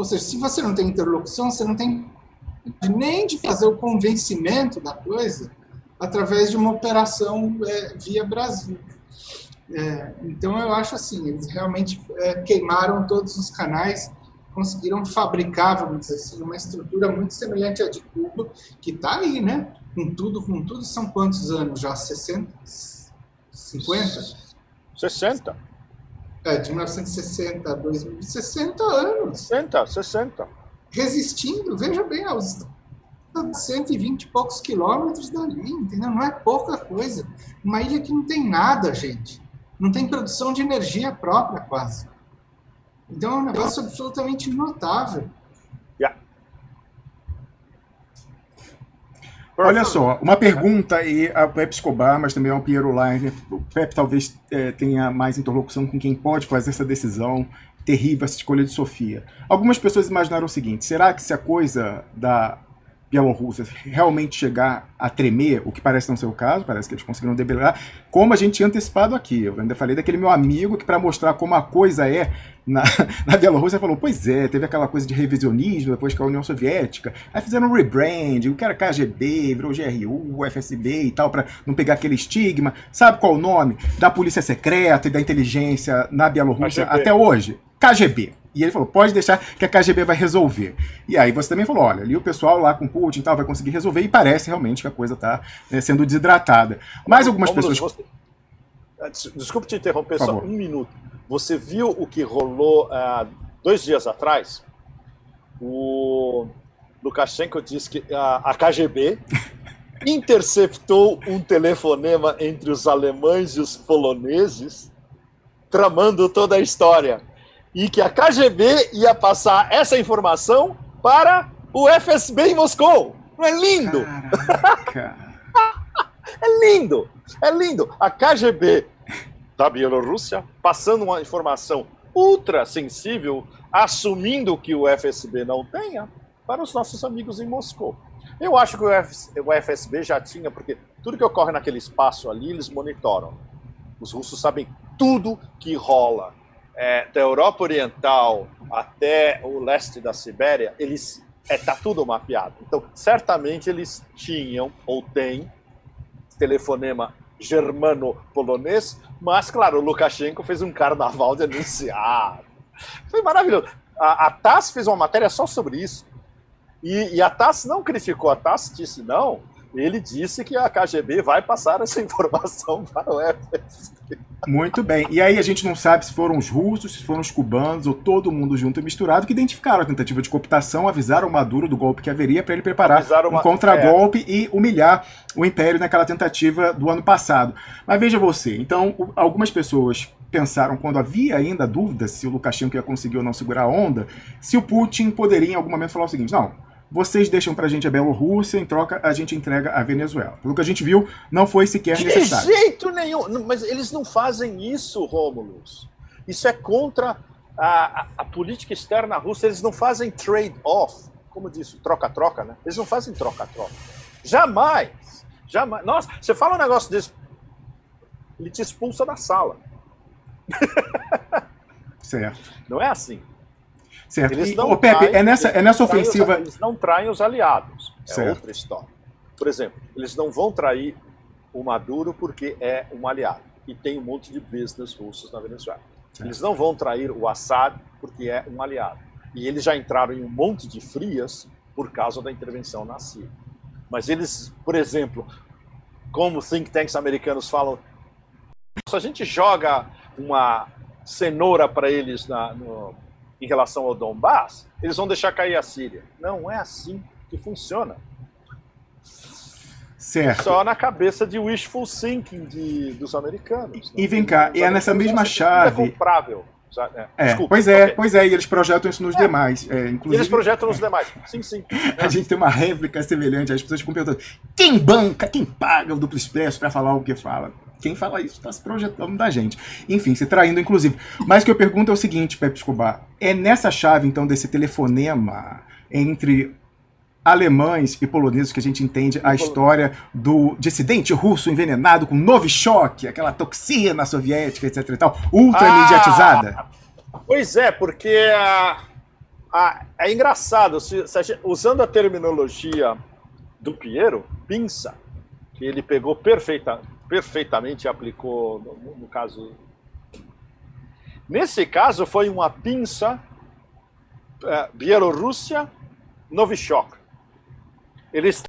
ou seja, se você não tem interlocução, você não tem nem de fazer o convencimento da coisa através de uma operação é, via Brasil. É, então, eu acho assim, eles realmente é, queimaram todos os canais, conseguiram fabricar, vamos dizer assim, uma estrutura muito semelhante à de Cuba, que está aí, né? Com tudo, com tudo, são quantos anos já? 60? 50? 60. É, de 1960 a 2000, 60 anos. 60, 60. Resistindo, veja bem, aos 120 e poucos quilômetros dali, entendeu? Não é pouca coisa. Uma ilha que não tem nada, gente. Não tem produção de energia própria, quase. Então é um negócio absolutamente notável. Olha só, uma pergunta aí a Pepe Escobar, mas também ao Piero Leiner. O Pepe talvez é, tenha mais interlocução com quem pode fazer essa decisão terrível, essa escolha de Sofia. Algumas pessoas imaginaram o seguinte: será que se a coisa da Bielorrússia realmente chegar a tremer, o que parece não ser o caso, parece que eles conseguiram debelar, como a gente tinha antecipado aqui. Eu ainda falei daquele meu amigo que, para mostrar como a coisa é na, [LAUGHS] na Bielorrússia, falou: pois é, teve aquela coisa de revisionismo depois que a União Soviética, aí fizeram um rebrand, o que era KGB, virou GRU, FSB e tal, para não pegar aquele estigma. Sabe qual o nome da polícia secreta e da inteligência na Bielorrússia até hoje? KGB. E ele falou, pode deixar que a KGB vai resolver. E aí você também falou, olha, ali o pessoal lá com Putin e tal vai conseguir resolver, e parece realmente que a coisa está né, sendo desidratada. Mas algumas pessoas... Você... Ah, desculpe te interromper só um minuto. Você viu o que rolou uh, dois dias atrás? O Lukashenko disse que a, a KGB [LAUGHS] interceptou um telefonema entre os alemães e os poloneses, tramando toda a história. E que a KGB ia passar essa informação para o FSB em Moscou. Não é lindo? [LAUGHS] é lindo, é lindo. A KGB da Bielorrússia passando uma informação ultra sensível, assumindo que o FSB não tenha, para os nossos amigos em Moscou. Eu acho que o FSB já tinha, porque tudo que ocorre naquele espaço ali, eles monitoram. Os russos sabem tudo que rola. É, da Europa Oriental até o leste da Sibéria, eles é, tá tudo mapeado. Então, certamente eles tinham ou têm telefonema germano-polonês, mas, claro, o Lukashenko fez um carnaval de anunciar. Foi maravilhoso. A, a TASS fez uma matéria só sobre isso. E, e a TASS não criticou, a TASS disse não, ele disse que a KGB vai passar essa [LAUGHS] informação para o FSB. Muito bem. E aí a gente não sabe se foram os russos, se foram os cubanos ou todo mundo junto e misturado que identificaram a tentativa de cooptação, avisaram o Maduro do golpe que haveria para ele preparar uma... um contragolpe é. e humilhar o império naquela tentativa do ano passado. Mas veja você, então algumas pessoas pensaram, quando havia ainda dúvida se o Lukashenko ia conseguir ou não segurar a onda, se o Putin poderia em algum momento falar o seguinte: não, vocês deixam pra gente a Bielorrússia, em troca a gente entrega a Venezuela. Pelo que a gente viu, não foi sequer de necessário. De jeito nenhum! Mas eles não fazem isso, Rômulus. Isso é contra a, a, a política externa russa. Eles não fazem trade-off. Como disse, troca-troca, né? Eles não fazem troca-troca. Jamais! Jamais. Nossa, você fala um negócio desse, ele te expulsa da sala. [LAUGHS] Certo. Não é assim. Certo. Eles não Pepe, traem, é nessa, é nessa ofensiva. Os, eles não traem os aliados. É certo. outra história. Por exemplo, eles não vão trair o Maduro porque é um aliado. E tem um monte de business russos na Venezuela. Certo. Eles não vão trair o Assad porque é um aliado. E eles já entraram em um monte de frias por causa da intervenção na Síria. Mas eles, por exemplo, como think tanks americanos falam, se a gente joga uma cenoura para eles na, no, em relação ao Donbass, eles vão deixar cair a Síria. Não é assim que funciona. Certo. Só na cabeça de wishful thinking de, dos americanos. E, vem cá, e é nessa mesma chave. É comprável. É, é, Desculpa, pois é, okay. pois é, e eles projetam isso nos é. demais. É, inclusive, eles projetam nos demais, sim, sim. [LAUGHS] A gente tem uma réplica semelhante, as pessoas ficam perguntando: quem banca, quem paga o duplo expresso para falar o que fala? Quem fala isso está se projetando da gente. Enfim, se traindo, inclusive. Mas o que eu pergunto é o seguinte, Pepe Escobar: é nessa chave, então, desse telefonema entre alemães e poloneses que a gente entende a história do dissidente russo envenenado com Novichok, aquela toxina soviética, etc e tal, ultra ah, mediatizada? Pois é, porque é engraçado, se, se a gente, usando a terminologia do Piero, pinça, que ele pegou perfeita, perfeitamente aplicou no, no caso. Nesse caso, foi uma pinça é, Bielorrússia Novichok. Eles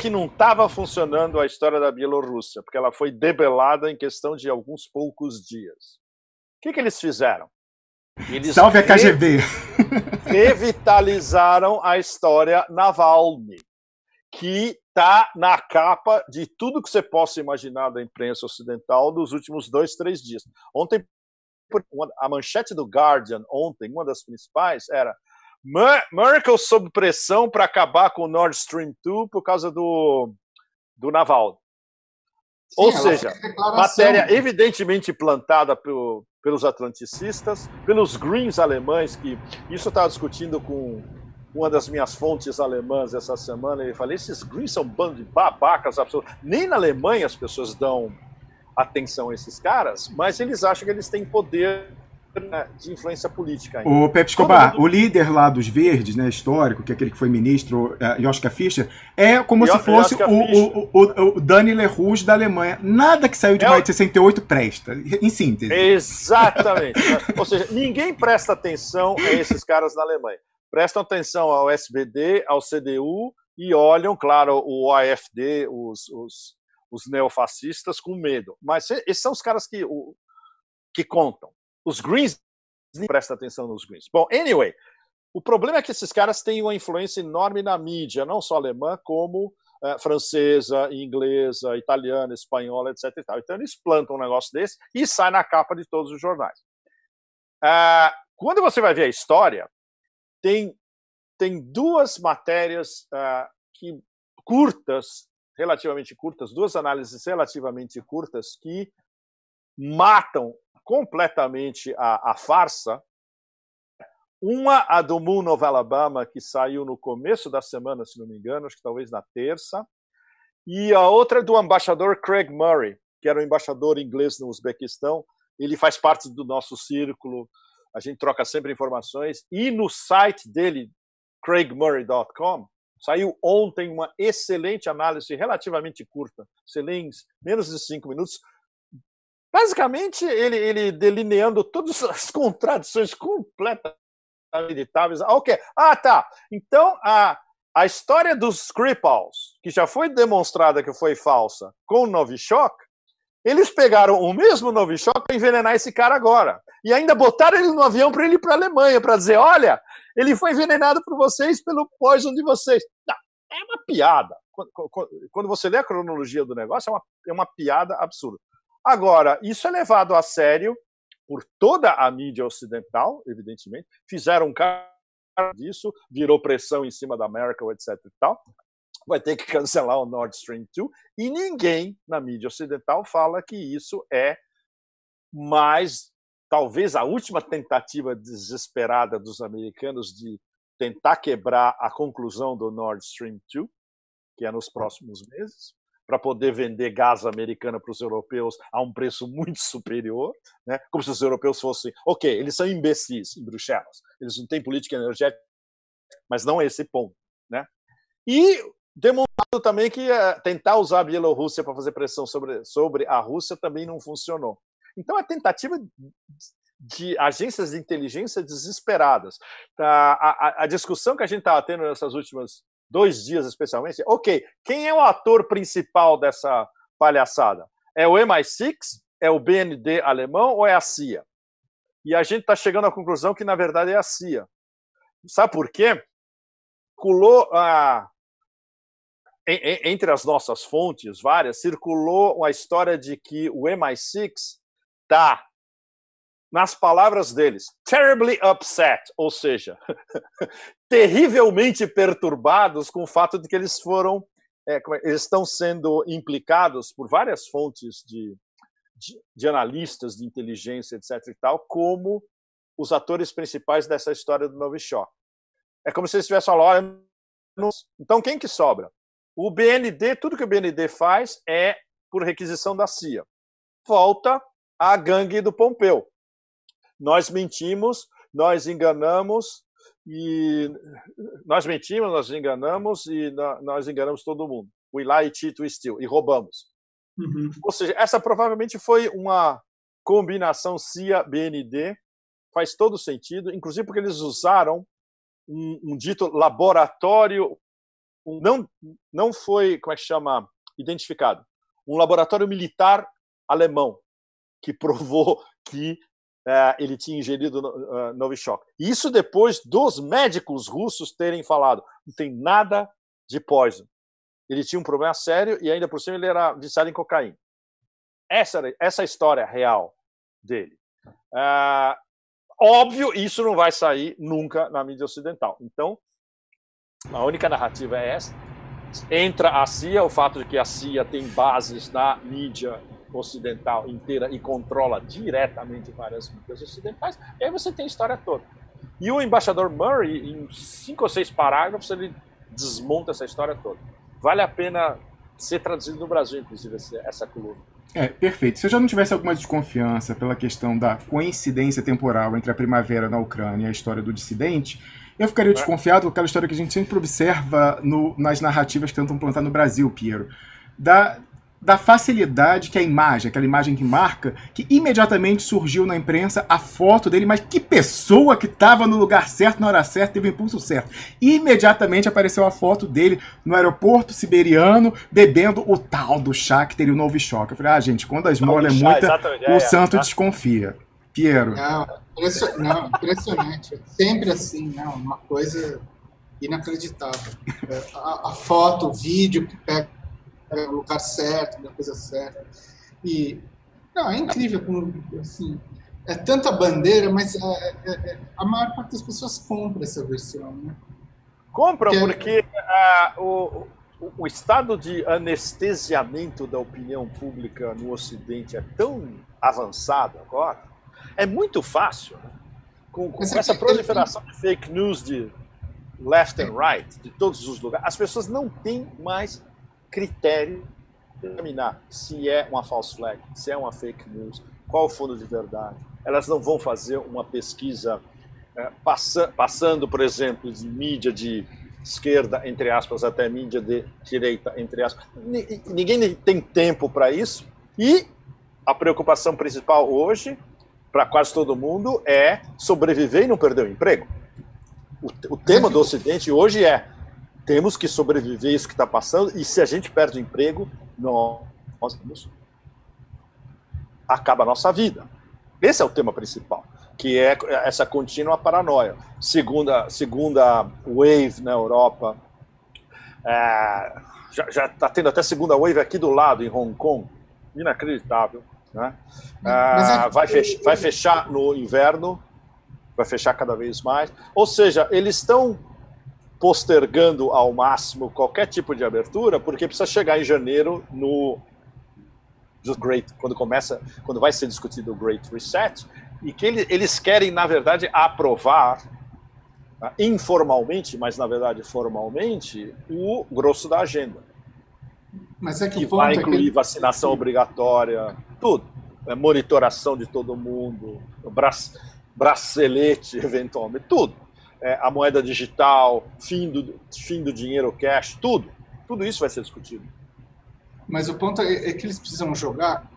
que não estava funcionando a história da Bielorrússia, porque ela foi debelada em questão de alguns poucos dias. O que, que eles fizeram? Eles Salve a KGB! Revitalizaram a história Navalny, que está na capa de tudo que você possa imaginar da imprensa ocidental dos últimos dois, três dias. Ontem, a manchete do Guardian, ontem, uma das principais, era Merkel sob pressão para acabar com o Nord Stream 2 por causa do, do naval. Sim, Ou seja, matéria evidentemente plantada pelo, pelos atlanticistas, pelos Greens alemães, que isso eu estava discutindo com uma das minhas fontes alemãs essa semana, ele falou: esses Greens são um bando de babacas absolutos. Nem na Alemanha as pessoas dão atenção a esses caras, mas eles acham que eles têm poder né, de influência política. Ainda. O Pepe Escobar, mundo... o líder lá dos Verdes, né, histórico, que é aquele que foi ministro, uh, Joschka Fischer, é como se fosse o, o, o, o, Dani LeRouge da Alemanha. Nada que saiu de é maio de 68 presta, em síntese. Exatamente. Ou seja, ninguém presta atenção a esses caras na Alemanha. Prestam atenção ao SBD, ao CDU e olham, claro, o AFD, os, os, os neofascistas, com medo. Mas esses são os caras que, o, que contam. Os Greens nem presta atenção nos Greens. Bom, anyway, o problema é que esses caras têm uma influência enorme na mídia, não só alemã, como uh, francesa, inglesa, italiana, espanhola, etc. Então eles plantam um negócio desse e sai na capa de todos os jornais. Uh, quando você vai ver a história, tem, tem duas matérias uh, que curtas, relativamente curtas, duas análises relativamente curtas que matam completamente a, a farsa. Uma, a do Moon of Alabama, que saiu no começo da semana, se não me engano, acho que talvez na terça. E a outra é do embaixador Craig Murray, que era o embaixador inglês no Uzbequistão. Ele faz parte do nosso círculo, a gente troca sempre informações. E no site dele, craigmurray.com, saiu ontem uma excelente análise relativamente curta, você lê em menos de cinco minutos, Basicamente, ele, ele delineando todas as [LAUGHS] contradições completamente inevitáveis. Ah, ok. Ah, tá. Então, a, a história dos Skripals, que já foi demonstrada que foi falsa, com o Novichok, eles pegaram o mesmo Novichok para envenenar esse cara agora. E ainda botaram ele no avião para ele ir para a Alemanha, para dizer: olha, ele foi envenenado por vocês pelo poison de vocês. Não, é uma piada. Quando você lê a cronologia do negócio, é uma, é uma piada absurda. Agora, isso é levado a sério por toda a mídia ocidental, evidentemente. Fizeram um caso disso, virou pressão em cima da América, etc. e tal. Vai ter que cancelar o Nord Stream 2. E ninguém na mídia ocidental fala que isso é mais, talvez, a última tentativa desesperada dos americanos de tentar quebrar a conclusão do Nord Stream 2, que é nos próximos meses para poder vender gás americano para os europeus a um preço muito superior, né? como se os europeus fossem, ok, eles são imbecis em Bruxelas, eles não têm política energética, mas não é esse ponto. Né? E demonstrado também que uh, tentar usar a Bielorrússia para fazer pressão sobre, sobre a Rússia também não funcionou. Então, a tentativa de agências de inteligência desesperadas. A, a, a discussão que a gente estava tendo nessas últimas dois dias especialmente. Ok, quem é o ator principal dessa palhaçada? É o MI6? É o BND alemão ou é a CIA? E a gente está chegando à conclusão que, na verdade, é a CIA. Sabe por quê? Circulou, ah, entre as nossas fontes, várias, circulou a história de que o MI6 está nas palavras deles, terribly upset, ou seja, [LAUGHS] terrivelmente perturbados com o fato de que eles foram, é, é, eles estão sendo implicados por várias fontes de, de, de, analistas de inteligência, etc. e tal, como os atores principais dessa história do Novichok. É como se eles tivessem falado, então quem que sobra? O BND, tudo que o BND faz é por requisição da CIA. Volta à gangue do Pompeu nós mentimos, nós enganamos e nós mentimos, nós enganamos e nós enganamos todo mundo. We lie, we steal e roubamos. Uhum. Ou seja, essa provavelmente foi uma combinação CIA-BND, faz todo sentido, inclusive porque eles usaram um, um dito laboratório, não, não foi, como é que chama, identificado, um laboratório militar alemão, que [LAUGHS] provou que é, ele tinha ingerido uh, Novichok. Isso depois dos médicos russos terem falado, não tem nada de poison. Ele tinha um problema sério e ainda por cima ele era viciado em cocaína. Essa, essa é a história real dele. Uh, óbvio, isso não vai sair nunca na mídia ocidental. Então, a única narrativa é essa. Entra a CIA, o fato de que a CIA tem bases na mídia ocidental inteira e controla diretamente várias mídias ocidentais, e aí você tem a história toda. E o embaixador Murray, em cinco ou seis parágrafos, ele desmonta essa história toda. Vale a pena ser traduzido no Brasil, inclusive, essa coluna. É, perfeito. Se eu já não tivesse alguma desconfiança pela questão da coincidência temporal entre a primavera na Ucrânia e a história do dissidente, eu ficaria desconfiado com aquela história que a gente sempre observa no, nas narrativas que tentam plantar no Brasil, Piero. Da, da facilidade que a imagem, aquela imagem que marca, que imediatamente surgiu na imprensa a foto dele, mas que pessoa que estava no lugar certo, na hora certa, teve o impulso certo. Imediatamente apareceu a foto dele no aeroporto siberiano, bebendo o tal do chá que teria o novo choque. Eu falei, ah, gente, quando a esmola é muita, o é, santo é, desconfia. Piero. Não, não, impressionante. É sempre assim, não, uma coisa inacreditável. É, a, a foto, o vídeo que pega é, o lugar certo, da coisa certa. E não, é incrível como assim, é tanta bandeira, mas é, é, é, a maior parte das pessoas compra essa versão, né? Compram que porque o, o estado de anestesiamento da opinião pública no Ocidente é tão avançado agora, é muito fácil. Né? Com, com essa proliferação de fake news de left and right, de todos os lugares, as pessoas não têm mais critério de determinar se é uma false flag, se é uma fake news, qual o fundo de verdade. Elas não vão fazer uma pesquisa é, passa, passando, por exemplo, de mídia de esquerda, entre aspas, até mídia de direita, entre aspas. Ninguém tem tempo para isso. E a preocupação principal hoje, para quase todo mundo, é sobreviver e não perder o emprego. O, o tema do Ocidente hoje é temos que sobreviver isso que está passando, e se a gente perde o emprego, nós, nós acaba a nossa vida. Esse é o tema principal, que é essa contínua paranoia. Segunda, segunda wave na Europa, é, já está tendo até segunda wave aqui do lado, em Hong Kong, inacreditável. Né? É, vai, fechar, vai fechar no inverno, vai fechar cada vez mais. Ou seja, eles estão postergando ao máximo qualquer tipo de abertura, porque precisa chegar em janeiro no Great, quando começa, quando vai ser discutido o Great Reset, e que ele, eles querem, na verdade, aprovar tá, informalmente, mas na verdade formalmente, o grosso da agenda. Mas é que, que vai incluir é que... vacinação obrigatória, tudo. É, monitoração de todo mundo, bracelete, [LAUGHS] eventualmente, tudo é, a moeda digital, fim do, fim do dinheiro cash, tudo. Tudo isso vai ser discutido. Mas o ponto é, é que eles precisam jogar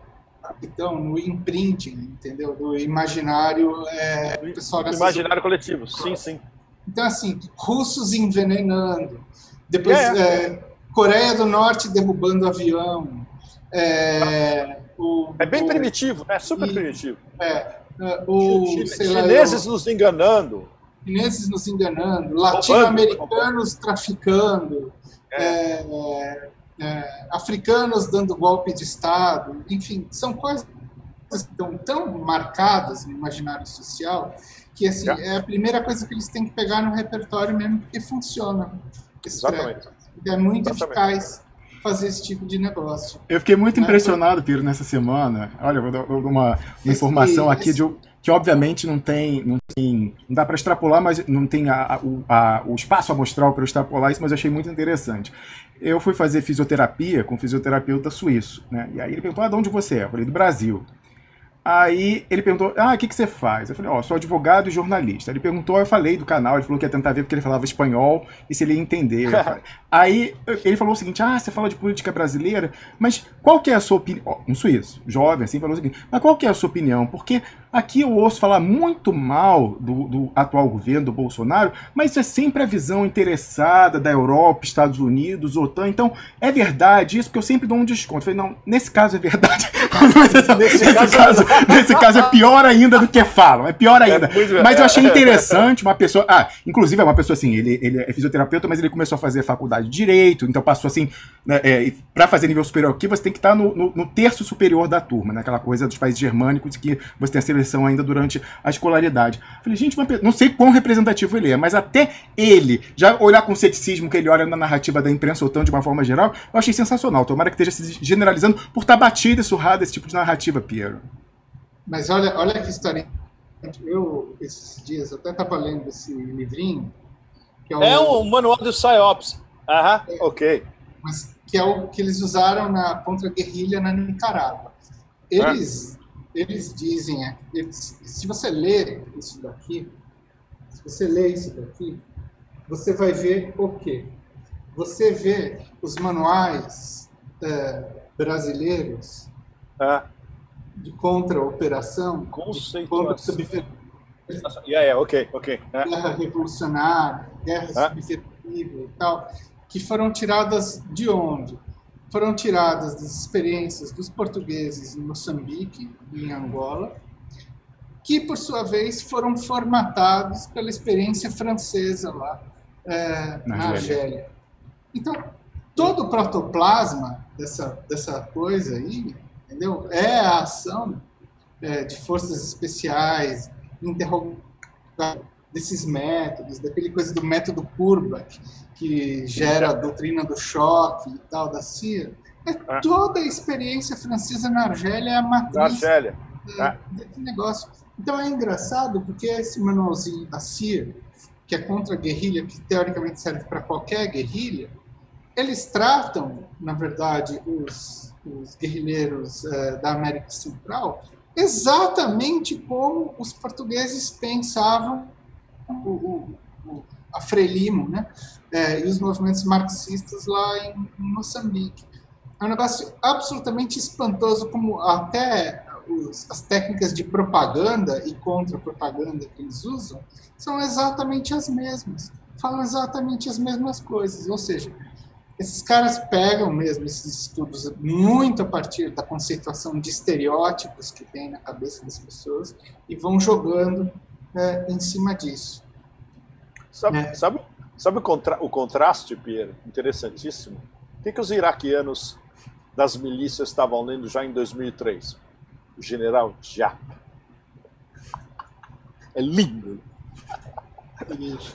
então no imprinting, entendeu? Do imaginário é, pessoal imaginário coletivo, sim, sim. Então assim, russos envenenando, depois é, é. é Coreia do Norte derrubando avião, é, o, é bem o, primitivo, é super e, primitivo. É, o, chineses lá, nos enganando chineses nos enganando, latino-americanos traficando, é. É, é, africanos dando golpe de Estado, enfim, são coisas que estão tão marcadas no imaginário social que assim, é. é a primeira coisa que eles têm que pegar no repertório mesmo, porque funciona. Exatamente. É muito Exatamente. eficaz fazer esse tipo de negócio. Eu fiquei muito né? impressionado, Piro, nessa semana. Olha, vou dar uma, informação aqui de que obviamente não tem, não tem, não dá para extrapolar, mas não tem a, a, a, o espaço amostral para extrapolar isso, mas eu achei muito interessante. Eu fui fazer fisioterapia com um fisioterapeuta suíço, né? E aí ele perguntou: ah, de onde você é? Eu falei: do Brasil. Aí ele perguntou: Ah, o que, que você faz? Eu falei: Ó, oh, sou advogado e jornalista. Ele perguntou, eu falei do canal, ele falou que ia tentar ver porque ele falava espanhol e se ele ia entender. [LAUGHS] Aí ele falou o seguinte: Ah, você fala de política brasileira, mas qual que é a sua opinião? Um suíço, jovem, assim, falou o seguinte: Mas qual que é a sua opinião? Porque aqui eu ouço falar muito mal do, do atual governo, do Bolsonaro, mas isso é sempre a visão interessada da Europa, Estados Unidos, OTAN. Então, é verdade isso, porque eu sempre dou um desconto. Eu falei: Não, nesse caso é verdade. [LAUGHS] nesse, nesse caso, caso nesse caso é pior ainda do que falam, é pior ainda. É mas eu achei interessante uma pessoa. Ah, inclusive é uma pessoa assim, ele, ele é fisioterapeuta, mas ele começou a fazer faculdade de direito, então passou assim, né, é, para fazer nível superior aqui, você tem que estar no, no, no, terço superior da turma, né, aquela coisa dos países germânicos que você tem a ainda durante a escolaridade. Falei, gente, não sei quão representativo ele é, mas até ele, já olhar com ceticismo que ele olha na narrativa da imprensa ou tão de uma forma geral, eu achei sensacional. Tomara que esteja se generalizando por estar batido e surrado esse tipo de narrativa, Piero. Mas olha, olha que história. Eu, esses dias, até estava lendo esse livrinho. Que é, o, é um manual do PsyOps. Aham, é, ok. Mas que é o que eles usaram na contra-guerrilha na Nicarágua. eles, eles dizem, eles, se você ler isso daqui, se você ler isso daqui, você vai ver o quê? Você vê os manuais é, brasileiros de contra-operação, contra [LAUGHS] Yeah, yeah, ok, ok. É. guerra revolucionária, guerra Ah. subversiva e tal, que foram tiradas de onde? Foram tiradas das experiências dos portugueses em Moçambique e em Angola, que por sua vez foram formatados pela experiência francesa lá é, Na na Argélia. Argélia. Então, todo o protoplasma dessa, dessa coisa aí, entendeu? É a ação é, de forças especiais, interrogação desses métodos, daquele coisa do método Kurbach, que gera a doutrina do choque e tal, da CIA. É Ah. toda a experiência francesa na Argélia é a Da matriz Argélia. é, Ah. desse negócio. Então é engraçado porque esse manualzinho da CIA, que é contra a guerrilha, que teoricamente serve para qualquer guerrilha, eles tratam, na verdade, os, os guerrilheiros eh, da América Central exatamente como os portugueses pensavam o, o- a Frelimo, né? Eh, e os movimentos marxistas lá em, em Moçambique. É um negócio absolutamente espantoso, como até os- as técnicas de propaganda e contra-propaganda que eles usam são exatamente as mesmas. Falam exatamente as mesmas coisas. Ou seja, esses caras pegam mesmo esses estudos muito a partir da conceituação de estereótipos que tem na cabeça das pessoas e vão jogando é, em cima disso. Sabe, É. sabe, sabe o, contra, o contraste, Pierre? Interessantíssimo. O que, que os iraquianos das milícias estavam lendo já em 2003? O general Jap. É lindo.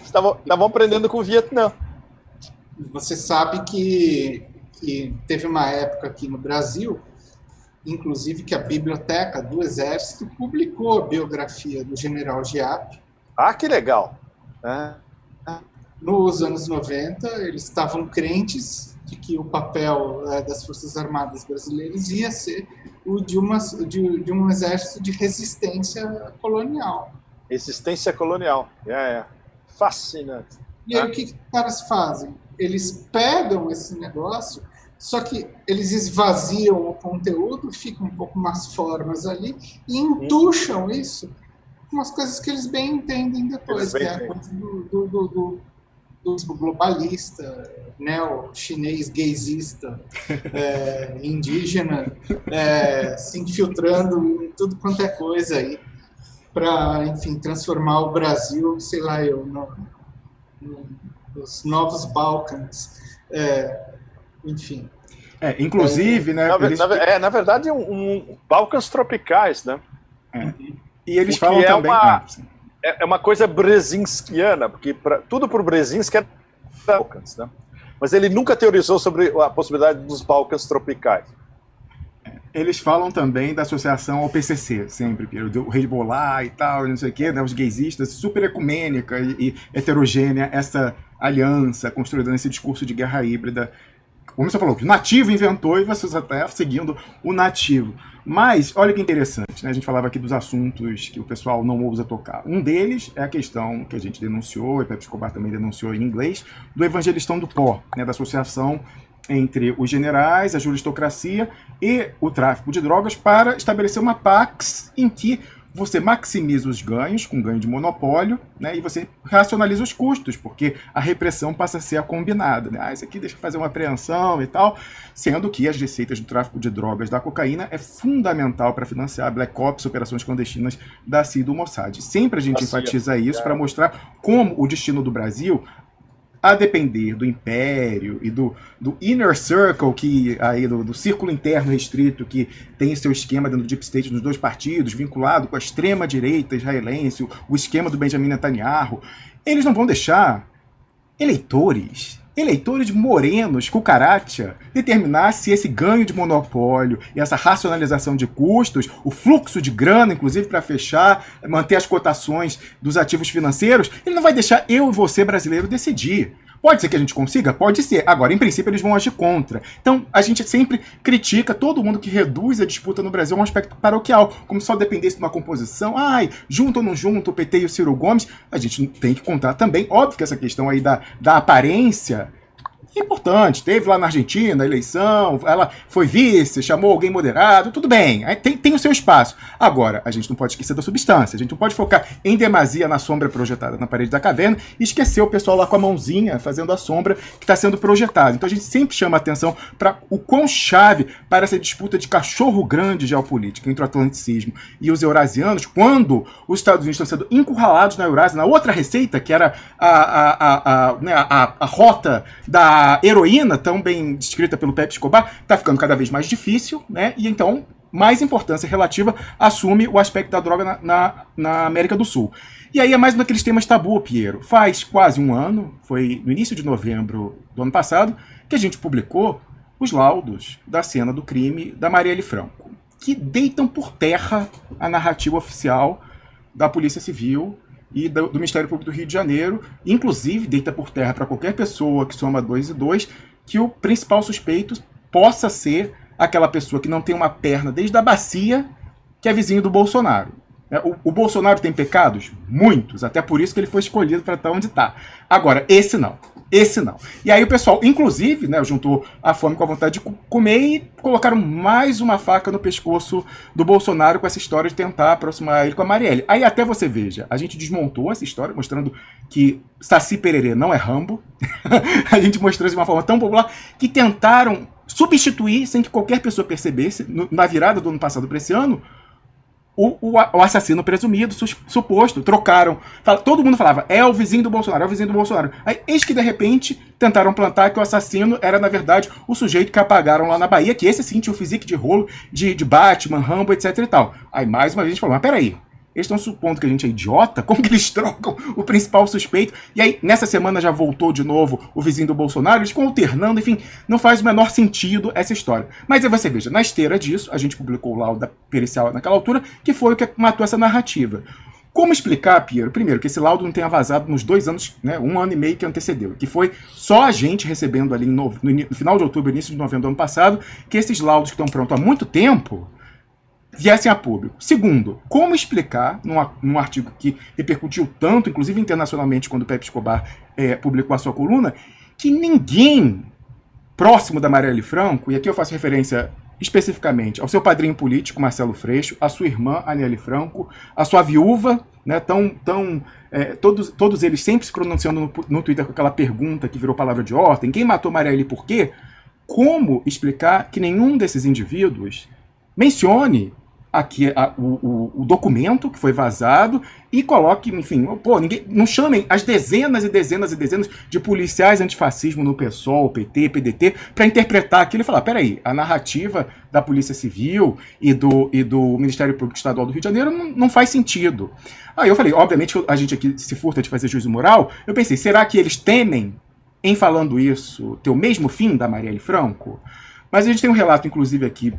Estavam, estavam aprendendo com o Vietnã. Você sabe que, que teve uma época aqui no Brasil, inclusive que a biblioteca do Exército publicou a biografia do general Giap. Ah, que legal. É. Nos anos 90, eles estavam crentes de que o papel eh, das Forças Armadas brasileiras ia ser o de, uma, de, de um exército de resistência colonial. Resistência colonial. É, é. Fascinante. E aí Ah. o que, que os caras fazem? Eles pegam esse negócio, só que eles esvaziam o conteúdo, ficam um pouco umas formas ali, e entucham isso com umas coisas que eles bem entendem depois, bem que é a coisa do, do, do, do, do globalista, neo-chinês gaysista, [LAUGHS] é, indígena, é, se infiltrando em tudo quanto é coisa aí, para, enfim, transformar o Brasil, sei lá eu, no, no- nos novos Balcãs, é, enfim. É, inclusive, né, Na, eles, na é, na verdade, um, um Balcãs tropicais, né? e eles o que falam é também... uma- Ah, é é uma coisa brezinskiana, porque pra, tudo por Brzezinski é Balcãs, né? Mas ele nunca teorizou sobre a possibilidade dos Balcãs tropicais. Eles falam também da associação ao PCC, sempre, do Hezbollah e tal, não sei o quê, né, os gaysistas, super ecumênica e, e heterogênea, essa aliança construída nesse discurso de guerra híbrida. Como você falou, o nativo inventou e vocês até seguindo o nativo. Mas, olha que interessante, né? a gente falava aqui dos assuntos que o pessoal não ousa tocar. Um deles é a questão que a gente denunciou, e Pepe Escobar também denunciou em inglês, do evangelistão do pó, né? da associação entre os generais, a juristocracia e o tráfico de drogas para estabelecer uma pax em que você maximiza os ganhos, com ganho de monopólio, né, e você racionaliza os custos, porque a repressão passa a ser a combinada. Né? Ah, isso aqui deixa eu fazer uma apreensão e tal, sendo que as receitas do tráfico de drogas da cocaína é fundamental para financiar Black Ops, operações clandestinas da CIA e do Mossad. Sempre a gente enfatiza isso é. para mostrar como o destino do Brasil a depender do império e do, do inner circle, que aí do, do círculo interno restrito que tem seu esquema dentro do deep state dos dois partidos, vinculado com a extrema direita israelense, o, o esquema do Benjamin Netanyahu, eles não vão deixar eleitores, eleitores morenos, cucaracha, determinar se esse ganho de monopólio e essa racionalização de custos, o fluxo de grana, inclusive para fechar, manter as cotações dos ativos financeiros, ele não vai deixar eu e você brasileiro decidir. Pode ser que a gente consiga? Pode ser. Agora, em princípio, eles vão agir contra. Então, a gente sempre critica todo mundo que reduz a disputa no Brasil a um aspecto paroquial, como só dependesse de uma composição. Ai, junto ou não junto, o PT e o Ciro Gomes. A gente tem que contar também, óbvio que essa questão aí da, da aparência importante. Teve lá na Argentina a eleição, ela foi vice, chamou alguém moderado, tudo bem, tem, tem o seu espaço. Agora, a gente não pode esquecer da substância, a gente não pode focar em demasia na sombra projetada na parede da caverna e esquecer o pessoal lá com a mãozinha fazendo a sombra que está sendo projetada. Então a gente sempre chama atenção para o quão chave para essa disputa de cachorro grande geopolítica entre o atlanticismo e os eurasianos, quando os Estados Unidos estão sendo encurralados na Eurásia, na outra receita, que era a, a, a, a, né, a, a rota da a heroína, tão bem descrita pelo Pepe Escobar, está ficando cada vez mais difícil, né? E então mais importância relativa assume o aspecto da droga na, na, na, América do Sul. E aí é mais um daqueles temas tabu, Piero. Faz quase um ano, foi no início de novembro do ano passado, que a gente publicou os laudos da cena do crime da Marielle Franco, que deitam por terra a narrativa oficial da Polícia Civil e do, do, Ministério Público do Rio de Janeiro, inclusive deita por terra para qualquer pessoa que soma dois e dois, que o principal suspeito possa ser aquela pessoa que não tem uma perna desde a bacia, que é vizinho do Bolsonaro. É, o, o Bolsonaro tem pecados? Muitos, até por isso que ele foi escolhido para estar onde está. Agora, esse não. Esse não. E aí o pessoal, inclusive, né, juntou a fome com a vontade de comer e colocaram mais uma faca no pescoço do Bolsonaro com essa história de tentar aproximar ele com a Marielle. Aí até você veja, a gente desmontou essa história, mostrando que Saci Pererê não é Rambo. [LAUGHS] a gente mostrou de uma forma tão popular que tentaram substituir, sem que qualquer pessoa percebesse, na virada do ano passado para esse ano, o, o, o, assassino presumido, suposto, trocaram. Fala, todo mundo falava, é o vizinho do Bolsonaro, é o vizinho do Bolsonaro. Aí, eis que de repente tentaram plantar que o assassino era, na verdade, o sujeito que apagaram lá na Bahia, que esse sim tinha o físico de rolo, de, de Batman, Rambo, etc e tal. Aí mais uma vez a gente falou, mas peraí, eles estão supondo que a gente é idiota? Como que eles [LAUGHS] trocam o principal suspeito? E aí, nessa semana já voltou de novo o vizinho do Bolsonaro, eles ficam alternando, enfim, não faz o menor sentido essa história. Mas aí você veja, na esteira disso, a gente publicou o laudo pericial naquela altura, que foi o que matou essa narrativa. Como explicar, Piero, primeiro, que esse laudo não tenha vazado nos dois anos, né, um ano e meio que antecedeu, que foi só a gente recebendo ali no, no, no final de outubro, início de novembro do ano passado, que esses laudos que estão prontos há muito tempo, viessem a público. Segundo, como explicar, num, num artigo que repercutiu tanto, inclusive internacionalmente, quando o Pepe Escobar é, publicou a sua coluna, que ninguém próximo da Marielle Franco, e aqui eu faço referência especificamente ao seu padrinho político, Marcelo Freixo, a sua irmã, Aniele Franco, a sua viúva, né, tão, tão, é, todos, todos eles sempre se pronunciando no, no Twitter com aquela pergunta que virou palavra de ordem, quem matou Marielle por quê? Como explicar que nenhum desses indivíduos mencione aqui a, o, o, documento que foi vazado e coloque, enfim, pô, ninguém, não chamem as dezenas e dezenas e dezenas de policiais antifascismo no PSOL, PT, PDT, para interpretar aquilo e falar, peraí, a narrativa da Polícia Civil e do, e do Ministério Público Estadual do Rio de Janeiro não, não faz sentido. Aí eu falei, obviamente a gente aqui se furta de fazer juízo moral, eu pensei, será que eles temem, em falando isso, ter o mesmo fim da Marielle Franco? Mas a gente tem um relato, inclusive, aqui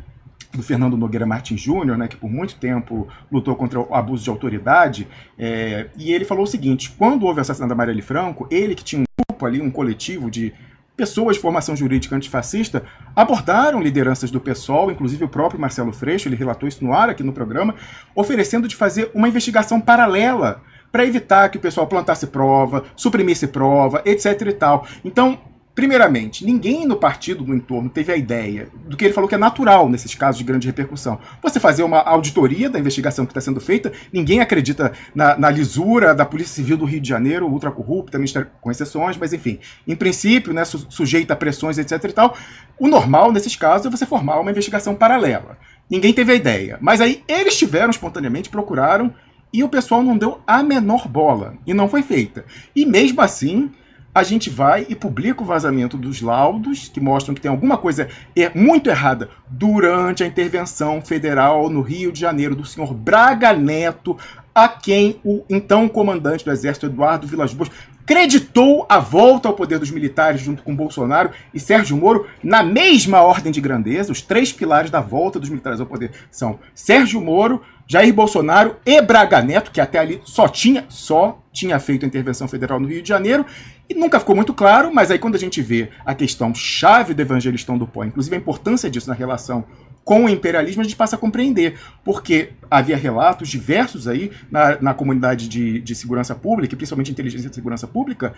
do Fernando Nogueira Martins Júnior, né, que por muito tempo lutou contra o abuso de autoridade, é, e ele falou o seguinte: quando houve o assassinato da Marielle Franco, ele que tinha um grupo ali, um coletivo de pessoas de formação jurídica antifascista abordaram lideranças do PSOL, inclusive o próprio Marcelo Freixo, ele relatou isso no ar aqui no programa, oferecendo de fazer uma investigação paralela para evitar que o pessoal plantasse prova, suprimisse prova, etc e tal. Então, Primeiramente, ninguém no partido no entorno teve a ideia do que ele falou que é natural nesses casos de grande repercussão. Você fazer uma auditoria da investigação que está sendo feita, ninguém acredita na, na, lisura da Polícia Civil do Rio de Janeiro, ultra corrupta, com exceções, mas enfim, em princípio, né, su sujeita a pressões, etc e tal. O normal nesses casos é você formar uma investigação paralela. Ninguém teve a ideia. Mas aí eles tiveram espontaneamente, procuraram, e o pessoal não deu a menor bola. E não foi feita. E mesmo assim a gente vai e publica o vazamento dos laudos que mostram que tem alguma coisa muito errada durante a intervenção federal no Rio de Janeiro do senhor Braga Neto, a quem o então comandante do exército, Eduardo Vilas Boas, creditou a volta ao poder dos militares junto com Bolsonaro e Sérgio Moro na mesma ordem de grandeza. Os três pilares da volta dos militares ao poder são Sérgio Moro, Jair Bolsonaro e Braga Neto, que até ali só tinha, só tinha feito a intervenção federal no Rio de Janeiro, e nunca ficou muito claro, mas aí quando a gente vê a questão chave do evangelistão do pó, inclusive a importância disso na relação com o imperialismo, a gente passa a compreender, porque havia relatos diversos aí na, na comunidade de, de segurança pública, principalmente inteligência de segurança pública,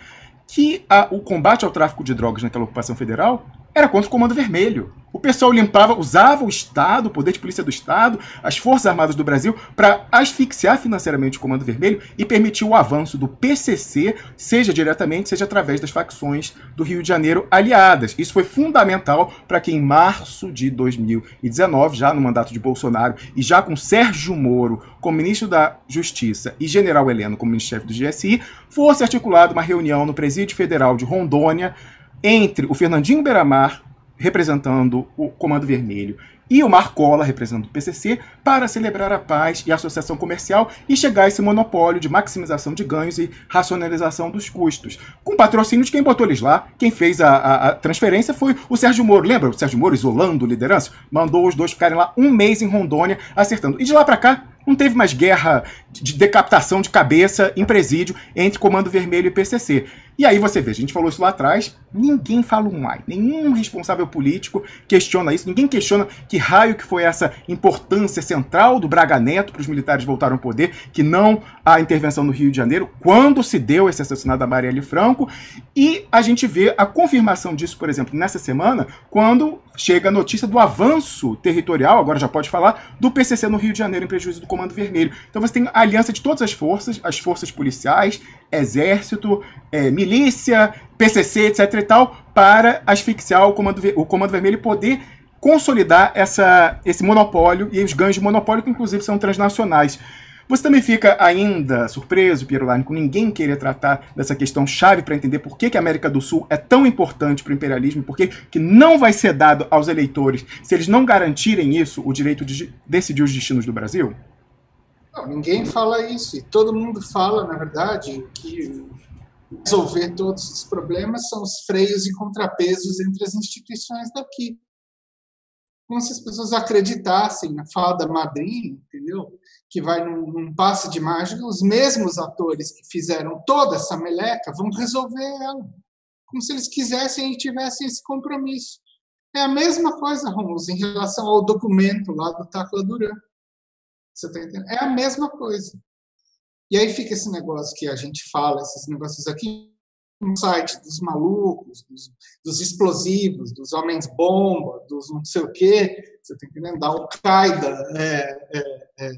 que a, o combate ao tráfico de drogas naquela ocupação federal era contra o Comando Vermelho. O pessoal limpava, usava o Estado, o poder de polícia do Estado, as Forças Armadas do Brasil, para asfixiar financeiramente o Comando Vermelho e permitir o avanço do PCC, seja diretamente, seja através das facções do Rio de Janeiro aliadas. Isso foi fundamental para que em março de 2019, já no mandato de Bolsonaro e já com Sérgio Moro como ministro da Justiça e General Heleno como ministro-chefe do GSI, fosse articulada uma reunião no Presídio Federal de Rondônia entre o Fernandinho Beramar, representando o Comando Vermelho, e o Marcola, representando o PCC, para celebrar a paz e a associação comercial e chegar a esse monopólio de maximização de ganhos e racionalização dos custos. Com patrocínio de quem botou eles lá, quem fez a, a, a transferência foi o Sérgio Moro. Lembra o Sérgio Moro isolando liderança? Mandou os dois ficarem lá um mês em Rondônia acertando. E de lá para cá, não teve mais guerra de decapitação de cabeça em presídio entre Comando Vermelho e PCC. E aí você vê, a gente falou isso lá atrás, ninguém fala um ai, nenhum responsável político questiona isso, ninguém questiona que raio que foi essa importância central do Braga Neto para os militares voltarem ao poder, que não a intervenção no Rio de Janeiro, quando se deu esse assassinato da Marielle Franco, e a gente vê a confirmação disso, por exemplo, nessa semana, quando chega a notícia do avanço territorial, agora já pode falar, do PCC no Rio de Janeiro em prejuízo do Comando Vermelho. Então você tem aliança de todas as forças, as forças policiais, exército, é, milícia, PCC, etc e tal, para asfixiar o Comando, o Comando Vermelho e poder consolidar essa, esse monopólio e os ganhos de monopólio, que inclusive são transnacionais. Você também fica ainda surpreso, Piero Line, com ninguém querer tratar dessa questão chave para entender por que, que a América do Sul é tão importante para o imperialismo, por que, que não vai ser dado aos eleitores se eles não garantirem isso, o direito de decidir os destinos do Brasil? Não, ninguém fala isso. E todo mundo fala, na verdade, que resolver todos os problemas são os freios e contrapesos entre as instituições daqui. Como se as pessoas acreditassem na fada madrinha, entendeu? que vai num, num passe de mágica, os mesmos atores que fizeram toda essa meleca vão resolver ela. Como se eles quisessem e tivessem esse compromisso. É a mesma coisa, Romulo, em relação ao documento lá do Tacla Duran. Você está entendendo? É a mesma coisa. E aí fica esse negócio que a gente fala, esses negócios aqui no site dos malucos, dos, dos explosivos, dos homens-bomba, dos não sei o quê, você está entendendo? Da Al-Qaeda, é, é, é,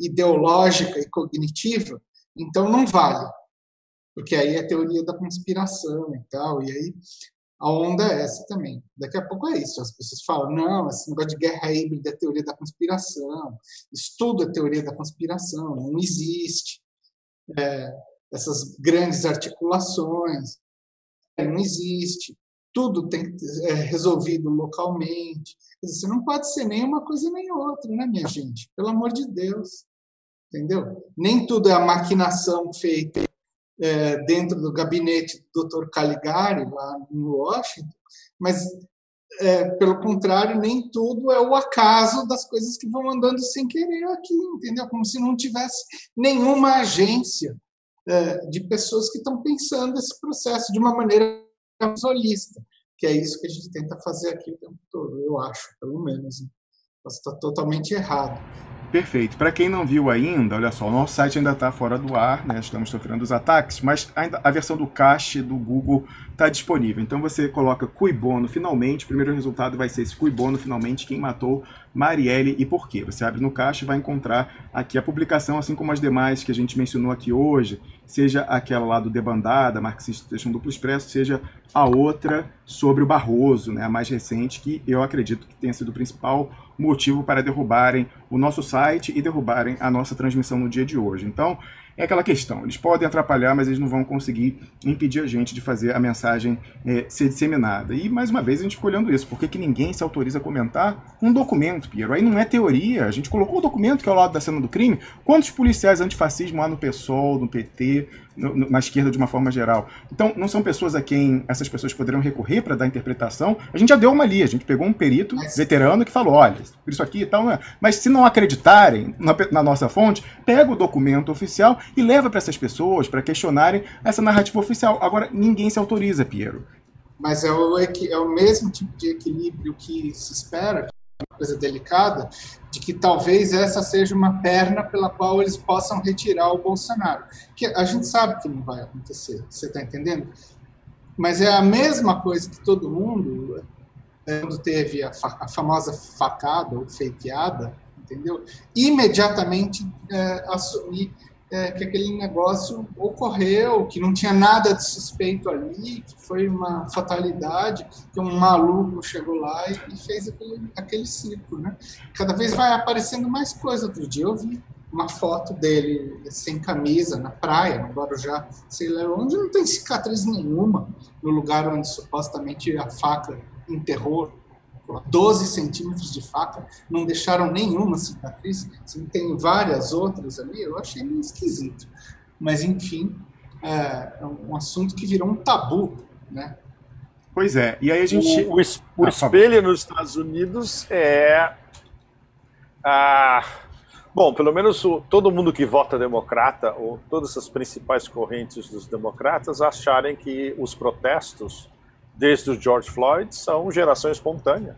ideológica e cognitiva, então não vale, porque aí é teoria da conspiração e tal, e aí a onda é essa também. Daqui a pouco é isso, as pessoas falam, não, esse negócio de guerra híbrida é teoria da conspiração, estudo é teoria da conspiração, não existe. É, essas grandes articulações, não existe. Tudo tem que ser é, resolvido localmente. Você não pode ser nem uma coisa nem outra, né, minha gente? Pelo amor de Deus. Entendeu? Nem tudo é a maquinação feita é, dentro do gabinete do Dr. Caligari, lá em Washington, mas, é, pelo contrário, nem tudo é o acaso das coisas que vão andando sem querer aqui, entendeu? Como se não tivesse nenhuma agência é, de pessoas que estão pensando esse processo de uma maneira holista que é isso que a gente tenta fazer aqui o tempo todo, eu acho, pelo menos. Está totalmente errado. Perfeito. Para quem não viu ainda, olha só, o nosso site ainda está fora do ar, né? Estamos sofrendo os ataques, mas ainda a versão do cache do Google está disponível. Então você coloca Cuibono finalmente, o primeiro resultado vai ser esse Cuibono finalmente, quem matou Marielle e por quê. Você abre no cache e vai encontrar aqui a publicação, assim como as demais que a gente mencionou aqui hoje, seja aquela lá do Debandada, Marxista um Duplo Expresso, seja a outra sobre o Barroso, né, a mais recente, que eu acredito que tenha sido o principal motivo para derrubarem o nosso site e derrubarem a nossa transmissão no dia de hoje. Então, É aquela questão, eles podem atrapalhar, mas eles não vão conseguir impedir a gente de fazer a mensagem é, ser disseminada. E, mais uma vez, a gente ficou olhando isso. Por que, ninguém se autoriza a comentar um documento, Piero? Aí não é teoria. A gente colocou o documento que é ao lado da cena do crime. Quantos policiais antifascismo há no PSOL, no PT, no, no, na esquerda de uma forma geral? Então, não são pessoas a quem essas pessoas poderiam recorrer para dar interpretação. A gente já deu uma ali. A gente pegou um perito veterano que falou, olha, isso aqui e tal. Né? Mas se não acreditarem na, na nossa fonte, pega o documento oficial e leva para essas pessoas para questionarem essa narrativa oficial. Agora, ninguém se autoriza, Piero. Mas é o, é o mesmo tipo de equilíbrio que se espera, é uma coisa delicada, de que talvez essa seja uma perna pela qual eles possam retirar o Bolsonaro. Que a gente sabe que não vai acontecer, você está entendendo? Mas é a mesma coisa que todo mundo, quando teve a, fa a famosa facada ou fakeada, entendeu? Imediatamente é, assumir é, que aquele negócio ocorreu, que não tinha nada de suspeito ali, que foi uma fatalidade, que um maluco chegou lá e, e fez aquele, aquele circo, né? Cada vez vai aparecendo mais coisa. Outro dia eu vi uma foto dele sem camisa na praia, no Guarujá, sei lá onde, não tem cicatriz nenhuma, no lugar onde supostamente a faca enterrou 12 centímetros de faca, não deixaram nenhuma cicatriz, assim, tem várias outras ali, eu achei meio esquisito. Mas, enfim, é, é um assunto que virou um tabu, né? Pois é, e aí a gente... O, o, o ah, espelho nos Estados Unidos é... Ah, bom, pelo menos o, todo mundo que vota democrata, ou todas as principais correntes dos democratas, acharem que os protestos desde o George Floyd, são geração espontânea.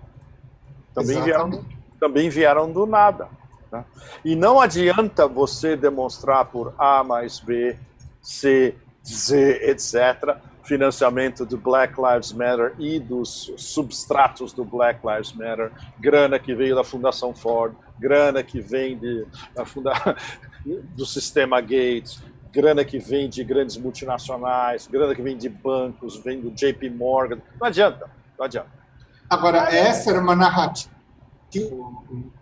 Também vieram, também vieram do nada. Tá? E não adianta você demonstrar por A mais B, C, Z, etc., financiamento do Black Lives Matter e dos substratos do Black Lives Matter, grana que veio da Fundação Ford, grana que vem de, da funda... [LAUGHS] do sistema Gates, grana que vem de grandes multinacionais, grana que vem de bancos, vem do JP Morgan. Não adianta, não adianta. Agora, essa era uma narrativa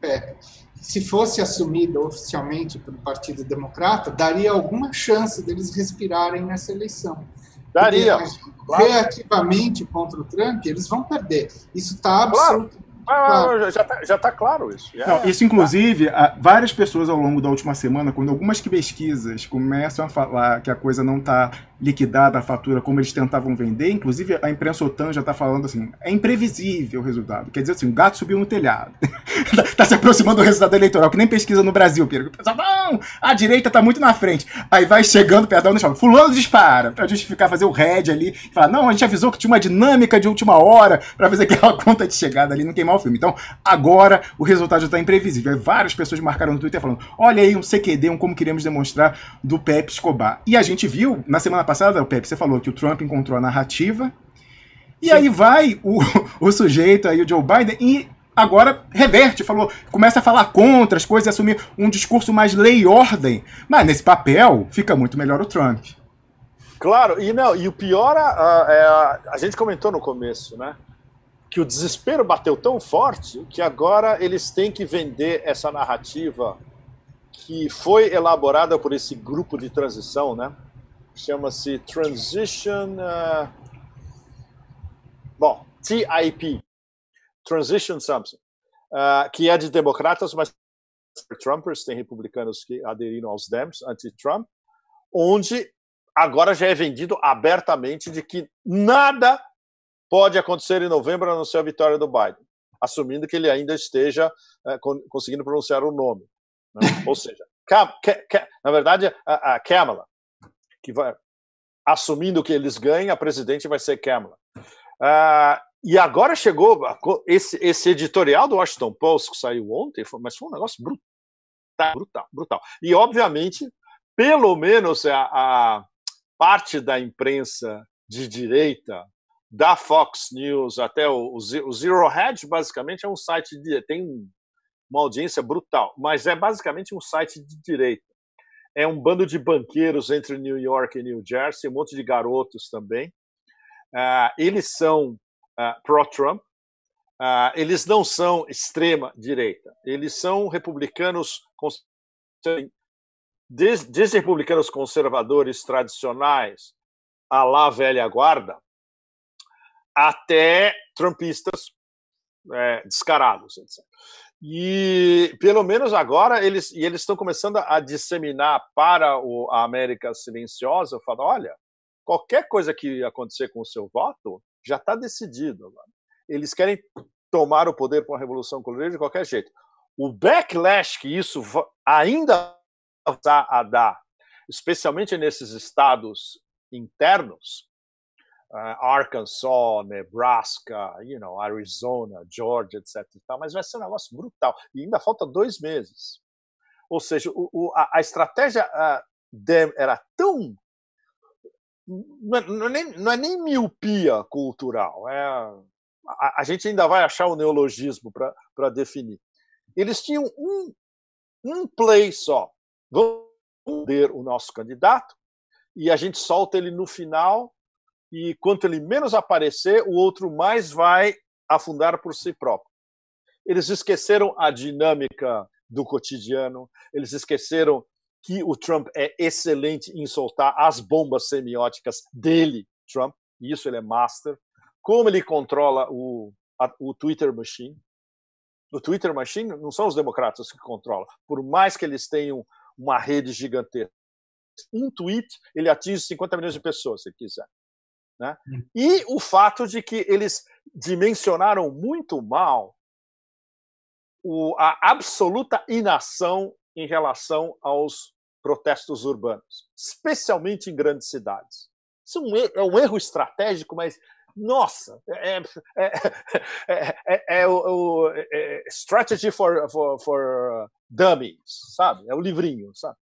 é, se fosse assumida oficialmente pelo Partido Democrata, daria alguma chance deles respirarem nessa eleição. Daria. Porque, reativamente contra o Trump, eles vão perder. Isso está absolutamente ah, já está já tá claro isso. Não, isso, inclusive, várias pessoas ao longo da última semana, quando algumas pesquisas começam a falar que a coisa não está liquidada, a fatura, como eles tentavam vender, inclusive a imprensa OTAN já está falando assim, é imprevisível o resultado. Quer dizer assim, o gato subiu no telhado. Está [LAUGHS] se aproximando do resultado eleitoral, que nem pesquisa no Brasil, Pedro. Não, a direita está muito na frente. Aí vai chegando, perdão, deixa eu fulano dispara, para justificar, fazer o head ali, e falar, não, a gente avisou que tinha uma dinâmica de última hora para fazer aquela [LAUGHS] conta de chegada ali, não queimar o filme. Então, agora o resultado já está imprevisível. Aí várias pessoas marcaram no Twitter falando: olha aí um CQD, um como queremos demonstrar do Pepe Escobar. E a gente viu, na semana passada, o Pepe, você falou que o Trump encontrou a narrativa. E Sim. aí vai o, [LAUGHS] o sujeito aí, o Joe Biden, e agora reverte, falou, começa a falar contra as coisas e assumir um discurso mais lei e ordem. Mas nesse papel fica muito melhor o Trump. Claro, e não, e o pior, a, é a, a gente comentou no começo, né? que o desespero bateu tão forte que agora eles têm que vender essa narrativa que foi elaborada por esse grupo de transição, né? Chama-se Transition. Uh... Bom, TIP Transition Something uh, que é de democratas, mas Trumpers, tem republicanos que aderiram aos Dems, anti-Trump, onde agora já é vendido abertamente de que nada pode acontecer em novembro a não ser a vitória do Biden, assumindo que ele ainda esteja é, conseguindo pronunciar o nome. Né? [LAUGHS] Ou seja, na verdade, a, a Kamala, que vai, assumindo que eles ganham, a presidente vai ser Kamala. Uh, e agora chegou esse, esse, editorial do Washington Post que saiu ontem, mas foi um negócio brutal, brutal, brutal. E obviamente, pelo menos a, a parte da imprensa de direita da Fox News até o, o Zero Hedge, basicamente é um site de tem uma audiência brutal, mas é basicamente um site de direita. É um bando de banqueiros entre New York e New Jersey, um monte de garotos também. Uh, eles são uh, pró-Trump, uh, eles não são extrema direita, eles são republicanos desde republicanos conservadores tradicionais, a lá velha guarda, até trumpistas é, descarados, etc. E pelo menos agora eles e eles estão começando a disseminar para o, a América silenciosa, falando, olha, qualquer coisa que acontecer com o seu voto já está decidido. Eles querem tomar o poder com a revolução colorida de qualquer jeito. O backlash que isso ainda está a dar, especialmente nesses estados internos, uh, Arkansas, Nebraska, you know, Arizona, Georgia, etc. Mas vai ser um negócio brutal. E ainda falta dois meses. Ou seja, o, o, a, a, estratégia uh, era tão. Não é, não, é nem, não é, nem, miopia cultural. É, a, a gente ainda vai achar o neologismo para definir. Eles tinham um, um play só. Vamos ter o nosso candidato e a gente solta ele no final e quanto ele menos aparecer, o outro mais vai afundar por si próprio. Eles esqueceram a dinâmica do cotidiano, eles esqueceram que o Trump é excelente em soltar as bombas semióticas dele, Trump, e isso ele é master. Como ele controla o, a, o Twitter machine. O Twitter machine não são os democratas que controlam, por mais que eles tenham uma rede gigantesca. Um tweet, ele atinge 50 milhões de pessoas, se ele quiser. Né? Hum. E o fato de que eles dimensionaram muito mal o, a absoluta inação em relação aos protestos urbanos, especialmente em grandes cidades. Isso é um erro, é um erro estratégico, mas nossa, é, é, é, é o, o strategy for, for, for dummies, sabe? É o livrinho, sabe?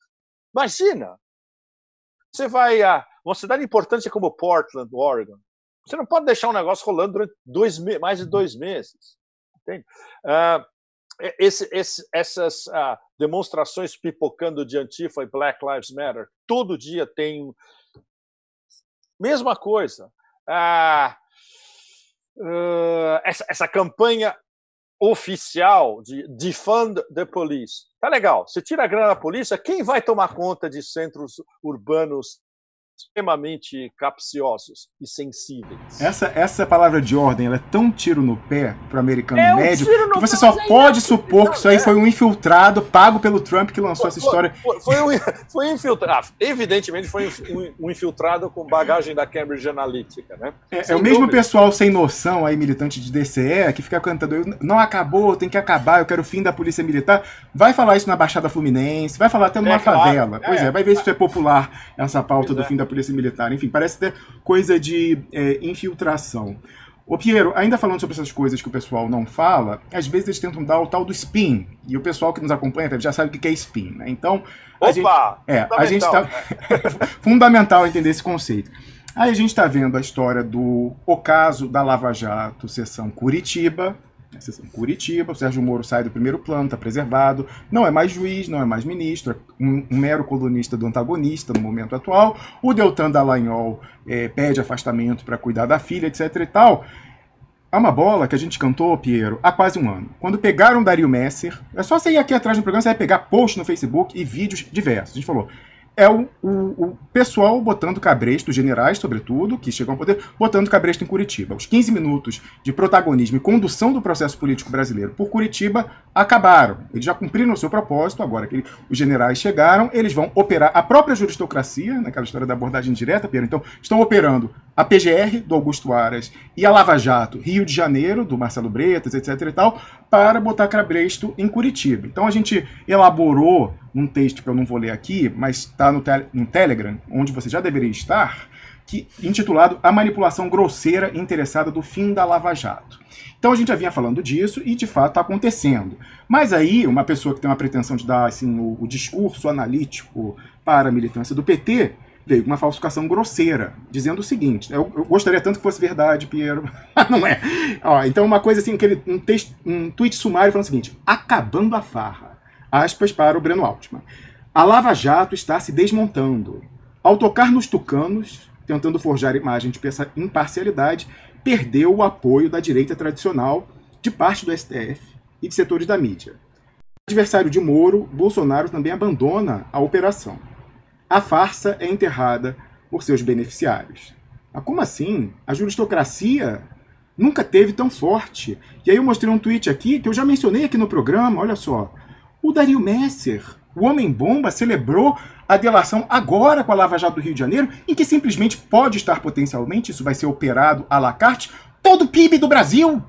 Imagina, você vai a uma cidade importante como Portland, Oregon. Você não pode deixar um negócio rolando durante dois mais de dois meses. Entende? Uh, esse, esse, essas uh, demonstrações pipocando de Antifa e Black Lives Matter, todo dia tem. Mesma coisa. Uh, essa, essa campanha oficial de defund the police. Tá legal. Você tira a grana da polícia, quem vai tomar conta de centros urbanos extremamente capciosos e sensíveis. Essa, essa palavra de ordem ela é tão tiro no pé pro americano é médio que você só pode supor que isso aí é. foi um infiltrado pago pelo Trump que lançou foi, essa história. Foi, foi, um, foi infiltrado. Ah, evidentemente foi um, um, infiltrado com bagagem da Cambridge Analytica, né? É, é o mesmo pessoal sem noção aí, militante de DCE, que fica cantando não acabou, tem que acabar, eu quero o fim da polícia militar. Vai falar isso na Baixada Fluminense, vai falar até numa é, favela. Claro. Pois é, vai ver se isso é popular, essa pauta do fim da polícia militar. Enfim, parece ter coisa de é, infiltração. Ô Piero, ainda falando sobre essas coisas que o pessoal não fala, às vezes eles tentam dar o tal do spin. E o pessoal que nos acompanha já sabe o que é spin, né? Então, a Opa, gente, é, a gente tá [LAUGHS] fundamental entender esse conceito. Aí a gente está vendo a história do ocaso da Lava Jato, sessão Curitiba, Curitiba, o Sérgio Moro sai do primeiro plano, está preservado, não é mais juiz, não é mais ministro, é um, um mero colunista do antagonista no momento atual. O Deltan Dallagnol é, pede afastamento para cuidar da filha, etc e tal. Há uma bola que a gente cantou, Piero, há quase um ano. Quando pegaram Dario Messer, é só você ir aqui atrás do programa, você vai pegar post no Facebook e vídeos diversos. A gente falou, é o, o, o, pessoal botando cabresto, generais, sobretudo, que chegam ao poder, botando cabresto em Curitiba. Os 15 minutos de protagonismo e condução do processo político brasileiro por Curitiba acabaram. Eles já cumpriram o seu propósito, agora que os generais chegaram, eles vão operar a própria juristocracia, naquela história da abordagem direta, Pedro. Então, estão operando a PGR, do Augusto Aras, e a Lava Jato, Rio de Janeiro, do Marcelo Bretas, etc. e tal, para botar cabresto em Curitiba. Então, a gente elaborou um texto que eu não vou ler aqui, mas está no, te no Telegram, onde você já deveria estar, que, intitulado A Manipulação Grosseira Interessada do Fim da Lava Jato. Então a gente já vinha falando disso e de fato está acontecendo. Mas aí, uma pessoa que tem uma pretensão de dar assim, o, o discurso analítico para a militância do PT veio uma falsificação grosseira, dizendo o seguinte: eu, eu gostaria tanto que fosse verdade, Piero, [LAUGHS] não é. Ó, então, uma coisa assim, aquele, um, texto, um tweet sumário falando o seguinte: acabando a farra. Aspas para o Breno Altman. A Lava Jato está se desmontando. Ao tocar nos tucanos, tentando forjar imagem de imparcialidade, perdeu o apoio da direita tradicional, de parte do STF e de setores da mídia. adversário de Moro, Bolsonaro também abandona a operação. A farsa é enterrada por seus beneficiários. Mas como assim? A juristocracia nunca teve tão forte. E aí eu mostrei um tweet aqui que eu já mencionei aqui no programa, olha só. O Dario Messer, o Homem-Bomba, celebrou a delação agora com a Lava Jato do Rio de Janeiro, em que simplesmente pode estar potencialmente, isso vai ser operado à la carte, todo o PIB do Brasil.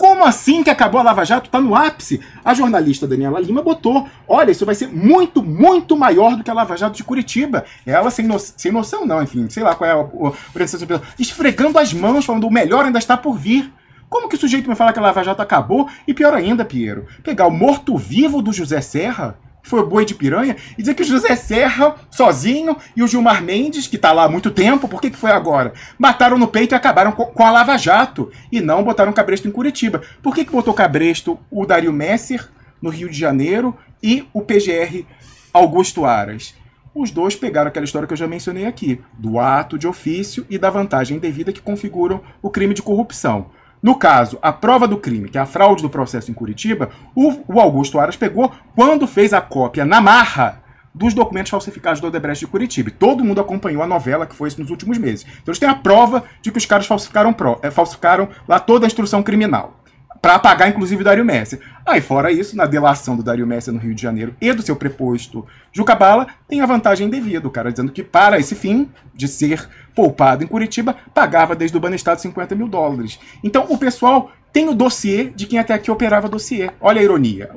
Como assim que acabou a Lava Jato? Está no ápice. A jornalista Daniela Lima botou: olha, isso vai ser muito, muito maior do que a Lava Jato de Curitiba. Ela, sem, no... sem noção, não, enfim, sei lá qual é a orientação, esfregando as mãos, falando: o melhor ainda está por vir. Como que o sujeito me fala que a Lava Jato acabou? E pior ainda, Piero, pegar o morto-vivo do José Serra foi boi de piranha, e dizer que o José Serra, sozinho, e o Gilmar Mendes, que está lá há muito tempo, por que, que foi agora? Mataram no peito e acabaram com a Lava Jato, e não botaram Cabresto em Curitiba. Por que, que botou Cabresto o Dario Messer, no Rio de Janeiro, e o PGR Augusto Aras? Os dois pegaram aquela história que eu já mencionei aqui, do ato de ofício e da vantagem indevida que configuram o crime de corrupção. No caso, a prova do crime, que é a fraude do processo em Curitiba, o, o Augusto Aras pegou quando fez a cópia na marra dos documentos falsificados do Odebrecht de Curitiba. Todo mundo acompanhou a novela que foi isso nos últimos meses. Então eles têm a prova de que os caras falsificaram, pro, é, falsificaram lá toda a instrução criminal para apagar inclusive o Dário Messi. Aí, fora isso, na delação do Dário Messi no Rio de Janeiro e do seu preposto Jucabala, tem a vantagem devida, o cara dizendo que para esse fim de ser poupado em Curitiba, pagava desde o Banestado 50 mil dólares. Então, o pessoal tem o dossiê de quem até aqui operava dossiê. Olha a ironia.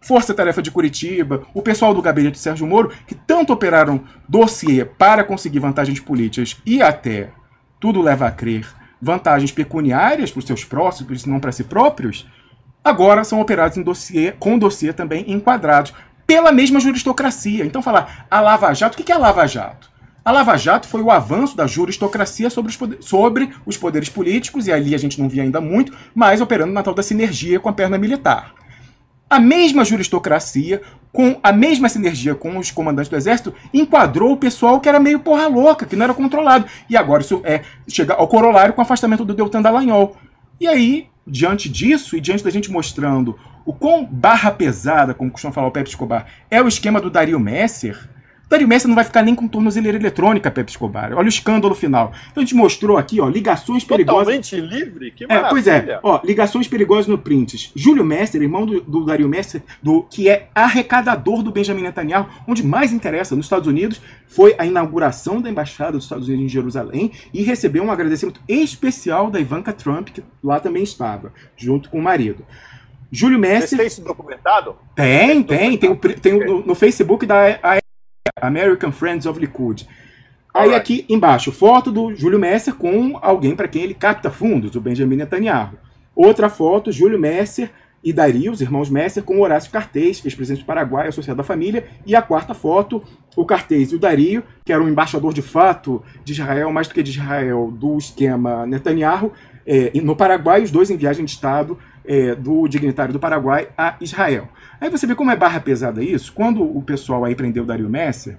Força Tarefa de Curitiba, o pessoal do gabinete de Sérgio Moro, que tanto operaram dossiê para conseguir vantagens políticas e até, tudo leva a crer, vantagens pecuniárias para os seus próximos, não para si próprios, agora são operados em dossiê, com dossiê também enquadrados pela mesma juristocracia. Então, falar a Lava Jato, o que é a Lava Jato? A Lava Jato foi o avanço da juristocracia sobre os, poderes, sobre os poderes políticos, e ali a gente não via ainda muito, mas operando na tal da sinergia com a perna militar. A mesma juristocracia, com a mesma sinergia com os comandantes do exército, enquadrou o pessoal que era meio porra louca, que não era controlado. E agora isso é chega ao corolário com o afastamento do Deltan Dallagnol. E aí, diante disso, e diante da gente mostrando o quão barra pesada, como costuma falar o Pepe Escobar, é o esquema do Dario Messer, Dario Messi não vai ficar nem com tornozeleira eletrônica, Pepe Escobar. Olha o escândalo final. Então a gente mostrou aqui, ó, ligações perigosas. Totalmente livre? Que maravilha. É, pois é, ó, ligações perigosas no Prints. Júlio Messer, irmão do, do Dario Messer, do, que é arrecadador do Benjamin Netanyahu, onde mais interessa, nos Estados Unidos, foi a inauguração da Embaixada dos Estados Unidos em Jerusalém e recebeu um agradecimento especial da Ivanka Trump, que lá também estava, junto com o marido. Júlio Messer. Você tem isso documentado? Tem, tem. Tem, tem, tem no, no Facebook da American Friends of Likud. Aí aqui embaixo, foto do Júlio Messer com alguém para quem ele capta fundos, o Benjamin Netanyahu. Outra foto, Júlio Messer e Dario, os irmãos Messer, com Horácio Cartês, ex-presidente do Paraguai, associado à família. E a quarta foto, o Cartês e o Dario, que era um embaixador de fato de Israel, mais do que de Israel, do esquema Netanyahu, é, no Paraguai, os dois em viagem de Estado é, do dignitário do Paraguai a Israel. Aí você vê como é barra pesada isso. Quando o pessoal aí prendeu Dario Messer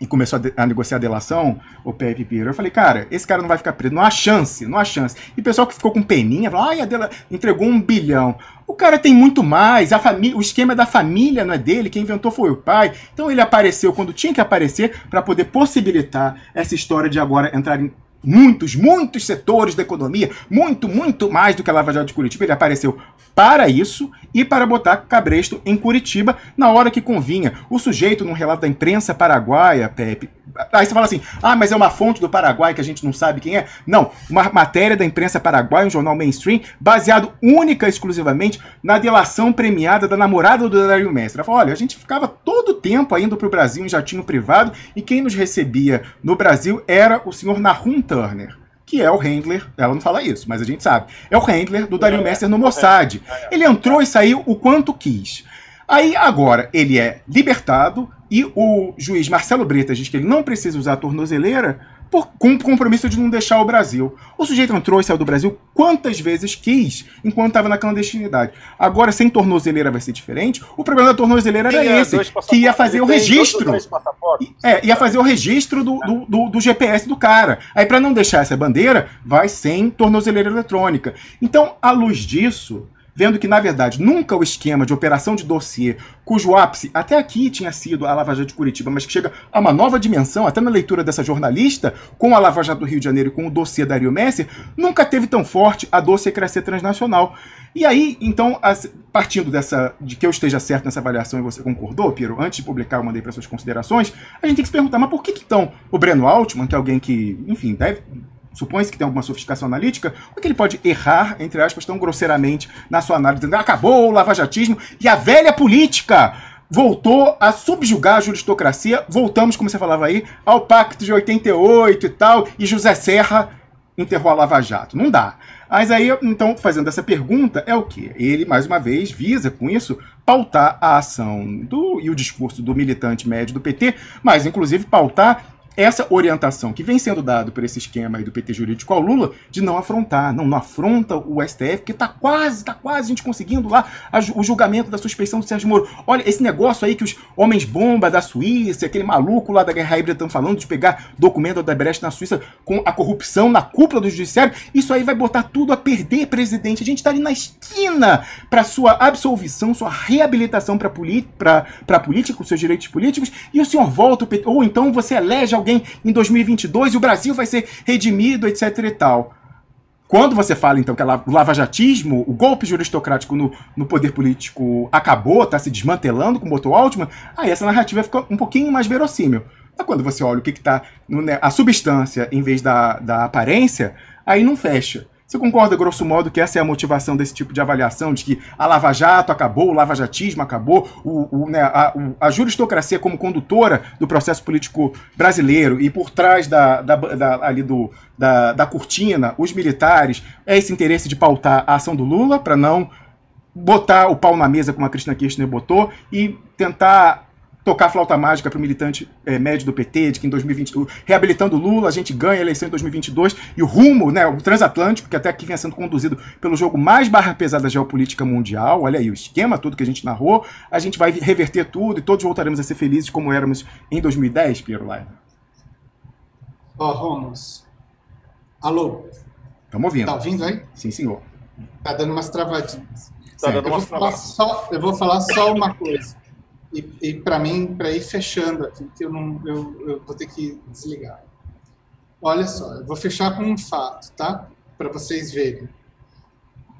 e começou a, a, negociar a delação, o Pepe Pinheiro, eu falei, cara, esse cara não vai ficar preso, não há chance, não há chance. E o pessoal que ficou com peninha, falou, ai, a dela entregou um bilhão. O cara tem muito mais, a família, o esquema da família não é dele, quem inventou foi o pai. Então ele apareceu quando tinha que aparecer para poder possibilitar essa história de agora entrar em muitos, muitos setores da economia, muito, muito mais do que a Lava Jato de Curitiba. Ele apareceu para isso e para botar Cabresto em Curitiba na hora que convinha. O sujeito, num relato da imprensa paraguaia, Pepe, Aí você fala assim, ah, mas é uma fonte do Paraguai que a gente não sabe quem é. Não, uma matéria da imprensa paraguaia, um jornal mainstream, baseado única e exclusivamente na delação premiada da namorada do Dario Mestre. Ela falou, olha, a gente ficava todo o tempo indo para o Brasil em jatinho privado e quem nos recebia no Brasil era o senhor Nahum Turner que é o handler, ela não fala isso, mas a gente sabe, é o handler do Dario é, Messer no Mossad. É, é. Ele entrou e saiu o quanto quis. Aí agora ele é libertado, e o juiz Marcelo Bretas diz que ele não precisa usar a tornozeleira por, com o compromisso de não deixar o Brasil. O sujeito entrou e saiu do Brasil quantas vezes quis enquanto estava na clandestinidade. Agora, sem tornozeleira vai ser diferente. O problema da tornozeleira era é, esse, que ia fazer o registro. É, ia fazer o registro do, do, do, do GPS do cara. Aí, para não deixar essa bandeira, vai sem tornozeleira eletrônica. Então, à luz disso, vendo que, na verdade, nunca o esquema de operação de dossiê, cujo ápice até aqui tinha sido a Lava Jato de Curitiba, mas que chega a uma nova dimensão, até na leitura dessa jornalista, com a Lava Jato do Rio de Janeiro e com o dossiê Dario Messi, nunca teve tão forte a doce crescer transnacional. E aí, então, partindo dessa de que eu esteja certo nessa avaliação e você concordou, Piero, antes de publicar eu mandei para suas considerações, a gente tem que se perguntar, mas por que, que então o Breno Altman, que é alguém que, enfim, deve supõe-se que tem alguma sofisticação analítica, como é que ele pode errar, entre aspas, tão grosseiramente na sua análise, dizendo acabou o lavajatismo e a velha política voltou a subjugar a juristocracia, voltamos, como você falava aí, ao Pacto de 88 e tal, e José Serra enterrou a Lava Jato. Não dá. Mas aí, então, fazendo essa pergunta, é o que? Ele, mais uma vez, visa com isso pautar a ação do, e o discurso do militante médio do PT, mas inclusive pautar essa orientação que vem sendo dado por esse esquema aí do PT jurídico ao Lula de não afrontar, não, não afronta o STF, que está quase, está quase a gente conseguindo lá a, o julgamento da suspeição do Sérgio Moro. Olha, esse negócio aí que os homens bomba da Suíça, aquele maluco lá da Guerra Híbrida estão falando de pegar documento da Brecht na Suíça com a corrupção na cúpula do judiciário, isso aí vai botar tudo a perder, presidente. A gente está ali na esquina para sua absolvição, sua reabilitação para política, os seus direitos políticos, e o senhor volta, ou então você elege alguém alguém em 2022 e o Brasil vai ser redimido, etc e tal. Quando você fala, então, que o lavajatismo, o golpe juristocrático no, no poder político acabou, está se desmantelando com o Boto Altman, aí essa narrativa fica um pouquinho mais verossímil. Mas quando você olha o que está, né, a substância em vez da, da aparência, aí não fecha. Você concorda, grosso modo, que essa é a motivação desse tipo de avaliação, de que a Lava Jato acabou, o lavajatismo acabou, o, o, né, a, a, juristocracia como condutora do processo político brasileiro e por trás da, da, da ali do, da, da cortina, os militares, é esse interesse de pautar a ação do Lula para não botar o pau na mesa, como a Cristina Kirchner botou, e tentar tocar flauta mágica para o militante é, médio do PT, de que em 2022, reabilitando Lula, a gente ganha a eleição em 2022, e o rumo, né, o transatlântico, que até aqui vem sendo conduzido pelo jogo mais barra pesada da geopolítica mundial, olha aí o esquema, tudo que a gente narrou, a gente vai reverter tudo e todos voltaremos a ser felizes como éramos em 2010, Piero Laira. Ó, oh. Alô? Estamos ouvindo. Tá ouvindo aí? Sim, senhor. Tá dando umas travadinhas. Tá dando umas travadinhas. eu vou falar só uma coisa. E, e para mim, para ir fechando aqui, que eu, não, eu, eu vou ter que desligar. Olha só, eu vou fechar com um fato, tá? Para vocês verem.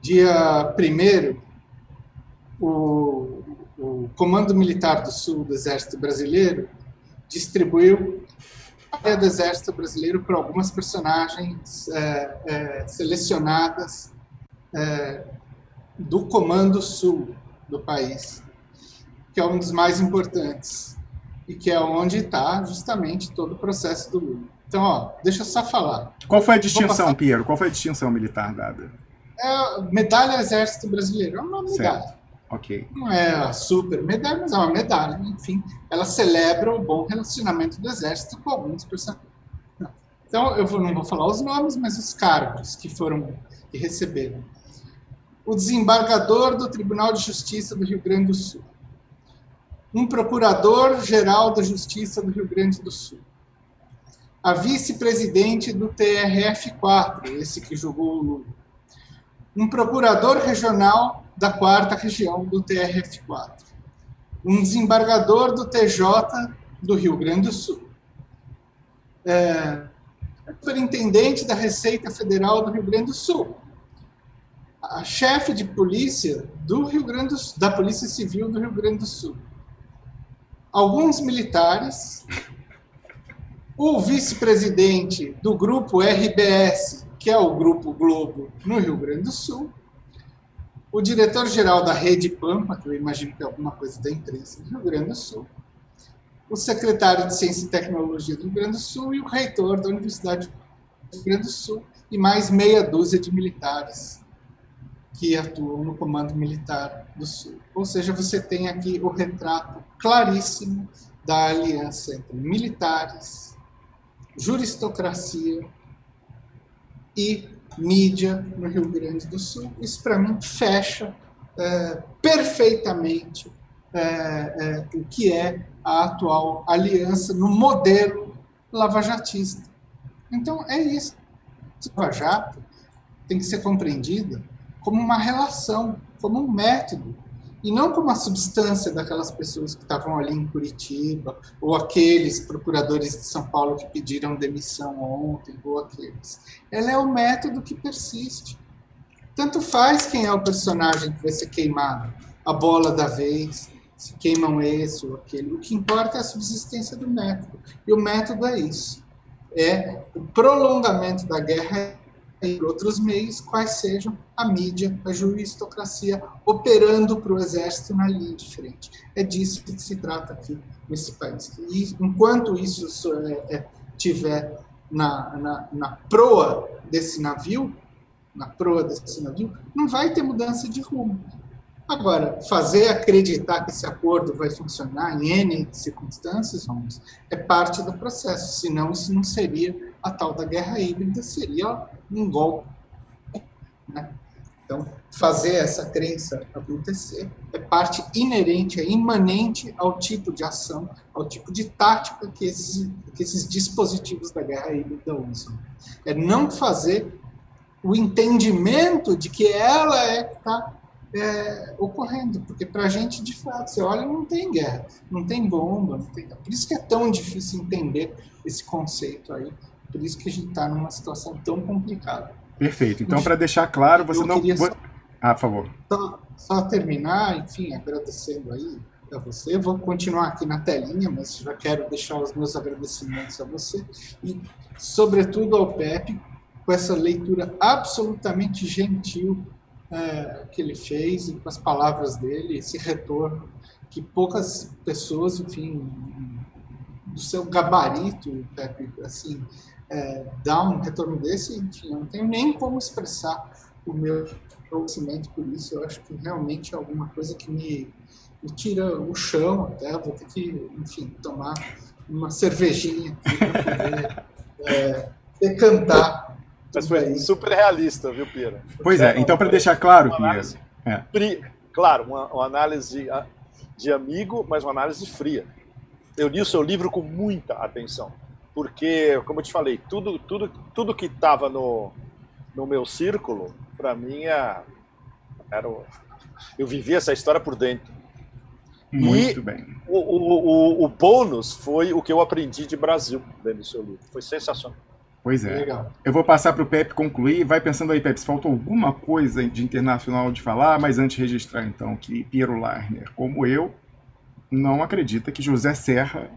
Dia 1 o, o Comando Militar do Sul do Exército Brasileiro distribuiu área do Exército Brasileiro para algumas personagens é, é, selecionadas é, do Comando Sul do país que é um dos mais importantes e que é onde está justamente todo o processo do Lula. Então, ó, deixa eu só falar. Qual foi a distinção, Piero? Qual foi a distinção militar dada? É medalha Exército Brasileiro. É uma medalha. Certo. Ok. Não é a super medalha, mas é uma medalha. Enfim, ela celebra o bom relacionamento do Exército com alguns personagens. Então, eu vou, não vou falar os nomes, mas os cargos que foram que receberam. O desembargador do Tribunal de Justiça do Rio Grande do Sul um procurador-geral da Justiça do Rio Grande do Sul, a vice-presidente do TRF4, esse que julgou o Lula, um procurador regional da quarta região do TRF4, um desembargador do TJ do Rio Grande do Sul, é, superintendente da Receita Federal do Rio Grande do Sul, a chefe de polícia do Rio Grande do da Polícia Civil do Rio Grande do Sul, alguns militares, o vice-presidente do grupo RBS, que é o Grupo Globo no Rio Grande do Sul, o diretor-geral da Rede Pampa, que eu imagino que é alguma coisa da imprensa do Rio Grande do Sul, o secretário de Ciência e Tecnologia do Rio Grande do Sul e o reitor da Universidade do Rio Grande do Sul, e mais meia dúzia de militares que atuam no Comando Militar do Sul. Ou seja, você tem aqui o retrato claríssimo da aliança entre militares, juristocracia e mídia no Rio Grande do Sul. Isso, para mim, fecha é, perfeitamente é, é, o que é a atual aliança no modelo lavajatista. Então, é isso. Lava Jato tem que ser compreendida como uma relação como um método e não como a substância daquelas pessoas que estavam ali em Curitiba, ou aqueles procuradores de São Paulo que pediram demissão ontem, ou aqueles. Ela é o método que persiste. Tanto faz quem é o personagem que vai ser queimado, a bola da vez, se queimam esse ou aquele. O que importa é a subsistência do método. E o método é isso. É o prolongamento da guerra e outros meios, quais sejam a mídia, a juristocracia, operando para o exército na linha de frente. É disso que se trata aqui nesse país. E enquanto isso é, é, tiver na, na, na proa desse navio, na proa desse navio, não vai ter mudança de rumo. Agora, fazer acreditar que esse acordo vai funcionar em N circunstâncias, vamos, é parte do processo, senão isso não seria a tal da guerra híbrida, seria um golpe. Né? Então, fazer essa crença acontecer é parte inerente, é imanente ao tipo de ação, ao tipo de tática que esses, que esses dispositivos da guerra híbrida usam. É não fazer o entendimento de que ela é que está é, ocorrendo, porque para a gente, de fato, você olha, não tem guerra, não tem bomba, não tem... por isso que é tão difícil entender esse conceito aí, por isso que a gente está numa situação tão complicada. Perfeito. Então, para deixar claro, você não. Só... Ah, por favor. Só, só, terminar, enfim, agradecendo aí a você. Vou continuar aqui na telinha, mas já quero deixar os meus agradecimentos a você. E, sobretudo, ao Pepe, com essa leitura absolutamente gentil é, que ele fez e com as palavras dele, esse retorno que poucas pessoas, enfim, do seu gabarito, Pepe, assim, é, dá um retorno desse, enfim, eu não tenho nem como expressar o meu conhecimento por isso. Eu acho que realmente é alguma coisa que me, me tira o chão até. vou ter que, enfim, tomar uma cervejinha para poder é, decantar mas foi super realista, viu, Pira? Pois é, então para deixar claro, Pira. É. Claro, uma, uma, análise de amigo, mas uma análise fria. Eu li o seu livro com muita atenção, porque, como eu te falei, tudo, tudo, tudo que estava no, no meu círculo, para mim, é, era, eu vivia essa história por dentro. Muito e bem. O, o, o, o bônus foi o que eu aprendi de Brasil dentro do seu livro. Foi sensacional. Pois é. Legal. Eu vou passar para o Pepe concluir. Vai pensando aí, Pepe, se faltou alguma coisa de internacional de falar, mas antes registrar então que Piero Larner, como eu, não acredita que José Serra.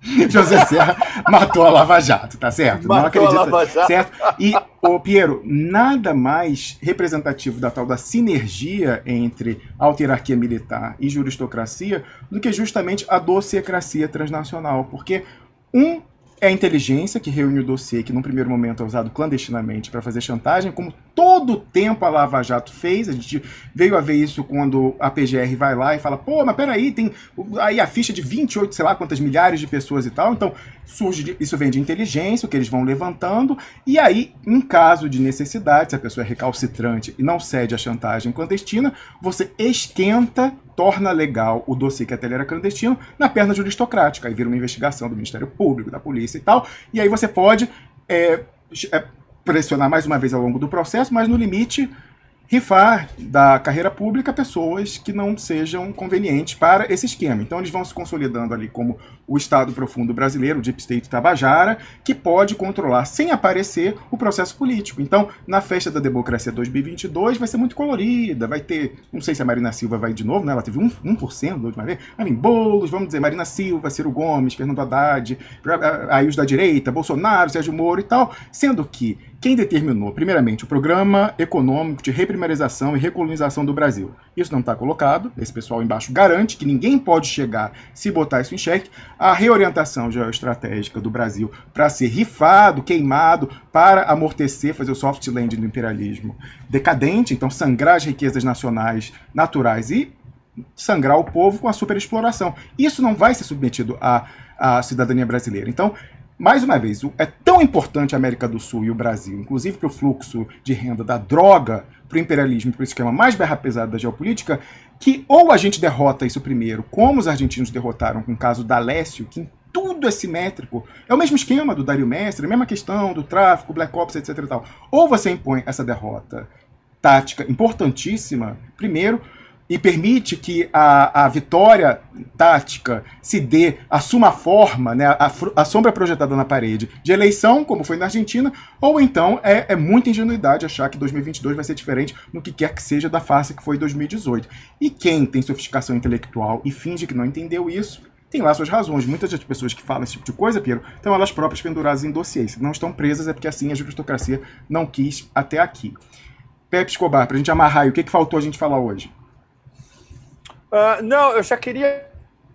[LAUGHS] José Serra matou a Lava Jato, tá certo? Matou não acredita, a Lava Jato. certo? E, ô Piero, nada mais representativo da tal da sinergia entre autarquia militar e juristocracia do que justamente a docecracia transnacional, porque um é a inteligência que reúne o dossiê que, num primeiro momento, é usado clandestinamente para fazer chantagem, como todo o tempo a Lava Jato fez. A gente veio a ver isso quando a PGR vai lá e fala: pô, mas peraí, tem aí a ficha de 28, sei lá quantas milhares de pessoas e tal. Então, surge isso vem de inteligência, o que eles vão levantando. E aí, em caso de necessidade, se a pessoa é recalcitrante e não cede à chantagem clandestina, você esquenta torna legal o dossiê que até era clandestino na perna juristocrática. Aí vira uma investigação do Ministério Público, da polícia e tal. E aí você pode é, é, pressionar mais uma vez ao longo do processo, mas no limite rifar da carreira pública pessoas que não sejam convenientes para esse esquema. Então eles vão se consolidando ali como o Estado profundo brasileiro, o Deep State Tabajara, que pode controlar sem aparecer o processo político. Então, na festa da democracia 2022 vai ser muito colorida, vai ter, não sei se a Marina Silva vai de novo, né? Ela teve 1%, 1% da última vez. Vai vir Boulos, vamos dizer, Marina Silva, Ciro Gomes, Fernando Haddad, aí os da direita, Bolsonaro, Sérgio Moro e tal, sendo que quem determinou, primeiramente, o Programa Econômico de Reprimarização e Recolonização do Brasil? Isso não está colocado, esse pessoal embaixo garante que ninguém pode chegar se botar isso em xeque. A reorientação geoestratégica do Brasil para ser rifado, queimado, para amortecer, fazer o soft landing do imperialismo decadente, então sangrar as riquezas nacionais naturais e sangrar o povo com a superexploração. Isso não vai ser submetido à, à cidadania brasileira. Então, mais uma vez, é tão importante a América do Sul e o Brasil, inclusive para o fluxo de renda da droga, para o imperialismo, para o esquema mais berra pesado da geopolítica, que ou a gente derrota isso primeiro, como os argentinos derrotaram com o caso da Lécio, que tudo é simétrico, é o mesmo esquema do Dario Mestre, a mesma questão do tráfico, Black Ops, etc. Ou você impõe essa derrota tática importantíssima, primeiro, e permite que a, a vitória tática se dê, assuma a forma, né, a, a, sombra projetada na parede de eleição, como foi na Argentina, ou então é, é muita ingenuidade achar que 2022 vai ser diferente no que quer que seja da face que foi 2018. E quem tem sofisticação intelectual e finge que não entendeu isso, tem lá suas razões. Muitas das pessoas que falam esse tipo de coisa, Piero, estão elas próprias penduradas em dossiês. Se não estão presas é porque assim a juristocracia não quis até aqui. Pepe Escobar, para a gente amarrar, o que, que faltou a gente falar hoje? Uh, não, eu já queria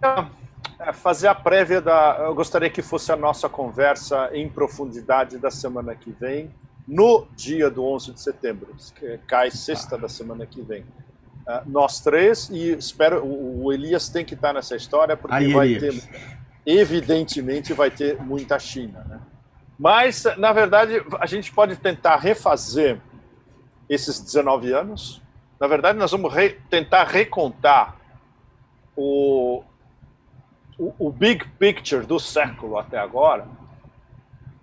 uh, fazer a prévia da. Eu gostaria que fosse a nossa conversa em profundidade da semana que vem, no dia do 11 de setembro, que cai sexta da semana que vem. Uh, nós três, e espero. O Elias tem que estar nessa história, porque Aí, vai Elias. ter. Evidentemente, vai ter muita China. Né? Mas, na verdade, a gente pode tentar refazer esses 19 anos. Na verdade, nós vamos re tentar recontar o, o, o big picture do século até agora,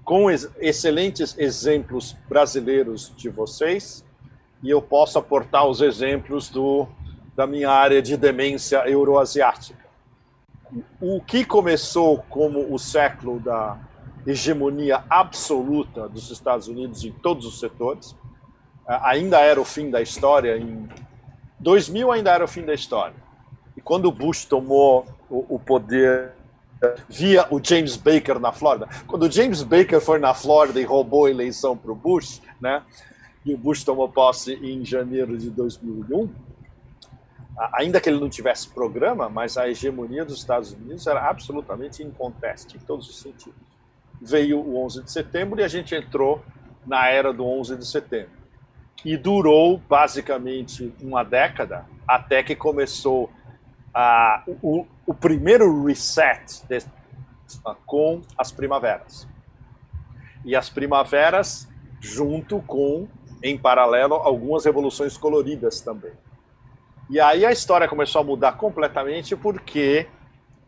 com ex excelentes exemplos brasileiros de vocês, e eu posso aportar os exemplos do, da minha área de demência euroasiática. O que começou como o século da hegemonia absoluta dos Estados Unidos em todos os setores, ainda era o fim da história, em 2000 ainda era o fim da história. E quando o Bush tomou o, o poder via o James Baker na Flórida. Quando o James Baker foi na Flórida e roubou a eleição para o Bush, né? E o Bush tomou posse em janeiro de 2001. Ainda que ele não tivesse programa, mas a hegemonia dos Estados Unidos era absolutamente inconteste em todos os sentidos. Veio o 11 de setembro e a gente entrou na era do 11 de setembro. E durou basicamente uma década até que começou o, o, primeiro reset com as primaveras. E as primaveras, junto com, em paralelo, algumas revoluções coloridas também. E aí a história começou a mudar completamente porque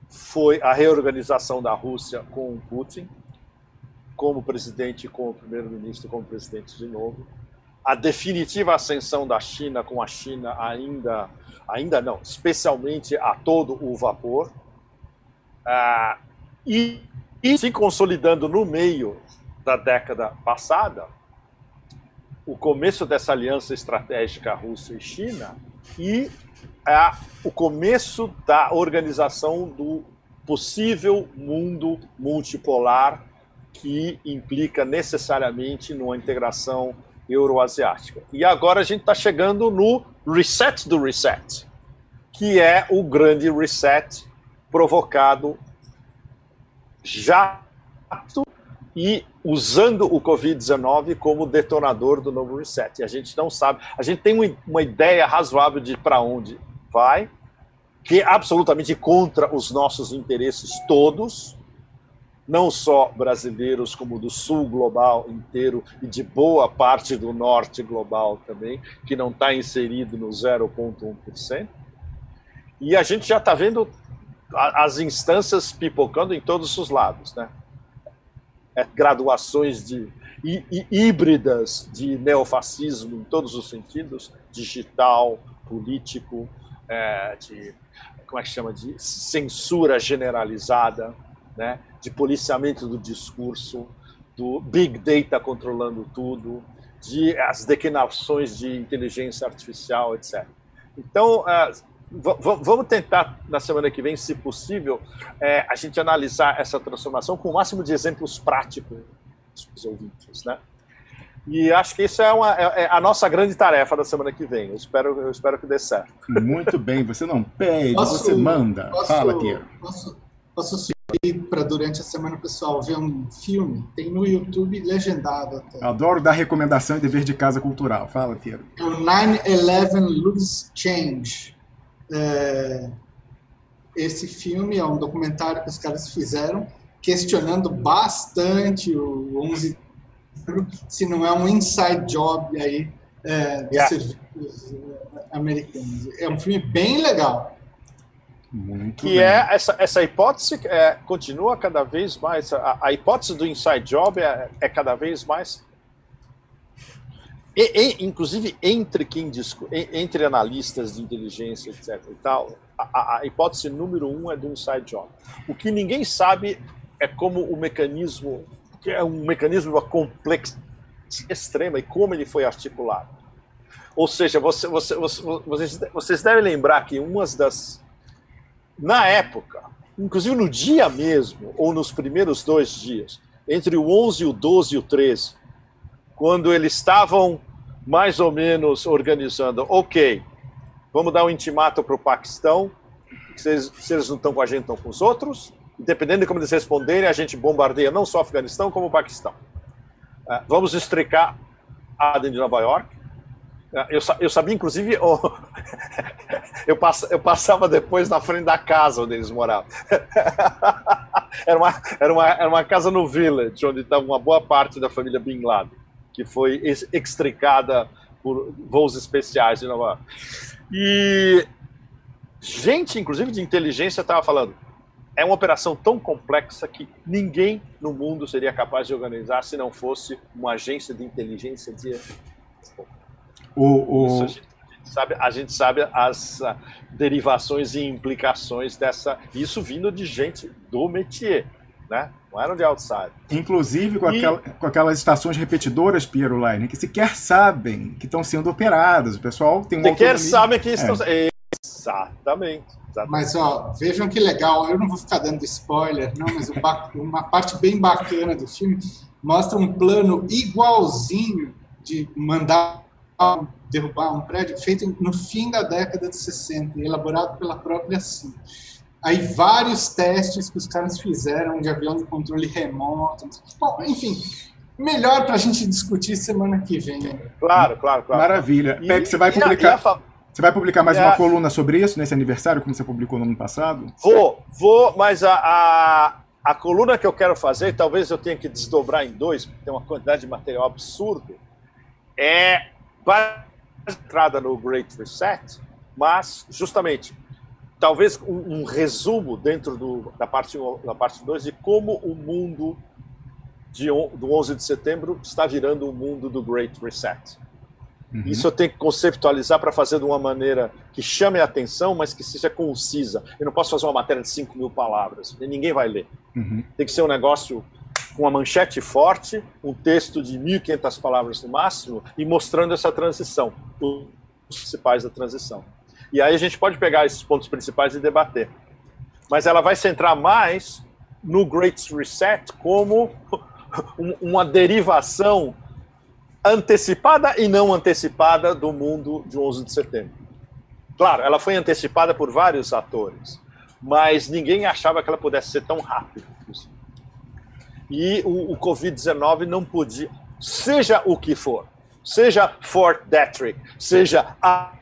foi a reorganização da Rússia com o Putin, como presidente, com o primeiro-ministro, como presidente de novo, a definitiva ascensão da China com a China ainda, ainda não, especialmente a todo o vapor, ah, e, e se consolidando no meio da década passada, o começo dessa aliança estratégica Rússia e China e o começo da organização do possível mundo multipolar que implica necessariamente numa integração euroasiática. E agora a gente está chegando no reset do reset, que é o grande reset provocado já e usando o Covid-19 como detonador do novo reset. E a gente não sabe, a gente tem uma ideia razoável de para onde vai, que é absolutamente contra os nossos interesses todos, não só brasileiros, como do sul global inteiro e de boa parte do norte global também, que não está inserido no 0,1%. E a gente já está vendo as instâncias pipocando em todos os lados, né? É, graduações de e, e, híbridas de neofascismo em todos os sentidos, digital, político, é, de como é que chama de censura generalizada, né? De policiamento do discurso, do big data controlando tudo, de as declinações de inteligência artificial, etc. Então, uh, vamos tentar na semana que vem, se possível, é, a gente analisar essa transformação com o máximo de exemplos práticos dos ouvintes, né? E acho que isso é, uma, é, é, a nossa grande tarefa da semana que vem. Eu espero, eu espero que dê certo. Muito bem, você não pede, posso, você manda. Posso, Fala, Piero. Posso, posso para durante a semana pessoal ver um filme, tem no YouTube legendado até. Adoro dar recomendação e dever de casa cultural. Fala, Piero. É o 9-11 Loose Change. É... Esse filme é um documentário que os caras fizeram questionando bastante o 11 se não é um inside job aí é, dos yeah. serviços é, americanos. É um filme bem legal. Muito que bem. é essa, essa hipótese é, continua cada vez mais a, a hipótese do inside job é, é, cada vez mais e, e, inclusive entre quem entre analistas de inteligência, etc. e tal, a, a, hipótese número um é de um side job. O que ninguém sabe é como o mecanismo, que é um mecanismo de uma complexidade extrema e como ele foi articulado. Ou seja, você, você, você, vocês, vocês devem lembrar que umas das. Na época, inclusive no dia mesmo, ou nos primeiros dois dias, entre o 11, o 12 e o 13, quando eles estavam mais ou menos organizando, ok, vamos dar um intimato para o Paquistão, se eles, não estão com a gente, estão com os outros, dependendo de como eles responderem, a gente bombardeia não só o Afeganistão, como o Paquistão. Uh, vamos estricar a de Nova York. Uh, eu, eu sabia, inclusive, oh, [LAUGHS] eu, pass, eu passava depois na frente da casa onde eles moravam. [LAUGHS] era, uma, era, uma, era uma casa no Village, onde estava uma boa parte da família Bin Laden que foi extricada por voos especiais de Nova York. E gente, inclusive de inteligência, estava falando. É uma operação tão complexa que ninguém no mundo seria capaz de organizar se não fosse uma agência de inteligência de. O, o... A, gente sabe, a gente sabe as uh, derivações e implicações dessa. Isso vindo de gente do métier né? Não eram de outside. Inclusive com, e... aquela, com aquelas estações repetidoras, Piero Line, que sequer sabem que estão sendo operadas. O pessoal tem um Sequer sabem que estão. É. Exatamente, exatamente. Mas, ó, vejam que legal. Eu não vou ficar dando spoiler, não, mas uma parte bem bacana do filme mostra um plano igualzinho de mandar derrubar um prédio feito no fim da década de 60, elaborado pela própria CIA. Aí vários testes que os caras fizeram de avião de controle remoto. Bom, enfim, melhor para a gente discutir semana que vem. Claro, claro, claro. Maravilha. E, Pepe, você vai publicar. A, você vai publicar mais é uma coluna sobre isso nesse aniversário, como você publicou no ano passado? Vou, vou, mas a, a, a coluna que eu quero fazer, talvez eu tenha que desdobrar em dois, porque tem uma quantidade de material absurdo, é entrada no Great Reset, mas justamente talvez um, um resumo dentro do, da parte da parte 2 de como o mundo de, do 11 de setembro está virando o mundo do Great Reset. Uhum. Isso eu tenho que conceptualizar para fazer de uma maneira que chame a atenção, mas que seja concisa. Eu não posso fazer uma matéria de 5 mil palavras, ninguém vai ler. Uhum. Tem que ser um negócio com uma manchete forte, um texto de 1.500 palavras no máximo, e mostrando essa transição, os principais da transição. E aí a gente pode pegar esses pontos principais e debater. Mas ela vai centrar mais no Great Reset como [LAUGHS] uma derivação antecipada e não antecipada do mundo de 11 de setembro. Claro, ela foi antecipada por vários atores, mas ninguém achava que ela pudesse ser tão rápida. E o, o Covid-19 não podia, seja o que for, seja Fort Detrick, seja a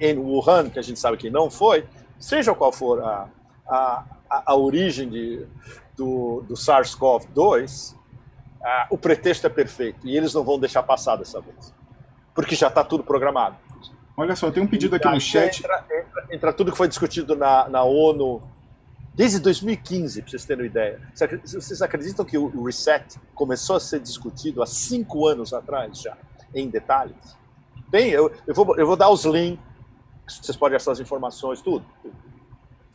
em Wuhan, que a gente sabe que não foi, seja qual for a, a, a origem de, do, do SARS-CoV-2, o pretexto é perfeito e eles não vão deixar passar dessa vez, porque já está tudo programado. Olha só, tem um pedido aqui no chat. Entra, entra, entra, tudo que foi discutido na, na ONU desde 2015, para vocês terem uma ideia. Vocês acreditam que o reset começou a ser discutido há cinco anos atrás já, em detalhes? Tem, eu, eu, vou, eu vou dar os links, vocês podem achar as informações, tudo.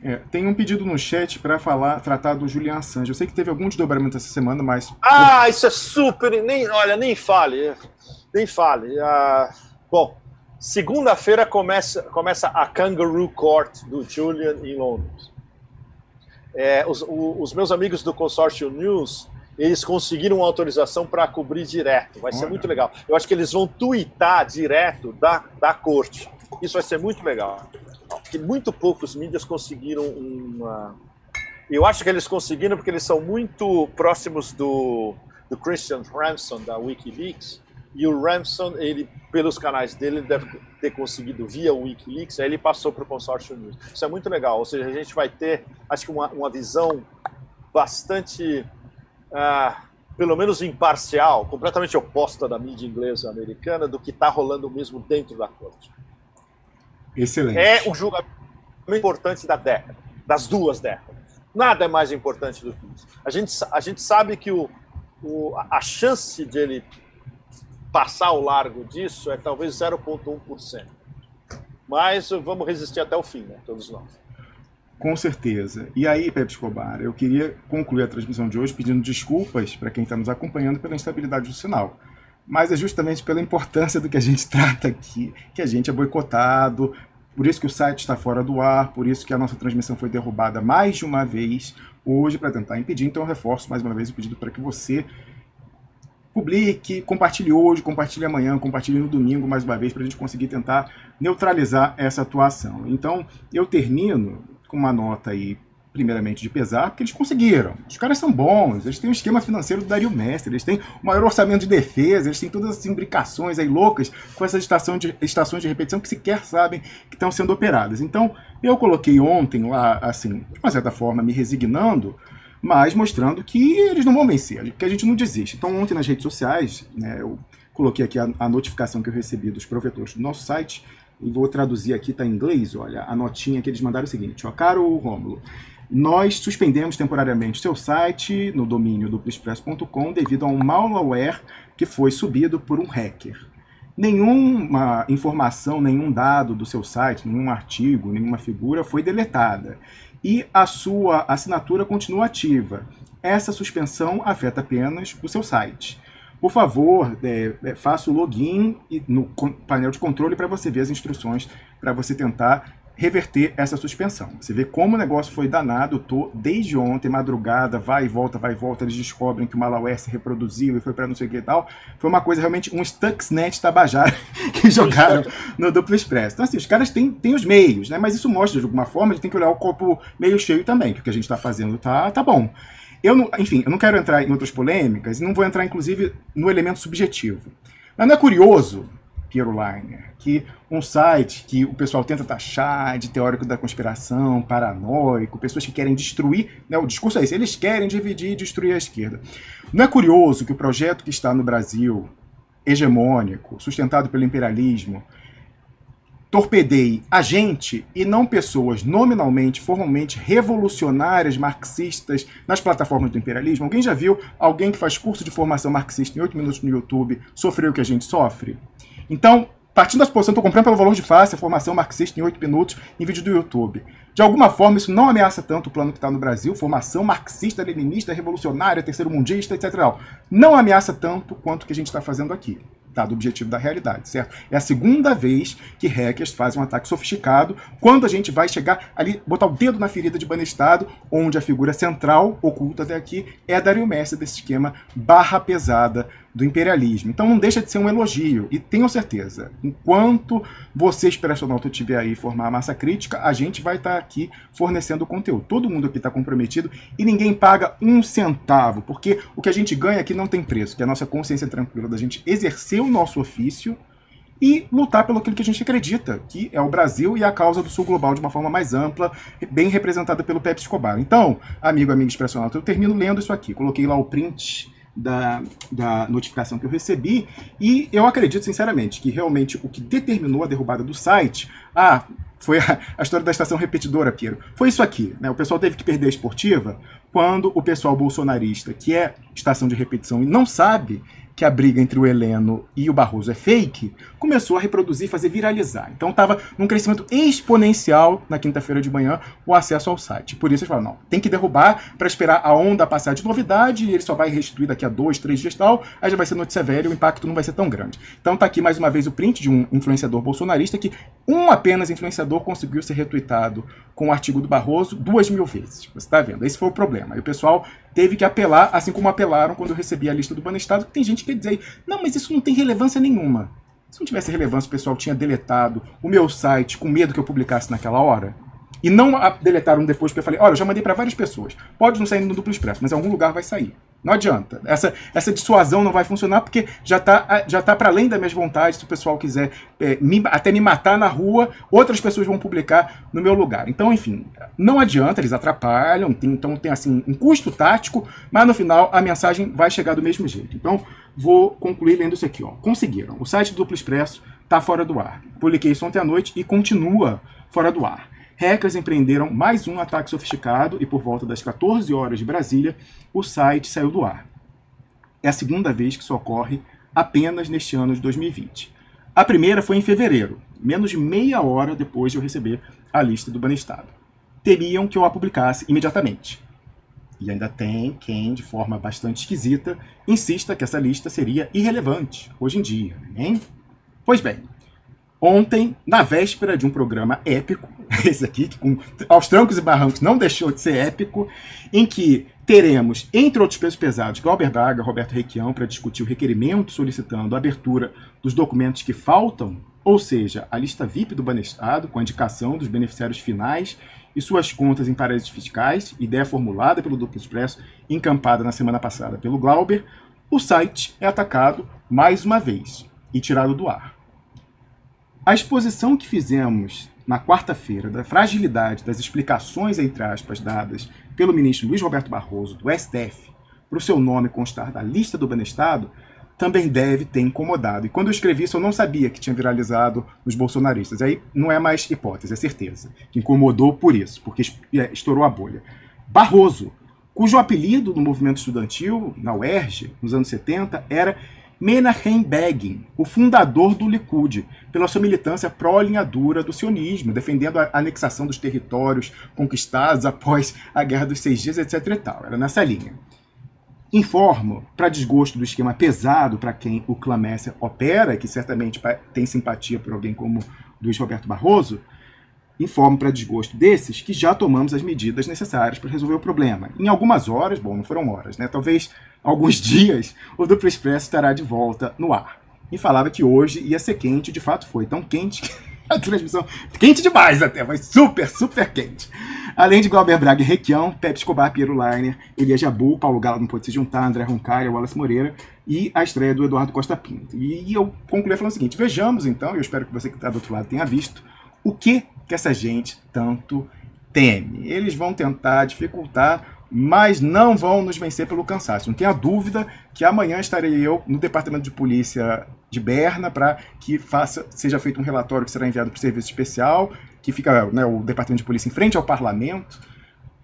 É, tem um pedido no chat para falar, tratar do Julian Assange. Eu sei que teve algum desdobramento essa semana, mas. Ah, isso é super. Nem, olha, nem fale. Nem fale. Ah, bom, segunda-feira começa, começa a Kangaroo Court do Julian em Londres. É, os, os, meus amigos do Consórcio News eles conseguiram autorização para cobrir direto. Vai Olha. ser muito legal. Eu acho que eles vão twittar direto da, da corte. Isso vai ser muito legal. Porque muito poucos mídias conseguiram uma. Eu acho que eles conseguiram porque eles são muito próximos do, do Christian Ramson, da Wikileaks. E o Ramson, ele, pelos canais dele, ele deve ter conseguido via Wikileaks, aí ele passou para o consórcio News. Isso é muito legal. Ou seja, a gente vai ter, acho que, uma, uma visão bastante ah, pelo menos imparcial, completamente oposta da mídia inglesa americana, do que está rolando mesmo dentro da corte. Excelente. É o julgamento importante da década, das duas décadas. Nada é mais importante do que isso. A gente, a gente sabe que o, o, a chance de ele passar ao largo disso é talvez 0,1%. Mas vamos resistir até o fim, né? todos nós. Com certeza. E aí, Pepe Escobar, eu queria concluir a transmissão de hoje pedindo desculpas para quem está nos acompanhando pela instabilidade do sinal. Mas é justamente pela importância do que a gente [LAUGHS] trata aqui, que a gente é boicotado, por isso que o site está fora do ar, por isso que a nossa transmissão foi derrubada mais de uma vez hoje para tentar impedir. Então eu reforço mais uma vez o pedido para que você publique, compartilhe hoje, compartilhe amanhã, compartilhe no domingo mais uma vez para a gente conseguir tentar neutralizar essa atuação. Então eu termino com uma nota aí primeiramente de pesar, porque eles conseguiram. Os caras são bons, eles têm um esquema financeiro do Dario Mestre, eles têm o maior orçamento de defesa, eles têm todas essas imbricações aí loucas com essas estações de, estações de repetição que sequer sabem que estão sendo operadas. Então, eu coloquei ontem lá, assim, de uma certa forma, me resignando, mas mostrando que eles não vão vencer, que a gente não desiste. Então, ontem nas redes sociais, né, eu coloquei aqui a, a notificação que eu recebi dos provedores do nosso site, e vou traduzir aqui, está em inglês, olha, a notinha que eles mandaram é o seguinte, ó, caro Rômulo, nós suspendemos temporariamente seu site no domínio duplexpress.com devido a um malware que foi subido por um hacker. Nenhuma informação, nenhum dado do seu site, nenhum artigo, nenhuma figura foi deletada. E a sua assinatura continua ativa. Essa suspensão afeta apenas o seu site. Por favor, é, é, faça o login no painel de controle para você ver as instruções para você tentar reverter essa suspensão. Você vê como o negócio foi danado, tô desde ontem, madrugada, vai e volta, vai e volta, eles descobrem que o malware se reproduziu e foi para não sei o que e tal. Foi uma coisa realmente, um Stuxnet Tabajara [LAUGHS] que jogaram no Duplo Expresso. Então assim, os caras têm, têm os meios, né? Mas isso mostra de alguma forma, ele tem que olhar o copo meio cheio também, que o que a gente está fazendo tá, tá bom. Eu não, enfim, eu não quero entrar em outras polêmicas não vou entrar, inclusive, no elemento subjetivo. Mas não é curioso Piero Liner, que um site que o pessoal tenta taxar de teórico da conspiração, paranoico, pessoas que querem destruir, né, o discurso é esse, eles querem dividir e destruir a esquerda. Não é curioso que o projeto que está no Brasil, hegemônico, sustentado pelo imperialismo, torpedeie a gente e não pessoas nominalmente, formalmente revolucionárias, marxistas nas plataformas do imperialismo? Alguém já viu alguém que faz curso de formação marxista em 8 minutos no YouTube sofrer o que a gente sofre? Então, partindo da suposição, estou comprando pelo valor de face a formação marxista em 8 minutos em vídeo do YouTube. De alguma forma, isso não ameaça tanto o plano que está no Brasil, formação marxista, leninista, revolucionária, terceiro mundista, etc. Não ameaça tanto quanto o que a gente está fazendo aqui dado o objetivo da realidade, certo? É a segunda vez que hackers fazem um ataque sofisticado quando a gente vai chegar ali, botar o dedo na ferida de Banestado, onde a figura central, oculta até aqui, é Dario Messi desse esquema barra pesada do imperialismo. Então não deixa de ser um elogio. E tenho certeza, enquanto você, Esperançonauta, estiver aí formar a massa crítica, a gente vai estar tá aqui fornecendo conteúdo. Todo mundo aqui está comprometido e ninguém paga um centavo, porque o que a gente ganha aqui não tem preço, que é a nossa consciência tranquila da gente exercer o nosso ofício e lutar pelo que a gente acredita, que é o Brasil e a causa do Sul Global de uma forma mais ampla, bem representada pelo Pepe Escobar. Então, amigo, amigo expressional, eu termino lendo isso aqui. Coloquei lá o print da, da notificação que eu recebi, e eu acredito sinceramente que realmente o que determinou a derrubada do site, ah, foi a, a história da estação repetidora, Piero. Foi isso aqui, né? O pessoal teve que perder a esportiva quando o pessoal bolsonarista, que é estação de repetição e não sabe, que a briga entre o Heleno e o Barroso é fake, começou a reproduzir, fazer viralizar. Então estava num crescimento exponencial na quinta-feira de manhã o acesso ao site. Por isso eles falaram, não, tem que derrubar para esperar a onda passar de novidade e ele só vai restituir daqui a dois, três dias tal, aí já vai ser notícia velha e o impacto não vai ser tão grande. Então tá aqui mais uma vez o print de um influenciador bolsonarista que um apenas influenciador conseguiu ser retweetado com o artigo do Barroso duas mil vezes. Você está vendo? Esse foi o problema. E o pessoal teve que apelar, assim como apelaram quando eu recebi a lista do Banestado, que tem gente que diz aí, não, mas isso não tem relevância nenhuma. Se não tivesse relevância, o pessoal tinha deletado o meu site com medo que eu publicasse naquela hora. E não deletaram depois, porque eu falei, olha, eu já mandei para várias pessoas. Pode não sair no duplo expresso, mas em algum lugar vai sair. Não adianta. Essa, essa dissuasão não vai funcionar porque já está já tá para além das minhas vontades. Se o pessoal quiser é, me, até me matar na rua, outras pessoas vão publicar no meu lugar. Então, enfim, não adianta, eles atrapalham, tem, então tem assim um custo tático, mas no final a mensagem vai chegar do mesmo jeito. Então, vou concluir lendo isso aqui. Ó. Conseguiram. O site do Duplo Expresso está fora do ar. Publiquei isso ontem à noite e continua fora do ar hackers empreenderam mais um ataque sofisticado e por volta das 14 horas de Brasília, o site saiu do ar. É a segunda vez que isso ocorre apenas neste ano de 2020. A primeira foi em fevereiro, menos de meia hora depois de eu receber a lista do Banestado. Temiam que eu a publicasse imediatamente. E ainda tem quem, de forma bastante esquisita, insista que essa lista seria irrelevante hoje em dia, hein? Pois bem, ontem, na véspera de um programa épico, [LAUGHS] esse aqui, que com, aos trancos e barrancos não deixou de ser épico, em que teremos, entre outros pesos pesados, Glauber Braga, Roberto Requião, para discutir o requerimento solicitando a abertura dos documentos que faltam, ou seja, a lista VIP do Banestado, com a indicação dos beneficiários finais e suas contas em paraísos fiscais, ideia formulada pelo Duplo Expresso, encampada na semana passada pelo Glauber, o site é atacado mais uma vez e tirado do ar. A exposição que fizemos na quarta-feira da fragilidade das explicações, entre aspas, dadas pelo ministro Luiz Roberto Barroso, do STF, para o seu nome constar da lista do Banestado, também deve ter incomodado. E quando eu escrevi isso, eu não sabia que tinha viralizado nos bolsonaristas. Aí não é mais hipótese, é certeza. Que incomodou por isso, porque é, estourou a bolha. Barroso, cujo apelido no movimento estudantil, na UERJ, nos anos 70, era Menachem Begin, o fundador do Likud, pela sua militância pró-alinhadura do sionismo, defendendo a anexação dos territórios conquistados após a Guerra dos Seis Dias, etc. E tal. Era nessa linha. Informo, para desgosto do esquema pesado para quem o Clamércia opera, que certamente tem simpatia por alguém como Luiz Roberto Barroso, informo para desgosto desses que já tomamos as medidas necessárias para resolver o problema. Em algumas horas, bom, não foram horas, né? Talvez alguns dias, o Duplo Expresso estará de volta no ar. E falava que hoje ia ser quente, de fato foi tão quente que [LAUGHS] a transmissão. Quente demais até, foi super, super quente. Além de Glauber Braga e Requião, Pepe Escobar, Piero Leiner, Elia Jabu, Paulo Galo não pôde se juntar, André Roncalha, Wallace Moreira e a estreia do Eduardo Costa Pinto. E eu concluí falando o seguinte: vejamos então, eu espero que você que está do outro lado tenha visto, o que, que essa gente tanto teme. Eles vão tentar dificultar mas não vão nos vencer pelo cansaço. Não tenha dúvida que amanhã estarei eu no Departamento de Polícia de Berna para que faça, seja feito um relatório que será enviado para o Serviço Especial que fica né, o Departamento de Polícia em frente ao Parlamento,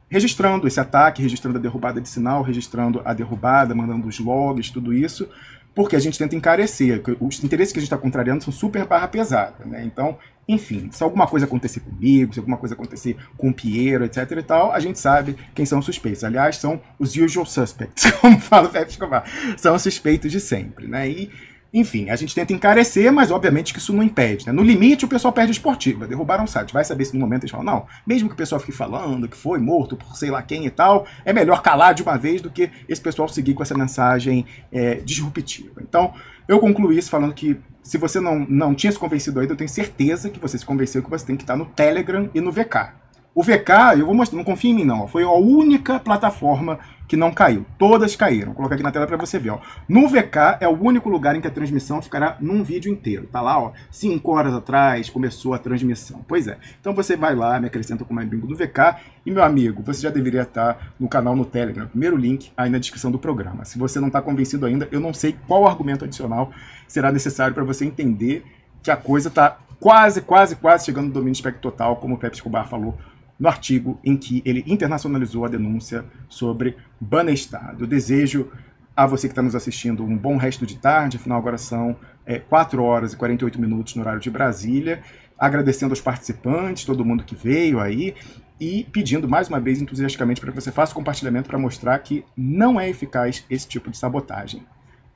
registrando esse ataque, registrando a derrubada de sinal, registrando a derrubada, mandando os logs, tudo isso, porque a gente tenta encarecer. Os interesses que a gente está contrariando são super barra pesada. Né? Então, enfim, se alguma coisa acontecer comigo, se alguma coisa acontecer com o Piero, etc e tal, a gente sabe quem são os suspeitos. Aliás, são os usual suspects, [LAUGHS] como fala o Pepe Escobar. São os suspeitos de sempre. Né? E enfim, a gente tenta encarecer, mas obviamente que isso não impede. Né? No limite, o pessoal perde a esportiva. Derrubaram o site. Vai saber se no momento eles falam, não, mesmo que o pessoal fique falando que foi morto por sei lá quem e tal, é melhor calar de uma vez do que esse pessoal seguir com essa mensagem é, disruptiva. Então, eu concluí isso falando que se você não, não tinha se convencido ainda, eu tenho certeza que você se convenceu que você tem que estar no Telegram e no VK. O VK, eu vou mostrar, não confia em mim não, foi a única plataforma que não caiu. Todas caíram. Vou colocar aqui na tela para você ver. Ó. No VK é o único lugar em que a transmissão ficará num vídeo inteiro. Tá lá, ó, 5 horas atrás começou a transmissão. Pois é. Então você vai lá, me acrescenta como bingo do VK e meu amigo, você já deveria estar no canal no Telegram. Primeiro link aí na descrição do programa. Se você não está convencido ainda, eu não sei qual argumento adicional será necessário para você entender que a coisa está quase, quase, quase chegando no domínio espectro total, como o Pepe Escobar falou no artigo em que ele internacionalizou a denúncia sobre Banestado. Eu desejo a você que está nos assistindo um bom resto de tarde, afinal agora são é, 4 horas e 48 minutos no horário de Brasília, agradecendo aos participantes, todo mundo que veio aí, e pedindo mais uma vez entusiasticamente para que você faça o compartilhamento para mostrar que não é eficaz esse tipo de sabotagem.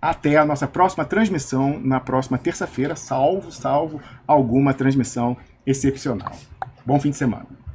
Até a nossa próxima transmissão na próxima terça-feira, salvo, salvo alguma transmissão excepcional. Bom fim de semana.